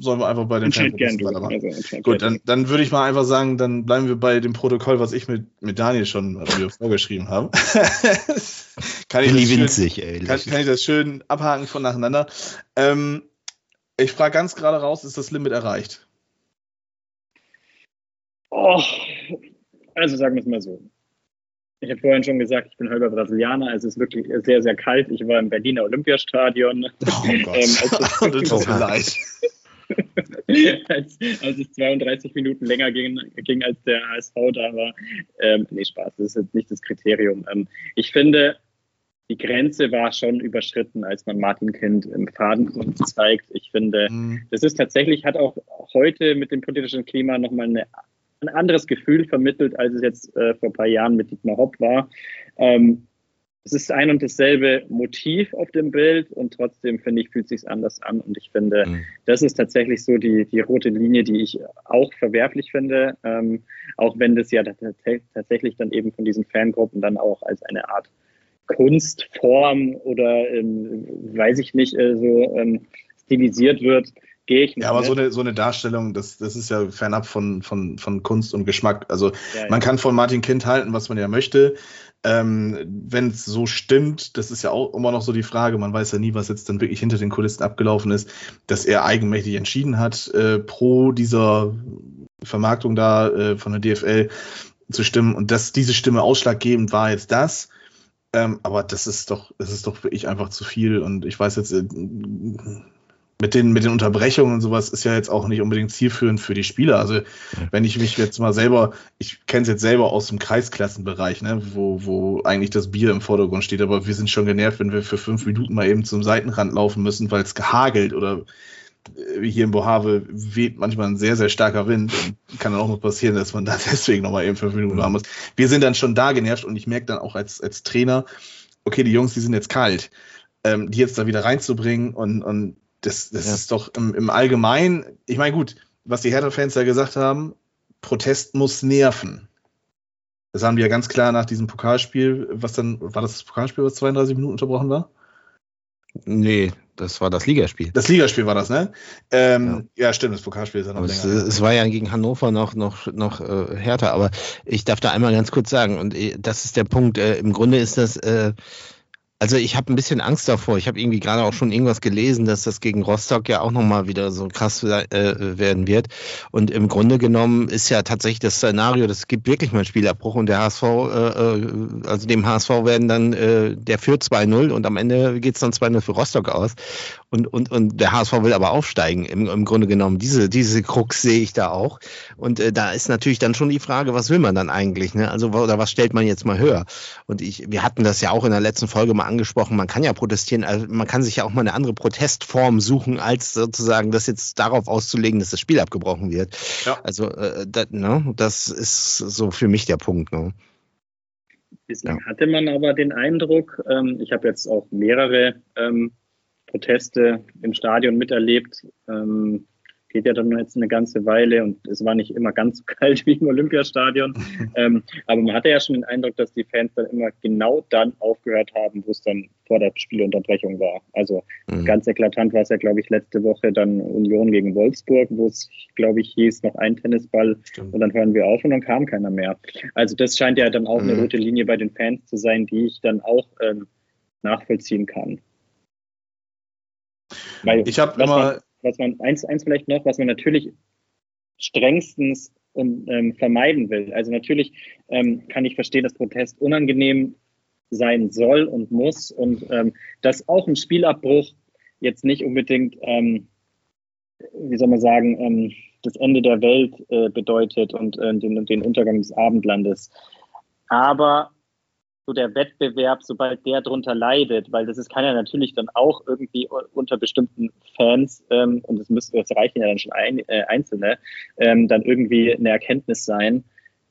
sollen wir einfach bei den? Also, Gut, dann, dann würde ich mal einfach sagen, dann bleiben wir bei dem Protokoll, was ich mit, mit Daniel schon vorgeschrieben habe. kann, ich das winzig, schön, ey, kann, kann, ich das schön abhaken von nacheinander. Ähm, ich frage ganz gerade raus, ist das Limit erreicht? Oh, also sagen wir es mal so. Ich habe vorhin schon gesagt, ich bin halber Brasilianer. Es ist wirklich sehr, sehr kalt. Ich war im Berliner Olympiastadion. Oh Gott, ähm, tut mir leid. als, als es 32 Minuten länger ging, ging als der HSV da war. Ähm, nee, Spaß, das ist jetzt nicht das Kriterium. Ähm, ich finde, die Grenze war schon überschritten, als man Martin Kind im Fadengrund zeigt. Ich finde, mhm. das ist tatsächlich, hat auch heute mit dem politischen Klima nochmal eine ein anderes Gefühl vermittelt, als es jetzt äh, vor ein paar Jahren mit Dietmar Hopp war. Ähm, es ist ein und dasselbe Motiv auf dem Bild und trotzdem finde ich, fühlt sich anders an. Und ich finde, mhm. das ist tatsächlich so die, die rote Linie, die ich auch verwerflich finde, ähm, auch wenn das ja tatsächlich dann eben von diesen Fangruppen dann auch als eine Art Kunstform oder ähm, weiß ich nicht, äh, so ähm, stilisiert wird gehe ich nicht. Ja, aber so eine, so eine Darstellung, das, das ist ja fernab von, von, von Kunst und Geschmack. Also ja, man kann von Martin Kind halten, was man ja möchte. Ähm, Wenn es so stimmt, das ist ja auch immer noch so die Frage, man weiß ja nie, was jetzt dann wirklich hinter den Kulissen abgelaufen ist, dass er eigenmächtig entschieden hat, äh, pro dieser Vermarktung da äh, von der DFL zu stimmen und dass diese Stimme ausschlaggebend war jetzt das. Ähm, aber das ist doch, das ist doch wirklich einfach zu viel und ich weiß jetzt, äh, mit den, mit den Unterbrechungen und sowas ist ja jetzt auch nicht unbedingt zielführend für die Spieler. Also wenn ich mich jetzt mal selber, ich kenne es jetzt selber aus dem Kreisklassenbereich, ne, wo, wo eigentlich das Bier im Vordergrund steht, aber wir sind schon genervt, wenn wir für fünf Minuten mal eben zum Seitenrand laufen müssen, weil es gehagelt oder wie hier in Bohave weht manchmal ein sehr, sehr starker Wind. Kann dann auch noch passieren, dass man da deswegen nochmal eben fünf Minuten warten muss. Wir sind dann schon da genervt und ich merke dann auch als, als Trainer, okay, die Jungs, die sind jetzt kalt. Ähm, die jetzt da wieder reinzubringen und, und das, das ja. ist doch im, im Allgemeinen, ich meine, gut, was die Hertha-Fans ja gesagt haben, Protest muss nerven. Das haben die ja ganz klar nach diesem Pokalspiel, was dann, war das das Pokalspiel, was 32 Minuten unterbrochen war? Nee, das war das Ligaspiel. Das Ligaspiel war das, ne? Ähm, ja. ja. stimmt, das Pokalspiel ist ja noch aber länger. Es, es, war ja gegen Hannover noch, noch, noch äh, härter, aber ich darf da einmal ganz kurz sagen, und äh, das ist der Punkt, äh, im Grunde ist das, äh, also ich habe ein bisschen Angst davor. Ich habe irgendwie gerade auch schon irgendwas gelesen, dass das gegen Rostock ja auch nochmal wieder so krass äh, werden wird. Und im Grunde genommen ist ja tatsächlich das Szenario, das gibt wirklich mal einen Spielabbruch und der HSV, äh, äh, also dem HSV werden dann, äh, der führt 2-0 und am Ende geht es dann 2-0 für Rostock aus. Und, und, und der HSV will aber aufsteigen, im, im Grunde genommen. Diese, diese Krux sehe ich da auch. Und äh, da ist natürlich dann schon die Frage, was will man dann eigentlich? Ne? Also, oder was stellt man jetzt mal höher? Und ich, wir hatten das ja auch in der letzten Folge mal angesprochen. Man kann ja protestieren, also man kann sich ja auch mal eine andere Protestform suchen, als sozusagen das jetzt darauf auszulegen, dass das Spiel abgebrochen wird. Ja. Also, äh, das, ne? das ist so für mich der Punkt. Ne? Bislang ja. hatte man aber den Eindruck, ähm, ich habe jetzt auch mehrere ähm, Proteste im Stadion miterlebt. Ähm, geht ja dann jetzt eine ganze Weile und es war nicht immer ganz so kalt wie im Olympiastadion. ähm, aber man hatte ja schon den Eindruck, dass die Fans dann immer genau dann aufgehört haben, wo es dann vor der Spielunterbrechung war. Also mhm. ganz eklatant war es ja, glaube ich, letzte Woche dann Union gegen Wolfsburg, wo es, glaube ich, hieß, noch ein Tennisball Stimmt. und dann hören wir auf und dann kam keiner mehr. Also das scheint ja dann auch mhm. eine rote Linie bei den Fans zu sein, die ich dann auch ähm, nachvollziehen kann. Weil, ich habe immer. Was man, eins, eins vielleicht noch, was man natürlich strengstens und, ähm, vermeiden will. Also natürlich ähm, kann ich verstehen, dass Protest unangenehm sein soll und muss und ähm, dass auch ein Spielabbruch jetzt nicht unbedingt, ähm, wie soll man sagen, ähm, das Ende der Welt äh, bedeutet und äh, den, den Untergang des Abendlandes. Aber so der Wettbewerb, sobald der drunter leidet, weil das ist, kann ja natürlich dann auch irgendwie unter bestimmten Fans, ähm, und das müsste, das reichen ja dann schon ein, äh, Einzelne, ähm, dann irgendwie eine Erkenntnis sein,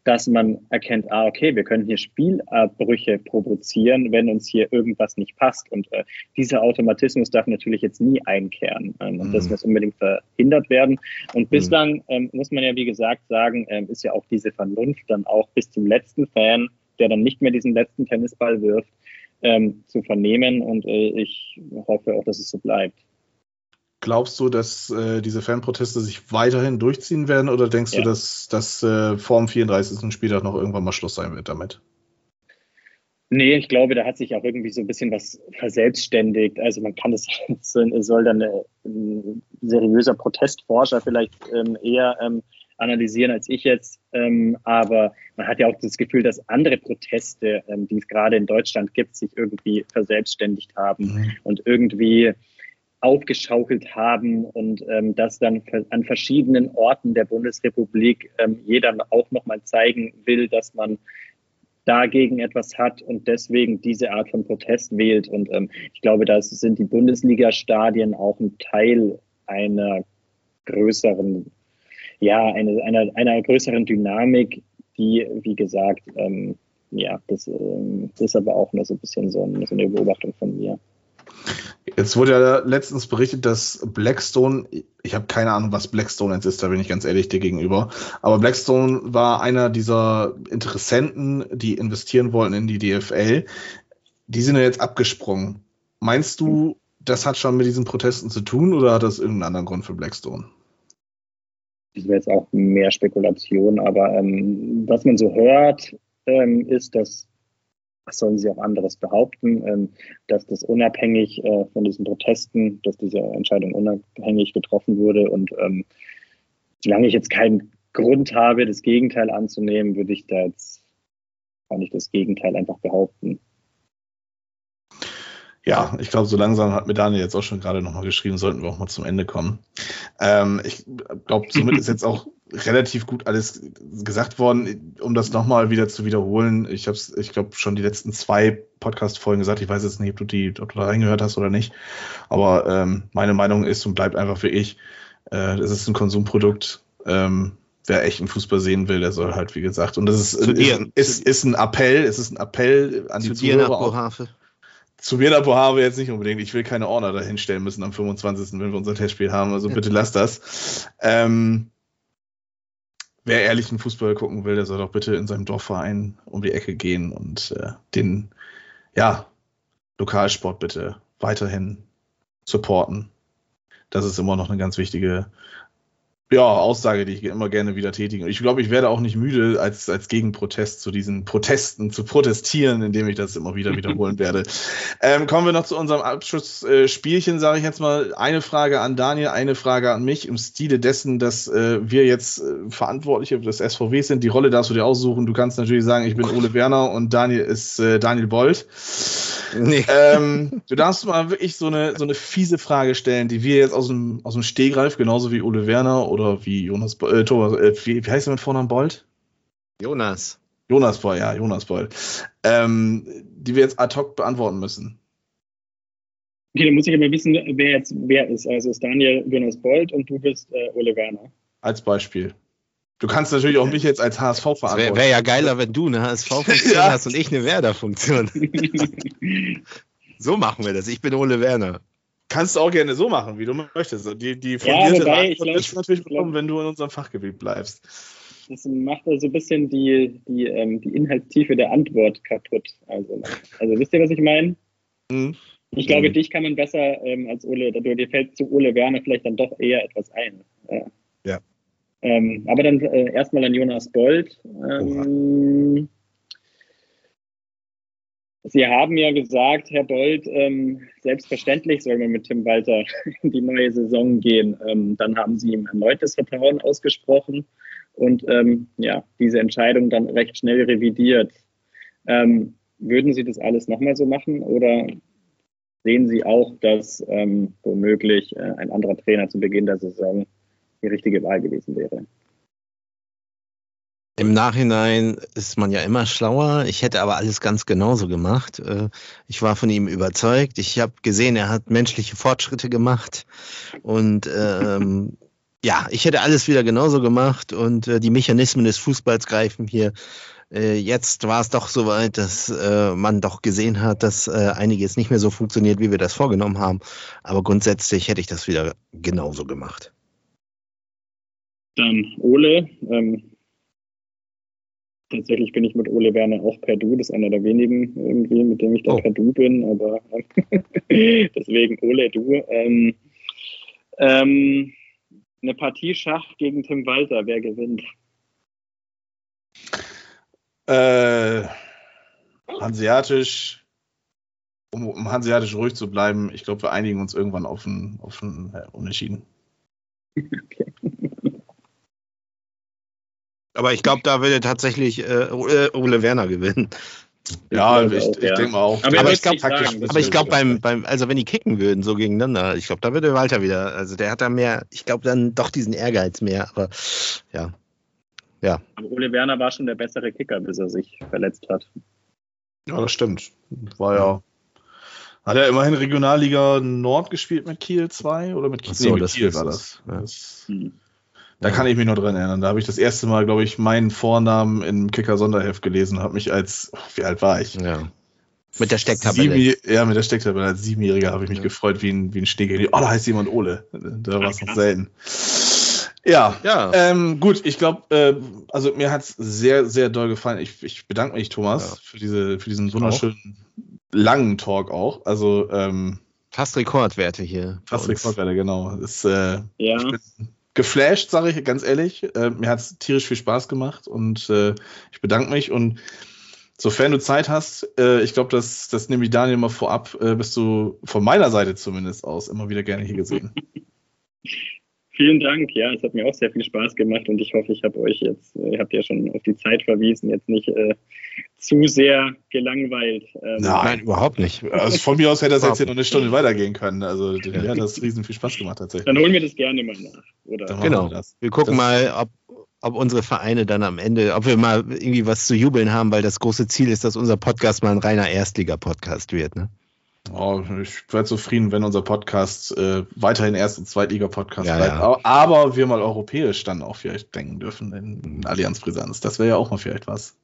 dass man erkennt, ah, okay, wir können hier Spielabbrüche provozieren, wenn uns hier irgendwas nicht passt. Und äh, dieser Automatismus darf natürlich jetzt nie einkehren. Ähm, und das mhm. muss unbedingt verhindert werden. Und bislang mhm. ähm, muss man ja, wie gesagt, sagen, ähm, ist ja auch diese Vernunft dann auch bis zum letzten Fan der dann nicht mehr diesen letzten Tennisball wirft, ähm, zu vernehmen. Und äh, ich hoffe auch, dass es so bleibt. Glaubst du, dass äh, diese Fanproteste sich weiterhin durchziehen werden oder denkst ja. du, dass, dass äh, vor dem 34. Spieltag noch irgendwann mal Schluss sein wird damit? Nee, ich glaube, da hat sich auch irgendwie so ein bisschen was verselbstständigt. Also man kann es, soll dann ein seriöser Protestforscher vielleicht ähm, eher ähm, analysieren als ich jetzt. Ähm, aber man hat ja auch das Gefühl, dass andere Proteste, ähm, die es gerade in Deutschland gibt, sich irgendwie verselbstständigt haben mhm. und irgendwie aufgeschaukelt haben und ähm, das dann an verschiedenen Orten der Bundesrepublik ähm, jeder auch nochmal zeigen will, dass man dagegen etwas hat und deswegen diese Art von Protest wählt. Und ähm, ich glaube, da sind die Bundesliga-Stadien auch ein Teil einer größeren ja, eine, einer, einer größeren Dynamik, die, wie gesagt, ähm, ja, das, ähm, das, ist aber auch nur so ein bisschen so, ein, so eine Beobachtung von mir. Jetzt wurde ja letztens berichtet, dass Blackstone, ich habe keine Ahnung, was Blackstone jetzt ist, da bin ich ganz ehrlich dir gegenüber, aber Blackstone war einer dieser Interessenten, die investieren wollten in die DFL. Die sind ja jetzt abgesprungen. Meinst du, das hat schon mit diesen Protesten zu tun oder hat das irgendeinen anderen Grund für Blackstone? Das wäre jetzt auch mehr Spekulation, aber ähm, was man so hört, ähm, ist, dass, was sollen sie auch anderes behaupten, ähm, dass das unabhängig äh, von diesen Protesten, dass diese Entscheidung unabhängig getroffen wurde und ähm, solange ich jetzt keinen Grund habe, das Gegenteil anzunehmen, würde ich da jetzt kann ich das Gegenteil einfach behaupten. Ja, ich glaube, so langsam hat mir Daniel jetzt auch schon gerade nochmal geschrieben, sollten wir auch mal zum Ende kommen. Ähm, ich glaube, somit ist jetzt auch relativ gut alles gesagt worden. Um das nochmal wieder zu wiederholen, ich habe es, ich glaube, schon die letzten zwei Podcast-Folgen gesagt. Ich weiß jetzt nicht, ob du, die, ob du da reingehört hast oder nicht. Aber ähm, meine Meinung ist und bleibt einfach für ich, äh, es ist ein Konsumprodukt. Ähm, wer echt einen Fußball sehen will, der soll halt, wie gesagt, und das ist, ist, ist, ist, ein Appell, es ist ein Appell an die zu Zuhörer. Auch, zu mir nach Bohave jetzt nicht unbedingt. Ich will keine Ordner dahinstellen müssen am 25., wenn wir unser Testspiel haben. Also bitte lasst das. Ähm, wer ehrlichen Fußball gucken will, der soll doch bitte in seinem Dorfverein um die Ecke gehen und äh, den, ja, Lokalsport bitte weiterhin supporten. Das ist immer noch eine ganz wichtige ja, Aussage, die ich immer gerne wieder tätige. Ich glaube, ich werde auch nicht müde, als, als Gegenprotest zu diesen Protesten zu protestieren, indem ich das immer wieder wiederholen werde. Ähm, kommen wir noch zu unserem Abschlussspielchen, sage ich jetzt mal. Eine Frage an Daniel, eine Frage an mich im Stile dessen, dass äh, wir jetzt äh, Verantwortliche des SVW sind. Die Rolle darfst du dir aussuchen. Du kannst natürlich sagen, ich bin Ole Werner und Daniel ist äh, Daniel Bold. Nee. Ähm, du darfst mal wirklich so eine, so eine fiese Frage stellen, die wir jetzt aus dem, aus dem Stehgreif, genauso wie Ole Werner oder oder wie Jonas, äh, Thomas, äh, wie, wie heißt er mit Vornamen Bold? Jonas. Jonas Bold, ja, Jonas Bold. Ähm, die wir jetzt ad hoc beantworten müssen. Okay, dann muss ich aber wissen, wer jetzt wer ist. Also ist Daniel Jonas Bold und du bist äh, Ole Werner. Als Beispiel. Du kannst natürlich auch mich jetzt als HSV verantworten. Wäre wär ja geiler, wenn du eine HSV-Funktion ja. hast und ich eine Werder-Funktion. so machen wir das. Ich bin Ole Werner. Kannst du auch gerne so machen, wie du möchtest. Die, die fundierte ja, Antwort ist natürlich bekommen, wenn du in unserem Fachgebiet bleibst. Das macht also ein bisschen die, die, ähm, die Inhaltstiefe der Antwort kaputt. Also, also wisst ihr, was ich meine? Mhm. Ich glaube, mhm. dich kann man besser ähm, als Ole, dir fällt zu Ole Werner vielleicht dann doch eher etwas ein. Ja. ja. Ähm, aber dann äh, erstmal an Jonas Bold. Ähm, Sie haben ja gesagt, Herr Bold, ähm, selbstverständlich soll man mit Tim Walter in die neue Saison gehen. Ähm, dann haben Sie ihm erneutes Vertrauen ausgesprochen und ähm, ja, diese Entscheidung dann recht schnell revidiert. Ähm, würden Sie das alles nochmal so machen oder sehen Sie auch, dass womöglich äh, ein anderer Trainer zu Beginn der Saison die richtige Wahl gewesen wäre? Im Nachhinein ist man ja immer schlauer. Ich hätte aber alles ganz genauso gemacht. Äh, ich war von ihm überzeugt. Ich habe gesehen, er hat menschliche Fortschritte gemacht. Und ähm, ja, ich hätte alles wieder genauso gemacht. Und äh, die Mechanismen des Fußballs greifen hier. Äh, jetzt war es doch soweit, dass äh, man doch gesehen hat, dass äh, einiges nicht mehr so funktioniert, wie wir das vorgenommen haben. Aber grundsätzlich hätte ich das wieder genauso gemacht. Dann Ole. Ähm tatsächlich bin ich mit Ole Werner auch per Du. Das ist einer der wenigen irgendwie, mit dem ich da oh. per Du bin, aber deswegen Ole, du. Ähm, ähm, eine Partie Schach gegen Tim Walter, wer gewinnt? Äh, hanseatisch, um, um hanseatisch ruhig zu bleiben, ich glaube, wir einigen uns irgendwann auf ein, auf ein äh, Unentschieden. Okay. Aber ich glaube, da würde tatsächlich äh, Ole Werner gewinnen. Ja, ich, ich, ja. denke mal auch. Aber, aber ich glaube, ich glaube beim, beim, also wenn die kicken würden so gegeneinander, ich glaube, da würde Walter wieder, also der hat da mehr, ich glaube dann doch diesen Ehrgeiz mehr, aber ja. Ja. Aber Ole Werner war schon der bessere Kicker, bis er sich verletzt hat. Ja, das stimmt. War ja. Hat er immerhin Regionalliga Nord gespielt mit Kiel 2 oder mit Kiel? So, nee, mit Kiel war das. das. Hm. Da kann ich mich noch dran erinnern. Da habe ich das erste Mal, glaube ich, meinen Vornamen im Kicker-Sonderheft gelesen, habe mich als, wie alt war ich? Ja. Mit der Stecktabelle. Sieben, ja, mit der Stecktabelle. Als Siebenjähriger habe ich mich ja. gefreut wie ein, wie ein Stegel. Oh, da heißt jemand Ole. Da war es noch selten. Ja, ja. Ähm, gut, ich glaube, äh, also mir hat es sehr, sehr doll gefallen. Ich, ich bedanke mich, Thomas, ja. für, diese, für diesen wunderschönen langen Talk auch. Also ähm, fast Rekordwerte hier. Fast Rekordwerte, genau. Ist, äh, ja. Geflasht, sage ich ganz ehrlich. Äh, mir hat es tierisch viel Spaß gemacht und äh, ich bedanke mich und sofern du Zeit hast, äh, ich glaube, das, das nehme ich Daniel mal vorab, äh, bist du von meiner Seite zumindest aus immer wieder gerne hier gesehen. Vielen Dank. Ja, es hat mir auch sehr viel Spaß gemacht und ich hoffe, ich habe euch jetzt, ihr habt ja schon auf die Zeit verwiesen, jetzt nicht äh, zu sehr gelangweilt. Ähm, Nein, überhaupt nicht. Also von mir aus hätte das jetzt hier noch eine Stunde weitergehen können. Also mir hat das riesen viel Spaß gemacht tatsächlich. Dann holen wir das gerne mal nach. Oder? Genau. Wir, wir gucken das mal, ob, ob unsere Vereine dann am Ende, ob wir mal irgendwie was zu jubeln haben, weil das große Ziel ist, dass unser Podcast mal ein reiner Erstliga-Podcast wird. Ne? Oh, ich wäre zufrieden, wenn unser Podcast äh, weiterhin Erst- und Zweitliga-Podcast ja, bleibt. Ja. Aber wir mal europäisch dann auch vielleicht denken dürfen in Allianz Brisanz. Das wäre ja auch mal vielleicht was.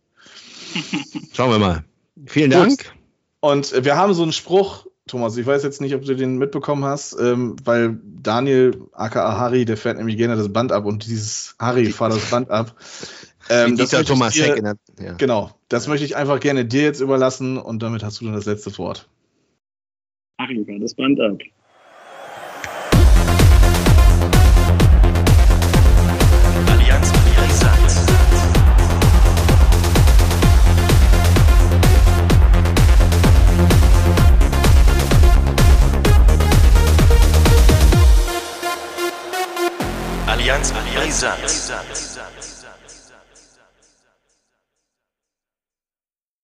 Schauen wir mal. Vielen Dank. Gut. Und wir haben so einen Spruch, Thomas, ich weiß jetzt nicht, ob du den mitbekommen hast, ähm, weil Daniel, aka Harry, der fährt nämlich gerne das Band ab und dieses Harry fährt das Band ab. Ähm, das Thomas dir, Heck der, ja. Genau, das möchte ich einfach gerne dir jetzt überlassen und damit hast du dann das letzte Wort. Achim, fahr das Band ab. Allianz. Allianz Brisant.